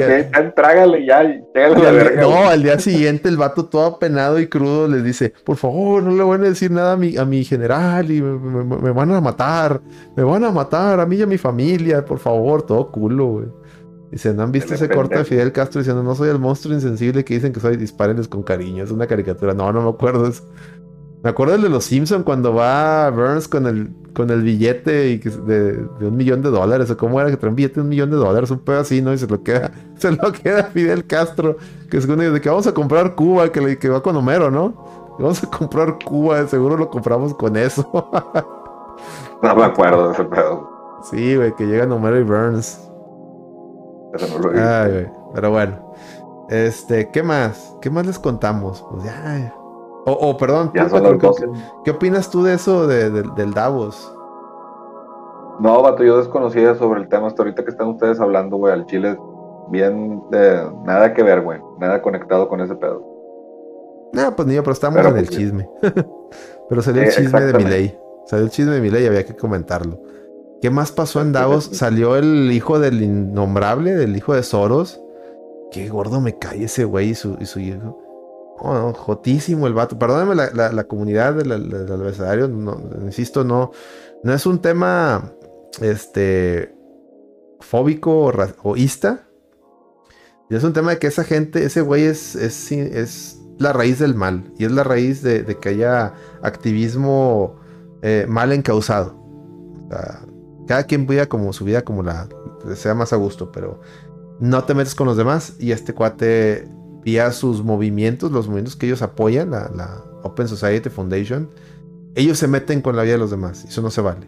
trágale ya, y la verga. No, al día siguiente el vato todo apenado y crudo les dice, por favor, no le van a decir nada a mi, a mi general y me, van a matar, me van a matar a mí y a mi familia, por favor, todo culo, güey. Dice, ¿no han visto ese corte de Fidel Castro diciendo, no soy el monstruo insensible que dicen que soy, dispárenles con cariño? Es una caricatura. No, no me acuerdo. eso. Me acuerdo de los Simpson cuando va Burns con el, con el billete y de, de, un millón de dólares. O cómo era que trae un billete de un millón de dólares, un pedo así, ¿no? Y se lo queda, <laughs> se lo queda Fidel Castro, que según de que vamos a comprar Cuba, que, le, que va con Homero, ¿no? Vamos a comprar Cuba, seguro lo compramos con eso. <laughs> no me acuerdo de ese pedo. Sí, güey, que llegan Homero y Burns. Pero no lo Ay, güey. Pero bueno. Este, ¿qué más? ¿Qué más les contamos? Pues ya, o, perdón, ¿qué, opinas tú de eso del Davos? No, vato, yo desconocía sobre el tema hasta ahorita que están ustedes hablando, güey, al Chile, bien, de nada que ver, güey, nada conectado con ese pedo. No, pues ni yo, pero estamos en el pues chisme. <laughs> pero salió el chisme de mi ley. Salió el chisme de mi ley y había que comentarlo. ¿Qué más pasó en Davos? <laughs> Salió el hijo del innombrable, del hijo de Soros. Qué gordo me cae ese güey y su, y su hijo. Oh, jotísimo el vato. Perdóname la, comunidad del, adversario. insisto, no, no es un tema este, fóbico o, ista. Es un tema de que esa gente, ese güey es, es, la raíz del mal. Y es la raíz de, que haya activismo eh, mal encausado. cada quien viva como su vida como la sea más a gusto, pero no te metes con los demás. Y este cuate vía sus movimientos, los movimientos que ellos apoyan, la, Open Society Foundation, ellos se meten con la vida de los demás. Eso no se vale.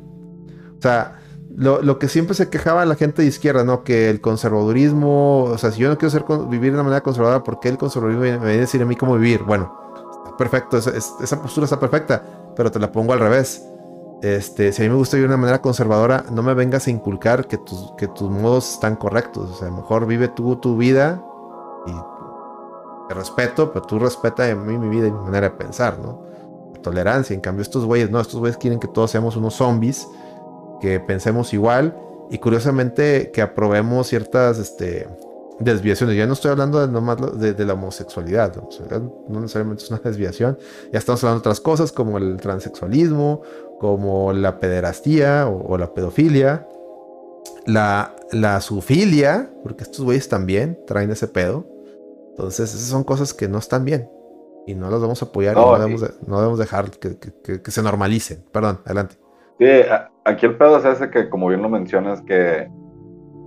O sea, lo, que siempre se quejaba la gente de izquierda, ¿no? Que el conservadurismo, o sea, si yo no quiero ser, vivir de una manera conservadora, ¿por qué el conservadurismo me viene a decir a mí cómo vivir? Bueno, está perfecto, esa, postura está perfecta, pero te la pongo al revés. Este, si a mí me gusta vivir de una manera conservadora, no me vengas a inculcar que tus, que tus modos están correctos. O sea, mejor vive tú tu vida y respeto, pero tú respeta a mí mi vida y mi manera de pensar, ¿no? tolerancia. En cambio, estos güeyes, no, estos güeyes quieren que todos seamos unos zombies, que pensemos igual y curiosamente que aprobemos ciertas este, desviaciones. Ya no estoy hablando de, nomás de, la homosexualidad, ¿no? necesariamente es una <laughs> desviación. Ya estamos hablando de otras cosas como el transexualismo, como la pederastía o, la pedofilia, la, la sufilia, porque estos güeyes también traen ese pedo. Entonces, esas son cosas que no están bien y no las vamos a apoyar no, y no, debemos, dejar que, se normalicen. Perdón, adelante. Sí, aquí el pedo es ese que, como bien lo mencionas, que,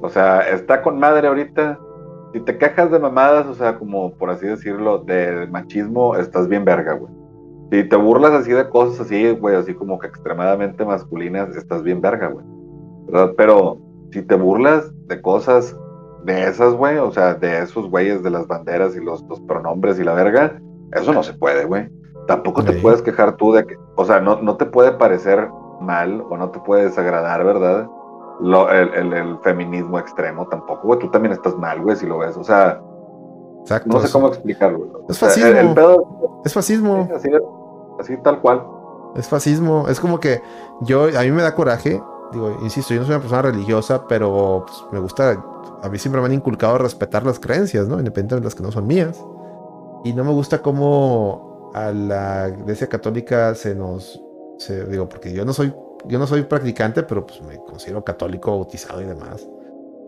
o sea, está con madre ahorita. Si te quejas de mamadas, o sea, como por así decirlo, de machismo, estás bien verga, güey. Si te burlas así de cosas así, güey, así como que extremadamente masculinas, estás bien verga, güey. Pero si te burlas de cosas de esas, güey, o sea, de esos güeyes de las banderas y los, pronombres y la verga, eso no se puede, güey. Tampoco te puedes quejar tú de que, o sea, no, no te puede parecer mal o no te puede desagradar, ¿verdad? Lo, el, el, feminismo extremo tampoco, güey. Tú también estás mal, güey, si lo ves. O sea, Exacto. No sé cómo explicarlo. Es fascismo. es fascismo. así, tal cual. Es fascismo. Es como que yo, a mí me da coraje. Digo, insisto, yo no soy una persona religiosa, pero pues, me gusta. A mí siempre me han inculcado respetar las creencias, ¿no? Independientemente de las que no son mías. Y no me gusta cómo a la iglesia católica se nos. Se, digo, porque yo no soy. Yo no soy practicante, pero pues me considero católico, bautizado y demás.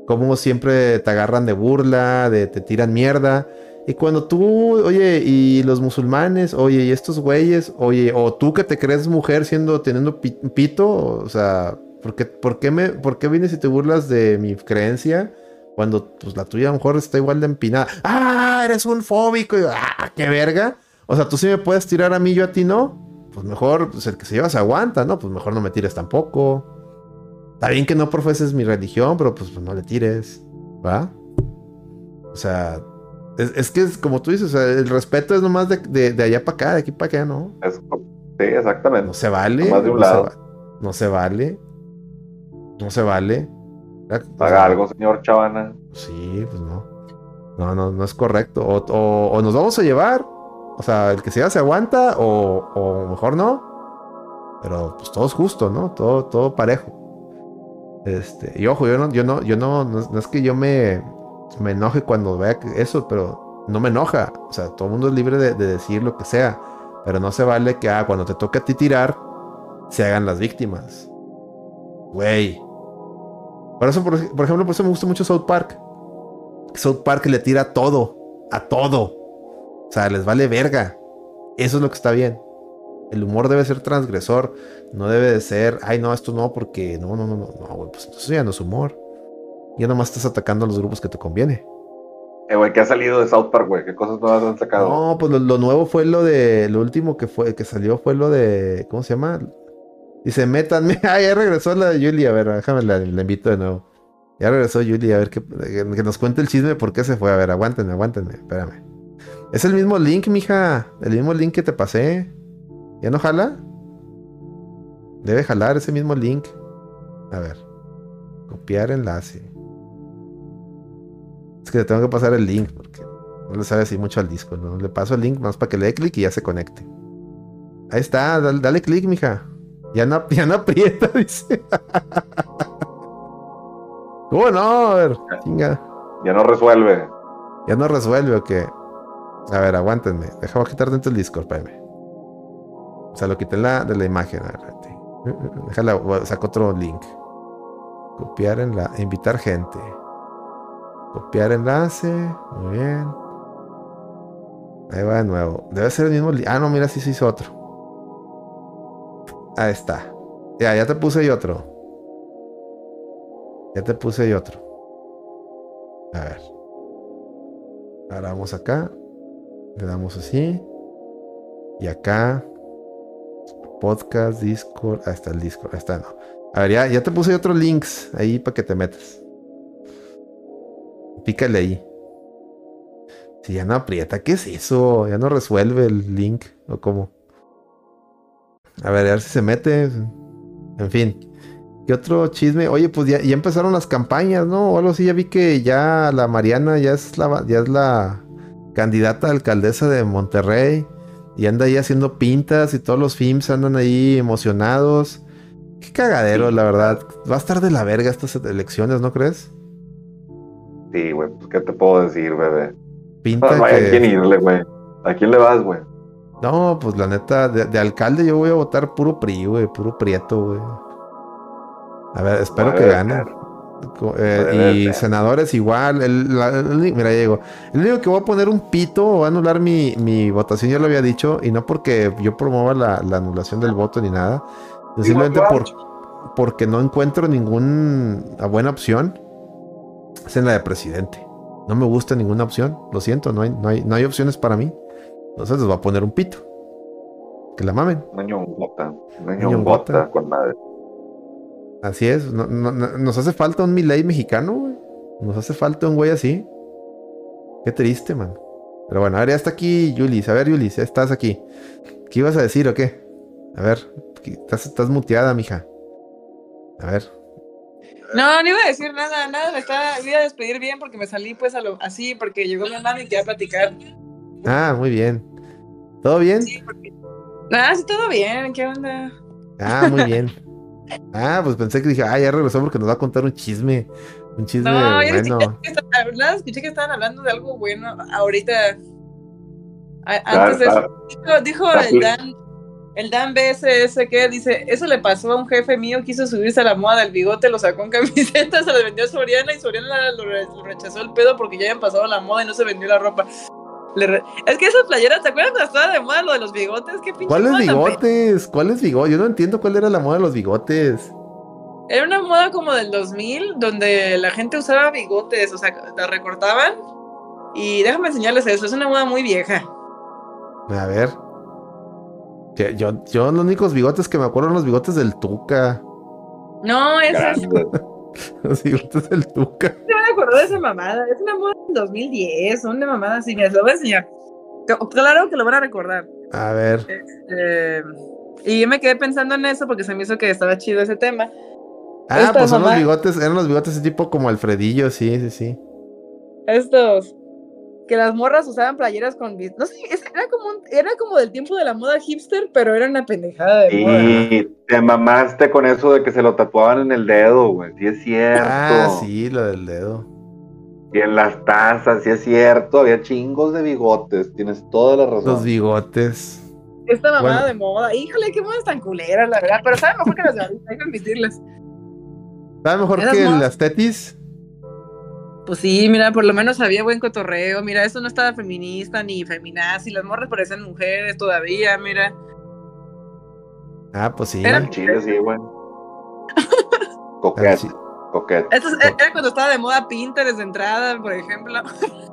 Como siempre te agarran de burla, de te tiran mierda. Y cuando tú, oye, y los musulmanes, oye, y estos güeyes, oye, o tú que te crees mujer siendo, teniendo pito, o sea, ¿por qué, por qué, me, ¿por qué vienes y te burlas de mi creencia? Cuando pues, la tuya a lo mejor está igual de empinada. ¡Ah! Eres un fóbico. ¡Ah! ¡Qué verga! O sea, tú sí me puedes tirar a mí, yo a ti no. Pues mejor, pues el que se lleva se aguanta, ¿no? Pues mejor no me tires tampoco. Está bien que no profeses mi religión, pero pues, no le tires, ¿va? O sea, es, que es como tú dices, el respeto es nomás de, allá para acá, de aquí para acá, ¿no? sí, exactamente. No se vale. de un no, lado. Se no se vale. No se vale. Haga algo, señor Chavana. Sí, pues no. No, no, no es correcto. O, nos vamos a llevar. O sea, el que sea se aguanta, o, o mejor no. Pero pues todo es justo, ¿no? Todo, todo parejo. Este, y ojo, yo no, yo no, yo no, no, es que yo me, me enoje cuando vea eso, pero no me enoja. O sea, todo el mundo es libre de, decir lo que sea. Pero no se vale que ah, cuando te toque a ti tirar, se hagan las víctimas. Güey. Por eso, por, ejemplo, por eso me gusta mucho South Park. South Park le tira todo. A todo. O sea, les vale verga. Eso es lo que está bien. El humor debe ser transgresor. No debe de ser, ay, no, esto no, porque no, no, no, no, no, güey, pues entonces ya no es humor. Ya nomás estás atacando a los grupos que te conviene. Eh, güey, ¿qué ha salido de South Park, güey? ¿Qué cosas nuevas han sacado? No, pues lo, nuevo fue lo de, lo último que fue, que salió fue lo de, ¿cómo se llama? Dice, métanme, ah, ya regresó la de Julie, a ver, déjame la, invito de nuevo. Ya regresó Julie, a ver que, que, nos cuente el chisme por qué se fue. A ver, aguántenme, aguántenme, espérame. Es el mismo link, mija, el mismo link que te pasé. ¿Ya no jala? Debe jalar ese mismo link. A ver. Copiar enlace. Es que le tengo que pasar el link porque no le sabe así mucho al disco. ¿no? Le paso el link más para que le dé clic y ya se conecte. Ahí está, dale, clic, mija. Ya no, ya no aprieta, <laughs> dice. ¿Cómo no? A ver, chinga. Ya no resuelve. Ya no resuelve o qué. A ver, aguántenme. Déjame quitar dentro el Discord, espérame. O sea, lo quité la, de la imagen. A ver, Déjala, saco otro link. Copiar en la. Invitar gente. Copiar enlace. Muy bien. Ahí va de nuevo. Debe ser el mismo. Ah, no, mira, si se hizo otro. Ahí está. Ya, ya te puse ahí otro. Ya te puse ahí otro. A ver. Ahora vamos acá. Le damos así. Y acá podcast, Discord. Ahí está el Discord. Ahí está, no. A ver, ya, te puse otros links ahí para que te metas. Pícale ahí. Si ya no aprieta, ¿qué es eso? Ya no resuelve el link. ¿O cómo? A ver, a ver si se mete. En fin. ¿Qué otro chisme? Oye, pues ya, ya empezaron las campañas, ¿no? O algo así, ya vi que ya la Mariana ya es la, ya es la candidata a alcaldesa de Monterrey. Y anda ahí haciendo pintas y todos los films andan ahí emocionados. Qué cagadero, la verdad. Va a estar de la verga estas elecciones, ¿no crees? Sí, güey, pues qué te puedo decir, bebé. Pinta ¿A quién irle, güey? ¿A quién le vas, güey? No, pues la neta, de, alcalde yo voy a votar puro PRI, güey, puro prieto, güey. A ver, espero que gane. Eh, y senadores igual. El, mira, Diego. El único que voy a poner un pito o a anular mi, mi votación, ya lo había dicho, y no porque yo promueva la, anulación del voto ni nada. Simplemente por, porque no encuentro ninguna buena opción. Es en la de presidente. No me gusta ninguna opción. Lo siento, no hay, no hay, no hay opciones para mí. Entonces les voy a poner un pito. Que la mamen. Un bota. Un bota con madre. Así es, nos hace falta un Miley mexicano, güey. Nos hace falta un güey así. Qué triste, man. Pero bueno, a ver, ya está aquí Yulis. A ver, Yulis, ya estás aquí. ¿Qué ibas a decir o qué? A ver, estás, estás muteada, mija. A ver. No, no iba a decir nada, nada, me estaba, iba a despedir bien porque me salí pues a lo, así, porque llegó mi hermano y quería platicar. Ah, muy bien. ¿Todo bien? Sí, porque... Ah, sí, todo bien, ¿qué onda? Ah, muy <laughs> bien. Ah, pues pensé que dije, ah, ya regresó porque nos va a contar un chisme. Un chisme no, bueno. Escuché, escuché que estaban hablando de algo bueno ahorita. Antes de eso, dijo, dijo el Dan, el Dan BSS que dice, eso le pasó a un jefe mío, quiso subirse a la moda del bigote, lo sacó en camiseta, <laughs> se lo vendió a Soriana y Soriana lo, rechazó el pedo porque ya habían pasado la moda y no se vendió la ropa. Es que esas playeras, ¿te acuerdas cuando estaba de moda lo de los bigotes? ¿Qué ¿Cuáles bigotes? ¿Cuáles bigotes? Yo no entiendo cuál era la moda de los bigotes. Era una moda como del 2000, donde la gente usaba bigotes, o sea, la recortaban. Y déjame enseñarles eso, es una moda muy vieja. A ver. Yo, yo los únicos bigotes que me acuerdo son los bigotes del Tuca. No, es <laughs> los bigotes del Tuca. No me acuerdo de esa mamada. Es una moda del 2010. Son de mamadas así. Me lo voy a enseñar. Claro que lo van a recordar. A ver. Este, y yo me quedé pensando en eso porque se me hizo que estaba chido ese tema. Ah, pues son los bigotes, eran los bigotes ese tipo como Alfredillo, sí, sí, sí. Estos que las morras usaban playeras con no sé, era como era como del tiempo de la moda hipster, pero era una pendejada de y te mamaste con eso de que se lo tatuaban en el dedo, güey, sí es cierto. Ah, sí, lo del dedo. Y en las tazas, sí es cierto, había chingos de bigotes, tienes toda la razón. Los bigotes. Esta mamada de moda, híjole, qué modas tan culeras, la verdad, pero sabe mejor que las de ahorita, hay que admitirlas. ¿Sabe mejor que las tetis? Pues sí, mira, por lo menos había buen cotorreo. Mira, eso no estaba feminista ni feminazi. Las morras parecen mujeres todavía, mira. Ah, pues sí. Era chile, sí, bueno. <laughs> Coquete. Coquete. era cuando estaba de moda Pinterest de entrada, por ejemplo.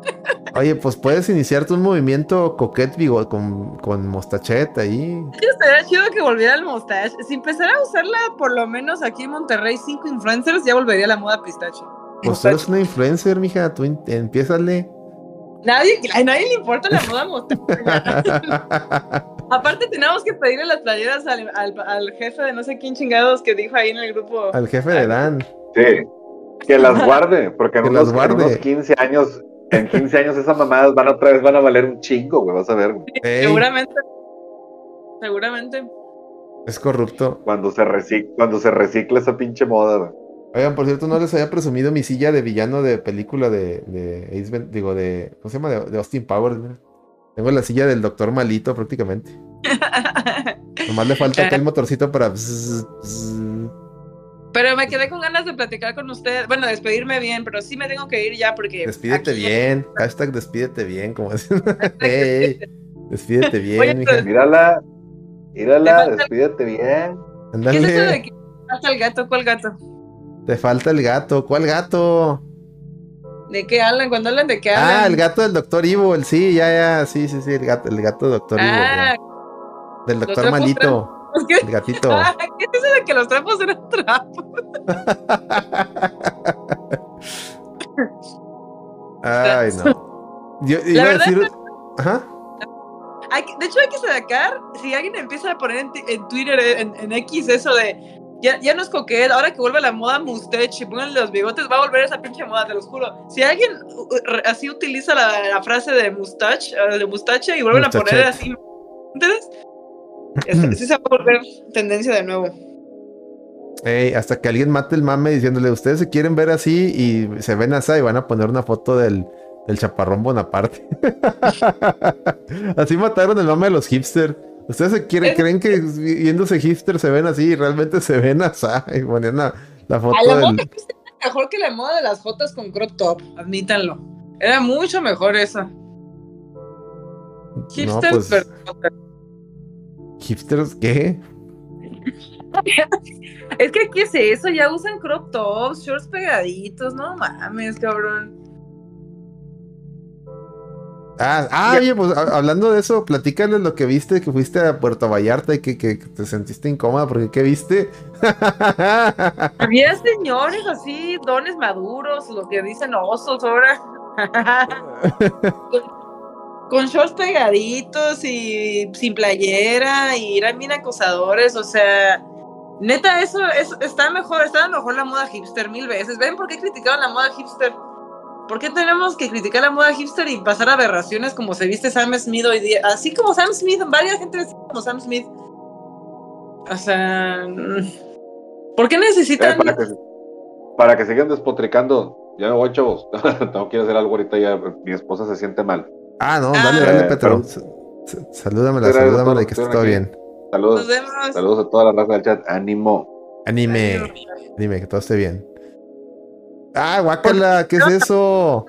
<laughs> Oye, pues puedes iniciarte un movimiento coquete vigo, con, con mostachet ahí. Estaría chido que volviera el mostache. Si empezara a usarla, por lo menos aquí en Monterrey, cinco influencers, ya volvería la moda pistache. Pues tú eres una influencer, mija, tú empiézale. Nadie, a nadie le importa la moda mostache. <laughs> Aparte tenemos que pedirle las playeras al, jefe de no sé quién chingados que dijo ahí en el grupo. Al jefe de Dan. Sí, que las guarde, porque en, unos, guarde. en unos 15 años en 15 años esas mamadas van otra vez van a valer un chingo, güey, vas a ver. Seguramente. Seguramente. Es corrupto. Cuando se recicla, cuando se recicla esa pinche moda, güey. Oigan, por cierto, no les había presumido mi silla de villano de película de, de digo, de, ¿cómo se llama? De, Austin Powers. Tengo la silla del doctor malito prácticamente. <laughs> Nomás le falta acá el motorcito para... Pero me quedé con ganas de platicar con usted. Bueno, despedirme bien, pero sí me tengo que ir ya porque. Despídete bien. Hashtag despídete bien, como dicen. <laughs> hey, <laughs> despídete bien, mija. Mírala. Mírala, despídete bien. ¿Qué es eso de que falta el gato? ¿Cuál gato? Te falta el gato. ¿Cuál gato? ¿De qué hablan? ¿Cuándo hablan de qué ah, hablan? Ah, el gato del doctor Ivo, el sí, ya, ya, sí, sí, sí, el gato, el gato del doctor ah, Ivo. Del doctor malito. <laughs> El gatito. <laughs> ¿Qué es eso de que los trapos eran trapos? <laughs> Ay, no. Yo iba a decir. Ajá. de hecho, hay que sacar. Si alguien empieza a poner en, Twitter, en, X, eso de. Ya, ya no es coquete, ahora que vuelve la moda mustache y pongan los bigotes, va a volver esa pinche moda, te lo juro. Si alguien así utiliza la, frase de mustache, eh, de mustache y vuelven a poner así. ¿Entiendes? <clears throat> sí se va a volver tendencia de nuevo. hasta que alguien mate el mame diciéndole, ustedes se quieren ver así y se ven así y van a poner una foto del, del chaparrón Bonaparte. <laughs> así mataron el mame de los hipsters. Ustedes se quieren, creen que viéndose hipster se ven así y realmente se ven así y ponían la, foto a la del... moda mejor que la moda de las fotos con crop top, admítanlo. Era mucho mejor esa. Hipster, pues... ¿Hipsters qué? <laughs> es que, ¿qué es eso? Ya usan crop tops, shorts pegaditos, no mames, cabrón. Ah, ah oye, pues hablando de eso, platícales lo que viste, que fuiste a Puerto Vallarta y que, que te sentiste incómoda, porque ¿qué viste? <laughs> Había señores así, dones maduros, lo que dicen osos ahora. <laughs> con shorts pegaditos y sin playera y eran bien acosadores, o sea, Neta, eso, está mejor, está mejor la moda hipster mil veces. ¿Ven por qué criticaban la moda hipster? ¿Por qué tenemos que criticar la moda hipster y pasar aberraciones como se viste Sam Smith hoy día? Así como Sam Smith, varias gente como Sam Smith. O sea, mm, ¿por qué necesitan...? Eh, para, que, sigan despotricando. Ya me voy, chavos. Tengo que ir a hacer algo ahorita ya. Mi esposa se siente mal. Ah, no, dale, dale, eh, Petro. Salúdamela, salúdamela y que esté todo bien. Saludos. Saludos a toda la raza del chat. Ánimo. Anime. Anime, que todo esté bien. Ah, guácala, ¿qué es eso?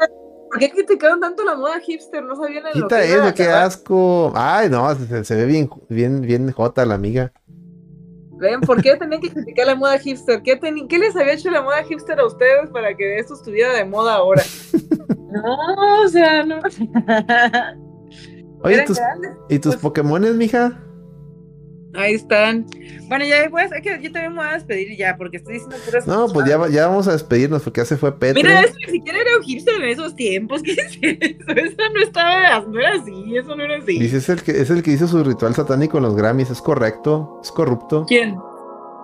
¿Por qué criticaron tanto la moda hipster? No sabían en Quita eso, qué asco. Ay, no, se, ve bien, bien, bien jota la amiga. Ven, ¿por qué tenían que criticar la moda hipster? ¿Qué, ¿Qué les había hecho la moda hipster a ustedes para que esto estuviera de moda ahora? <laughs> no, o sea, no. Oye, ¿y tus pues Pokémones, mija? Ahí están. Bueno, ya pues, es que yo también me voy a despedir ya, porque estoy diciendo puras No, pues ya, ya, vamos a despedirnos, porque ya se fue Petro. Mira, eso ni siquiera era un hipster en esos tiempos. ¿Qué es eso? <laughs> Eso no estaba, no era así, eso no era así. Dice, es el que, es el que hizo su ritual satánico en los Grammys, ¿es correcto? ¿Es corrupto? ¿Quién?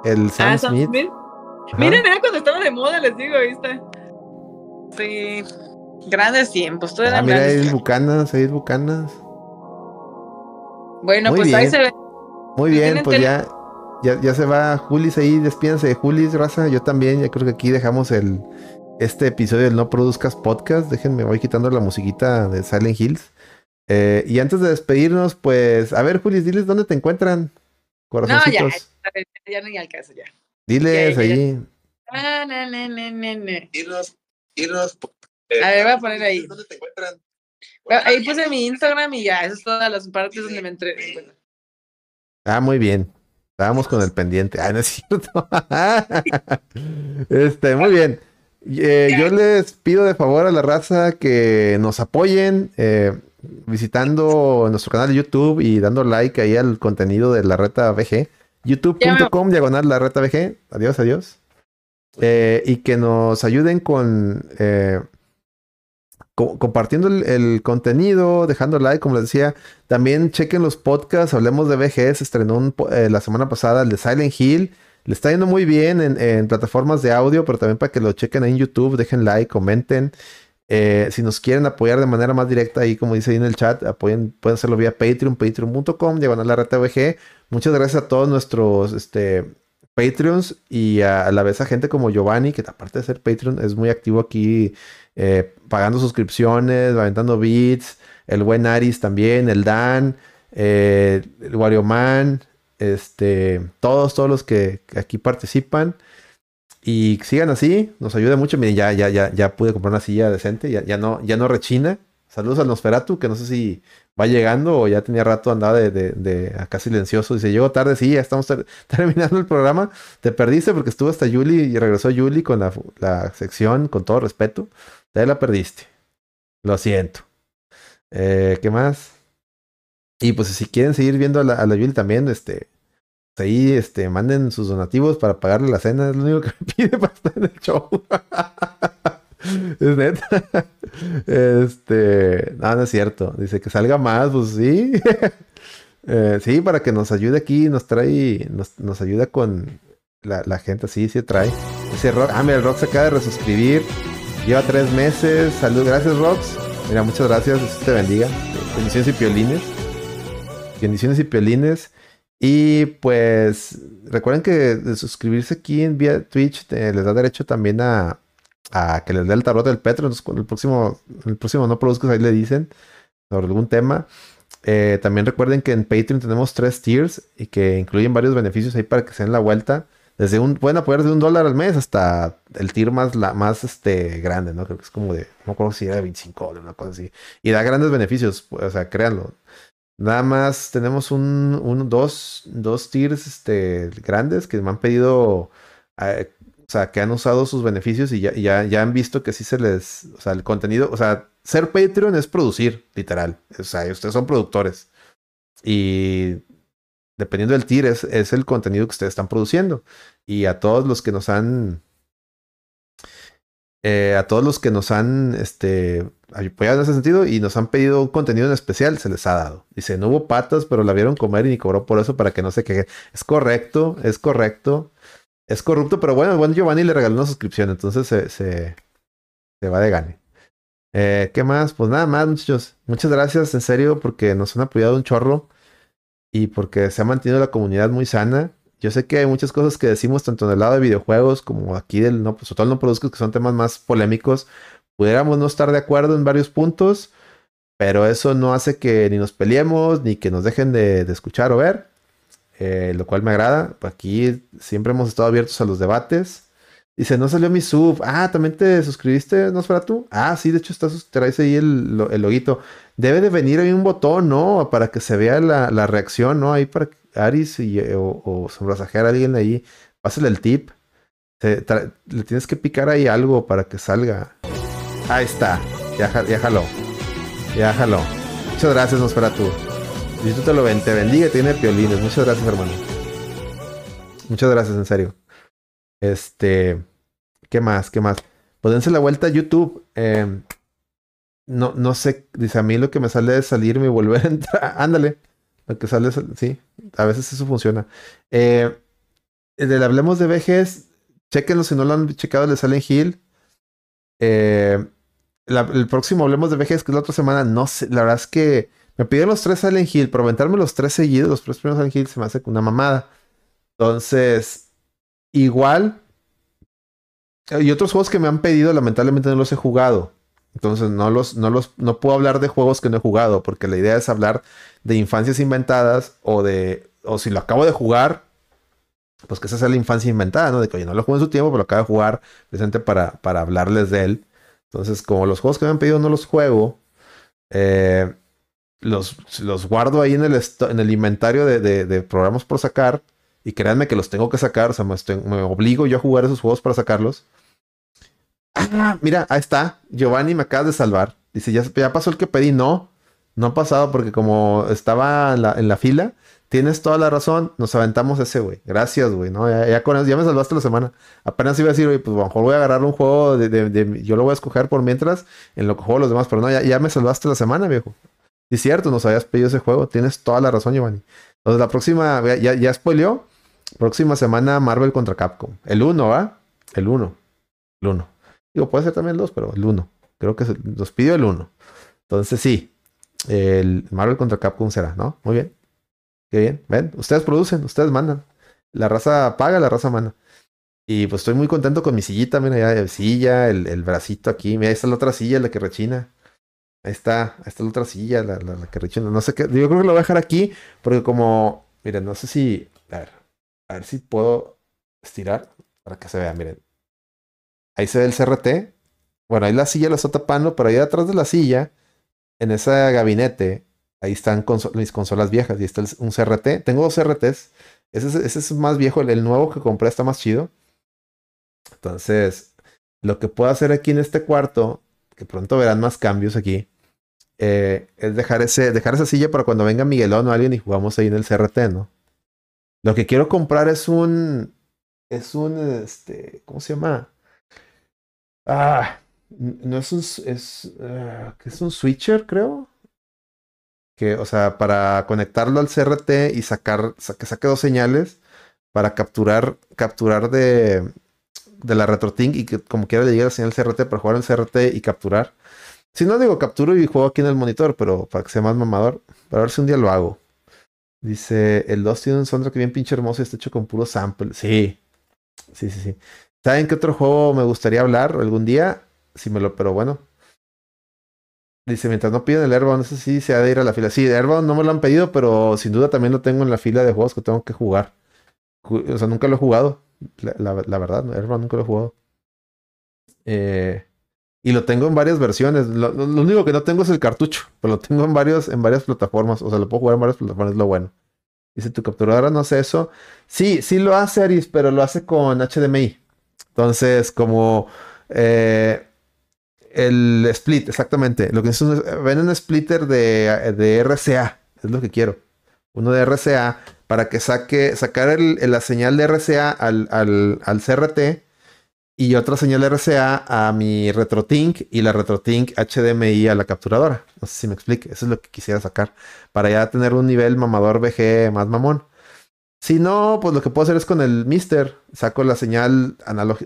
El Sam, ah, Smith. Smith? Miren, era cuando estaba de moda, les digo, ahí está. Sí, grandes tiempos. Todo ah, mira, hay bucanas, hay bucanas. Bueno, pues ahí se ve muy bien, pues ya, ya, se va Julis ahí, despídense de Julis, raza. Yo también, ya creo que aquí dejamos el este episodio del No Produzcas Podcast. Déjenme, voy quitando la musiquita de Silent Hills. Eh, y antes de despedirnos, pues, a ver, Julis, diles dónde te encuentran. Corazoncitos. No, ya, ya, no hay al caso, ya. Diles ahí. Ah, no, no, no, no, Irnos, irnos. a ver, voy a poner ahí. ¿Dónde te encuentran? ahí puse mi Instagram y ya, esas son todas las partes donde me entré. Ah, muy bien. Estábamos con el pendiente. Ah, no es cierto. <laughs> este, muy bien. Eh, yo les pido de favor a la raza que nos apoyen eh, visitando nuestro canal de YouTube y dando like ahí al contenido de la reta VG. YouTube.com diagonal la reta VG. Adiós, adiós. Eh, y que nos ayuden con compartiendo el, contenido, dejando like, como les decía. También chequen los podcasts, hablemos de VGS, estrenó eh, la semana pasada el de Silent Hill. Le está yendo muy bien en, plataformas de audio, pero también para que lo chequen ahí en YouTube, dejen like, comenten. Eh, si nos quieren apoyar de manera más directa, ahí como dice ahí en el chat, apoyen, pueden hacerlo vía Patreon, patreon.com, llevan a la reta VG. Muchas gracias a todos nuestros este, Patreons y a, la vez a gente como Giovanni, que aparte de ser Patreon, es muy activo aquí eh, pagando suscripciones, aventando bits, el buen Aris también, el Dan, eh, el Wario Man, este, todos, todos los que aquí participan. Y sigan así, nos ayuda mucho. Miren, ya, ya, ya, ya pude comprar una silla decente, ya, ya no, ya no rechina. Saludos al Nosferatu, que no sé si va llegando o ya tenía rato andaba de, de, acá silencioso. Dice, llegó tarde, sí, ya estamos <laughs> terminando el programa. Te perdiste porque estuvo hasta Yuli y regresó Yuli con la sección, con todo respeto. Te la perdiste. Lo siento. Eh, ¿Qué más? Y pues si quieren seguir viendo a la, a Yuli también, este, pues ahí este, manden sus donativos para pagarle la cena. Es lo único que me <laughs> pide para estar en el show. <laughs> es neta. Este, no, no es cierto. Dice que salga más, pues sí. <laughs> Eh, sí, para que nos ayude aquí, nos trae, nos, nos ayuda con la, la, gente, sí, sí trae. Ese rock, ah, mira, el rock se acaba de resuscribir. Lleva tres meses. Salud, gracias, Rox. Mira, muchas gracias. Dios te bendiga. Bendiciones y piolines. Bendiciones y piolines. Y pues recuerden que suscribirse aquí en vía Twitch les da derecho también a, que les dé el tarot del Petro. El próximo, el próximo no produzcas ahí le dicen sobre algún tema. Eh, también recuerden que en Patreon tenemos tres tiers y que incluyen varios beneficios ahí para que se den la vuelta. Desde un, pueden apoyar de un dólar al mes hasta el tier más, la, más este, grande, ¿no? Creo que es como de, no recuerdo si era de 25 dólares, una cosa así. Y da grandes beneficios, pues, o sea, créanlo. Nada más tenemos un, un dos, dos tiers este, grandes que me han pedido, o sea, que han usado sus beneficios y ya, ya, ya han visto que sí se les, o sea, el contenido, o sea, ser Patreon es producir, literal. O sea, ustedes son productores. Y dependiendo del tier, es, el contenido que ustedes están produciendo. Y a todos los que nos han. Eh, a todos los que nos han este, apoyado en ese sentido y nos han pedido un contenido en especial, se les ha dado. Dice, no hubo patas, pero la vieron comer y ni cobró por eso para que no se queje. Es correcto, es correcto. Es corrupto, pero bueno, bueno Giovanni le regaló una suscripción, entonces se, se, se va de gane. Eh, ¿Qué más? Pues nada más, muchachos. Muchas gracias, en serio, porque nos han apoyado un chorro y porque se ha mantenido la comunidad muy sana. Yo sé que hay muchas cosas que decimos tanto en el lado de videojuegos como aquí del no, pues total no produzcas, que son temas más polémicos. Pudiéramos no estar de acuerdo en varios puntos, pero eso no hace que ni nos peleemos ni que nos dejen de, escuchar o ver. Eh, lo cual me agrada. Aquí siempre hemos estado abiertos a los debates. Dice, no salió mi sub. Ah, ¿también te suscribiste, tú? Ah, sí, de hecho está, traes ahí el, el loguito. Debe de venir ahí un botón, ¿no? Para que se vea la, reacción, ¿no? Ahí para Aris y, o, o a alguien ahí. Pásale el tip. le tienes que picar ahí algo para que salga. Ahí está. Ya, ya jaló. Ya jaló. Muchas gracias, Nosferatu. Disfrútalo, ven, te bendiga, tiene piolines. Muchas gracias, hermano. Muchas gracias, en serio. Este, ¿qué más? ¿Qué más? Pues la vuelta a YouTube. Em, no, no sé, dice a mí lo que me sale es salirme y volver a entrar. <laughs> Ándale. Lo que sale es, sí, a veces eso funciona. Eh, Hablemos de Vejes, chequenlo si no lo han checado, le sale en Hill. Eh, el próximo Hablemos de Vejes, que es la otra semana, no sé, la verdad es que me pidieron los tres Silent Hill, pero aventarme los tres seguidos, los tres primeros Silent Hill, se me hace una mamada. Entonces, igual. Y otros juegos que me han pedido, lamentablemente no los he jugado. Entonces no los, no los, no puedo hablar de juegos que no he jugado, porque la idea es hablar de infancias inventadas o de, o si lo acabo de jugar, pues que esa sea la infancia inventada, ¿no? De que oye, no lo jugué en su tiempo, pero lo acabo de jugar presente para, para hablarles de él. Entonces, como los juegos que me han pedido no los juego, eh, los, los guardo ahí en el, en el inventario de, de, programas por sacar. Y créanme que los tengo que sacar. O sea, me, obligo yo a jugar esos juegos para sacarlos. Ah, mira, ahí está. Giovanni me acabas de salvar. Dice, ¿ya, ya pasó el que pedí? No, no ha pasado porque como estaba en la, fila, tienes toda la razón. Nos aventamos ese, güey. Gracias, güey. ¿no? Ya, ya, con ya me salvaste la semana. Apenas iba a decir, güey, pues a lo mejor voy a agarrar un juego de, de, Yo lo voy a escoger por mientras en lo que juego los demás. Pero no, ya, me salvaste la semana, viejo. Es cierto, nos habías pedido ese juego. Tienes toda la razón, Giovanni. Entonces, la próxima, ya, ya spoileó. Próxima semana, Marvel contra Capcom. El 1, ¿va? El 1. El 1. Digo, puede ser también el 2, pero el 1. Creo que nos pidió el 1. Entonces, sí. El Marvel contra Capcom será, ¿no? Muy bien. Qué bien. Ven, ustedes producen, ustedes mandan. La raza paga, la raza manda. Y pues estoy muy contento con mi sillita, mira, ya, silla, el, el bracito aquí. Mira, ahí está la otra silla, la que rechina. Ahí está, ahí está la otra silla, la, la, que rechina. No sé qué. Yo creo que lo voy a dejar aquí, porque como. Miren, no sé si. A ver, a ver si puedo estirar para que se vea, miren. Ahí se ve el CRT. Bueno, ahí la silla la está tapando, pero ahí atrás de la silla, en ese gabinete, ahí están mis consolas viejas y está un CRT. Tengo dos CRTs. Ese, ese es más viejo, el, el nuevo que compré está más chido. Entonces, lo que puedo hacer aquí en este cuarto que pronto verán más cambios aquí, eh, es dejar, ese, dejar esa silla para cuando venga Miguelón o alguien y jugamos ahí en el CRT, ¿no? Lo que quiero comprar es un. Es un. Este. ¿Cómo se llama? Ah. No es un. Es. Uh, es un switcher, creo. Que, o sea, para conectarlo al CRT y sacar. Que saque dos señales. Para capturar. Capturar de de la RetroTink y que como quiera le llegue la señal CRT para jugar en CRT y capturar. Si no digo capturo y juego aquí en el monitor, pero para que sea más mamador, para ver si un día lo hago. Dice, el 2 tiene un soundtrack bien pinche hermoso y está hecho con puro sample. Sí, sí, sí, sí. ¿Saben qué otro juego me gustaría hablar algún día? Si me lo, pero bueno. Dice, mientras no piden el Airbound, sé si se ha de ir a la fila. Sí, Airbound no me lo han pedido, pero sin duda también lo tengo en la fila de juegos que tengo que jugar. O sea, nunca lo he jugado. La, verdad, Airbound nunca lo he jugado. Eh, y lo tengo en varias versiones. Lo, único que no tengo es el cartucho, pero lo tengo en, varios, en varias plataformas. O sea, lo puedo jugar en varias plataformas, es lo bueno. Dice, tu capturadora no hace eso. Sí, sí lo hace Aris, pero lo hace con HDMI. Entonces, como eh, el split, exactamente. Lo que es un, ven un splitter de, de RCA, es lo que quiero. Uno de RCA para que saque, sacar la señal de RCA al, al, al, CRT y otra señal RCA a mi RetroTink y la RetroTink HDMI a la capturadora. No sé si me explique, eso es lo que quisiera sacar para ya tener un nivel mamador VG más mamón. Si no, pues lo que puedo hacer es con el Mister. Saco la señal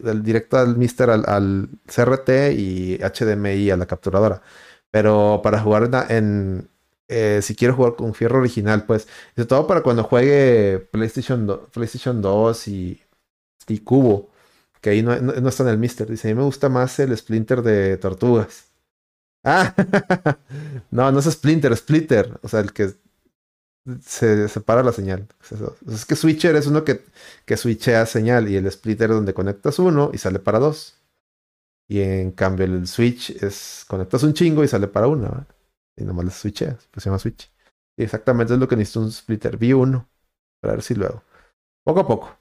del directo al Mister al, CRT y HDMI a la capturadora. Pero para jugar en, eh, si quiero jugar con fierro original, pues, sobre todo para cuando juegue PlayStation, PlayStation 2 y, y Cubo, que ahí no, no, está en el Mister. Dice, a mí me gusta más el Splinter de Tortugas. Ah, <laughs> no, no es Splinter, Splitter. O sea, el que se separa la señal. Es que switcher es uno que, que switchea señal y el splitter es donde conectas uno y sale para dos. Y en cambio el switch es conectas un chingo y sale para uno. Y nomás le switcheas, pues se llama switch. Exactamente es lo que necesito un splitter. Vi uno. Para ver si luego. Poco a poco.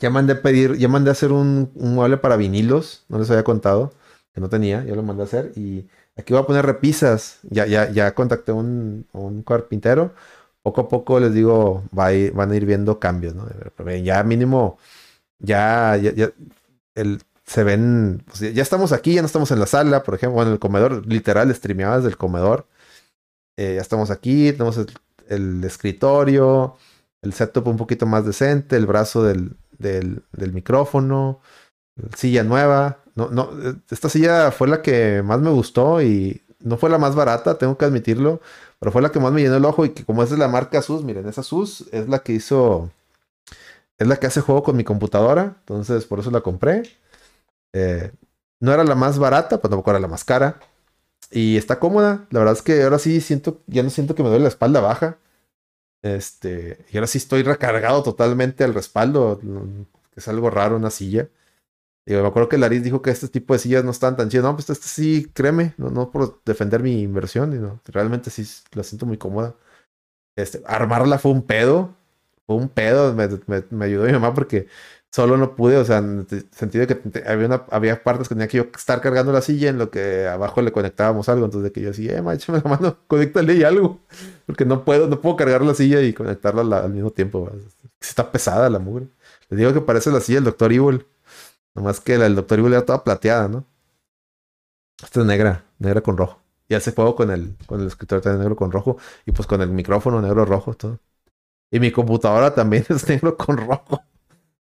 Ya mandé a pedir, ya mandé a hacer un, mueble para vinilos. No les había contado. Que no tenía. Ya lo mandé a hacer. Y aquí voy a poner repisas. Ya, ya, ya contacté a un, un carpintero poco a poco les digo, va van a ir viendo cambios, ¿no? Ya mínimo, ya, ya, el, se ven, pues ya estamos aquí, ya no estamos en la sala, por ejemplo, en el comedor, literal, streameadas del comedor. Eh, ya estamos aquí, tenemos el, escritorio, el setup un poquito más decente, el brazo del, del, micrófono, silla nueva. No, no, esta silla fue la que más me gustó y no fue la más barata, tengo que admitirlo. Pero fue la que más me llenó el ojo y que como esa es la marca SUS, miren, esa SUS es la que hizo, es la que hace juego con mi computadora, entonces por eso la compré. Eh, no era la más barata, pero tampoco era la más cara. Y está cómoda, la verdad es que ahora sí siento, ya no siento que me duele la espalda baja. Este, y ahora sí estoy recargado totalmente al respaldo, que es algo raro una silla. Y me acuerdo que Laris dijo que este tipo de sillas no están tan chidas. No, pues este sí, créeme, no, no por defender mi inversión, sino realmente sí la siento muy cómoda. Este, armarla fue un pedo, fue un pedo, me, me, ayudó mi mamá porque solo no pude, o sea, en el sentido de que había, una, había partes que tenía que yo estar cargando la silla en lo que abajo le conectábamos algo, entonces de que yo decía, eh, échame <laughs> la mano, conéctale y algo, porque no puedo, no puedo cargar la silla y conectarla al mismo tiempo, está pesada la mugre. Les digo que parece la silla del Doctor Evil. Nomás que la del Doctor Evil era toda plateada, ¿no? Esta es negra, negra con rojo. Y hace juego con el, con el escritorio también negro con rojo. Y pues con el micrófono negro rojo, todo. Y mi computadora también <laughs> es negro con rojo.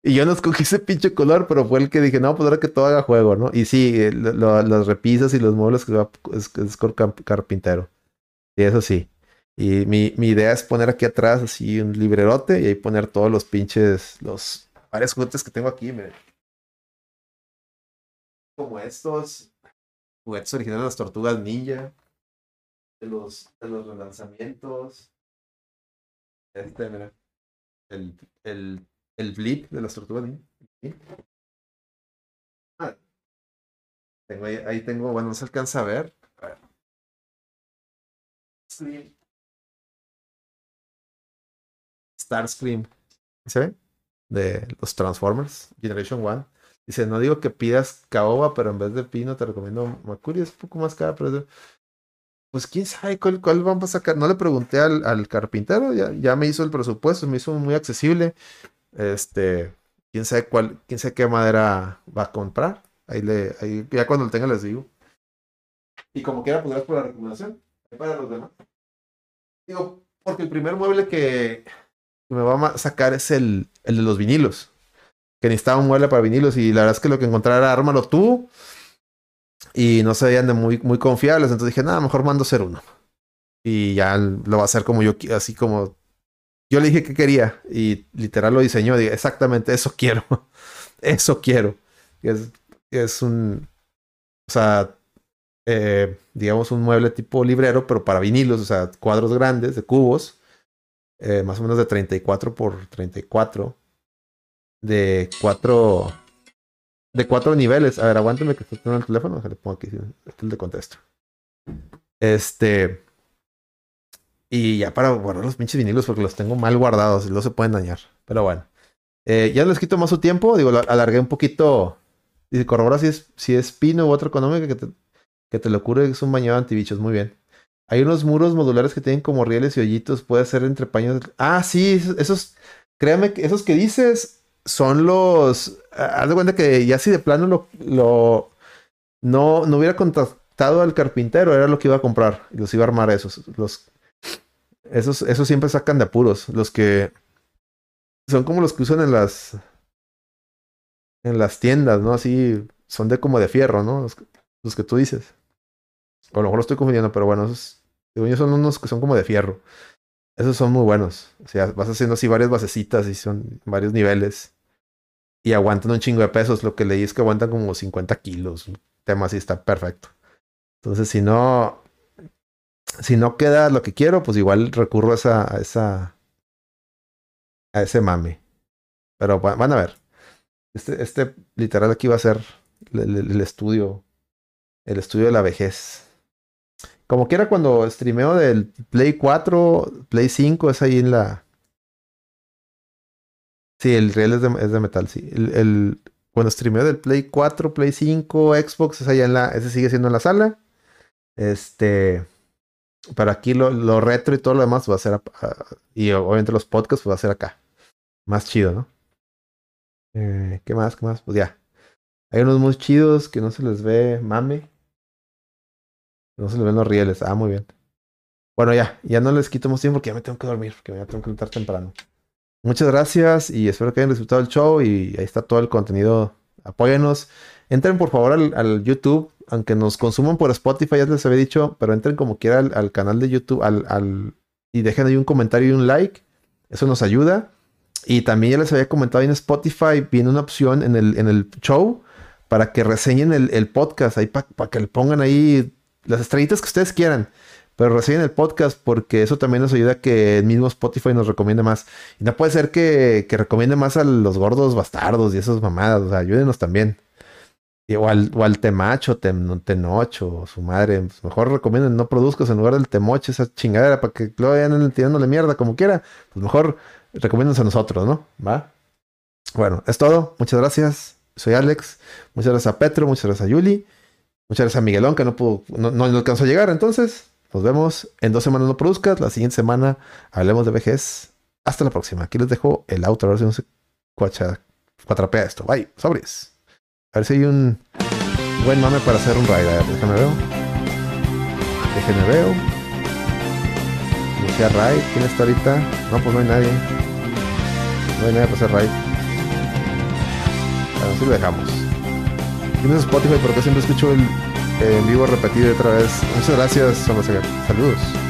Y yo no escogí ese pinche color, pero fue el que dije, no, pues ahora que todo haga juego, ¿no? Y sí, eh, las repisas y los muebles que es, es carpintero. Y eso sí. Y mi, mi, idea es poner aquí atrás así un librerote y ahí poner todos los pinches, los varios juguetes que tengo aquí. Me, como estos juguetes originales de las tortugas ninja, de los, de los relanzamientos. Este, mira, el, el, el blip de las tortugas. Ah, tengo ahí, ahí, tengo, bueno, no se alcanza a ver. A ver. Starscream. ¿Se ve? De los Transformers, Generation 1. Dice, no digo que pidas caoba, pero en vez de pino te recomiendo Macuri, es un poco más cara, pero... Pues quién sabe cuál, cuál vamos a sacar. No le pregunté al, al carpintero, ya, ya me hizo el presupuesto, me hizo muy accesible. Este, quién sabe cuál, quién sabe qué madera va a comprar. Ahí le, ahí, ya cuando lo tenga les digo. Y como quiera, pues por la recomendación. Para los demás. Digo, porque el primer mueble que, me va a sacar es el, el de los vinilos que necesitaba un mueble para vinilos y la verdad es que lo que encontré era ármalo tú y no se veían de muy, muy confiables, entonces dije, nada, mejor mando ser uno. Y ya lo va a hacer como yo, así como yo le dije que quería y literal lo diseñó, dije, exactamente, eso quiero, <laughs> eso quiero. Es, es un, o sea, eh, digamos un mueble tipo librero, pero para vinilos, o sea, cuadros grandes de cubos, eh, más o menos de 34 por 34 de cuatro de cuatro niveles. A ver, aguántame que estoy en el teléfono. Le pongo aquí el de contesto. Este. Y ya para guardar los pinches vinilos porque los tengo mal guardados y no se pueden dañar. Pero bueno. Eh, ya les quito más su tiempo. Digo, alargué un poquito. Y corrobora si es, si es pino u otro económico que te, que te lo cure. Es un bañado antibichos. Muy bien. Hay unos muros modulares que tienen como rieles y hoyitos. Puede ser entre paños. Ah, sí, esos. Créame esos que dices son los. Haz de cuenta que ya si de plano lo, lo no, no hubiera contactado al carpintero, era lo que iba a comprar. Y los iba a armar esos. Los, esos, esos siempre sacan de apuros. Los que. son como los que usan en las en las tiendas, ¿no? Así son de como de fierro, ¿no? Los, que tú dices. O a lo mejor lo estoy confundiendo, pero bueno, esos son unos que son como de fierro. Esos son muy buenos. O sea, vas haciendo así varias basecitas y son varios niveles. Y aguantan un chingo de pesos. Lo que leí es que aguantan como 50 kilos. Un tema así está perfecto. Entonces, si no. Si no queda lo que quiero, pues igual recurro a esa. a esa. a ese mame. Pero van a ver. Este, este literal aquí va a ser el estudio. El estudio de la vejez. Como quiera, cuando streameo del Play 4, Play 5, es ahí en la. Sí, el real es de, es de metal, sí. El, el, cuando streameo del Play 4, Play 5, Xbox, es ahí en la. Ese sigue siendo en la sala. Este. Para aquí lo, retro y todo lo demás va a ser. y obviamente los podcasts pues va a ser acá. Más chido, ¿no? Eh, ¿Qué más? ¿Qué más? Pues ya. Hay unos muy chidos que no se les ve mame. No se le ven los rieles. Ah, muy bien. Bueno, ya, ya no les quito más tiempo porque ya me tengo que dormir, porque ya tengo que levantar temprano. Muchas gracias y espero que hayan disfrutado el show y ahí está todo el contenido. Apóyenos. Entren por favor al, YouTube, aunque nos consuman por Spotify, ya les había dicho, pero entren como quiera al, canal de YouTube al, y dejen ahí un comentario y un like. Eso nos ayuda. Y también ya les había comentado en Spotify, viene una opción en el, en el show para que reseñen el, el podcast, ahí para que le pongan ahí las estrellitas que ustedes quieran. Pero reciben el podcast porque eso también nos ayuda a que el mismo Spotify nos recomiende más. Y no puede ser que, que recomiende más a los gordos bastardos y esas mamadas. O sea, ayúdenos también. O, al, o al temacho, tem, tenocho, su madre. Pues mejor recomienden no produzcas en lugar del temoche, esa chingadera, para que lo vayan tirándole mierda como quiera. Pues mejor recomiéndense a nosotros, ¿no? ¿Va? Bueno, es todo. Muchas gracias. Soy Alex. Muchas gracias a Petro, muchas gracias a Yuli. Muchas gracias a Miguelón que no pudo, no, no, alcanzó a llegar. Entonces, nos vemos en dos semanas no produzcas. La siguiente semana hablemos de vejez. Hasta la próxima. Aquí les dejo el auto a ver si no se cuacha, cuatrapea esto. Bye, sobres. A ver si hay un buen mame para hacer un raid. A ver, déjame ver. Déjenme veo. Lucía raid. ¿Quién está ahorita? No, pues no hay nadie. No hay nadie para hacer raid. Así lo dejamos. Tienes Spotify porque siempre escucho el en vivo repetido otra vez. Muchas gracias, Saludos.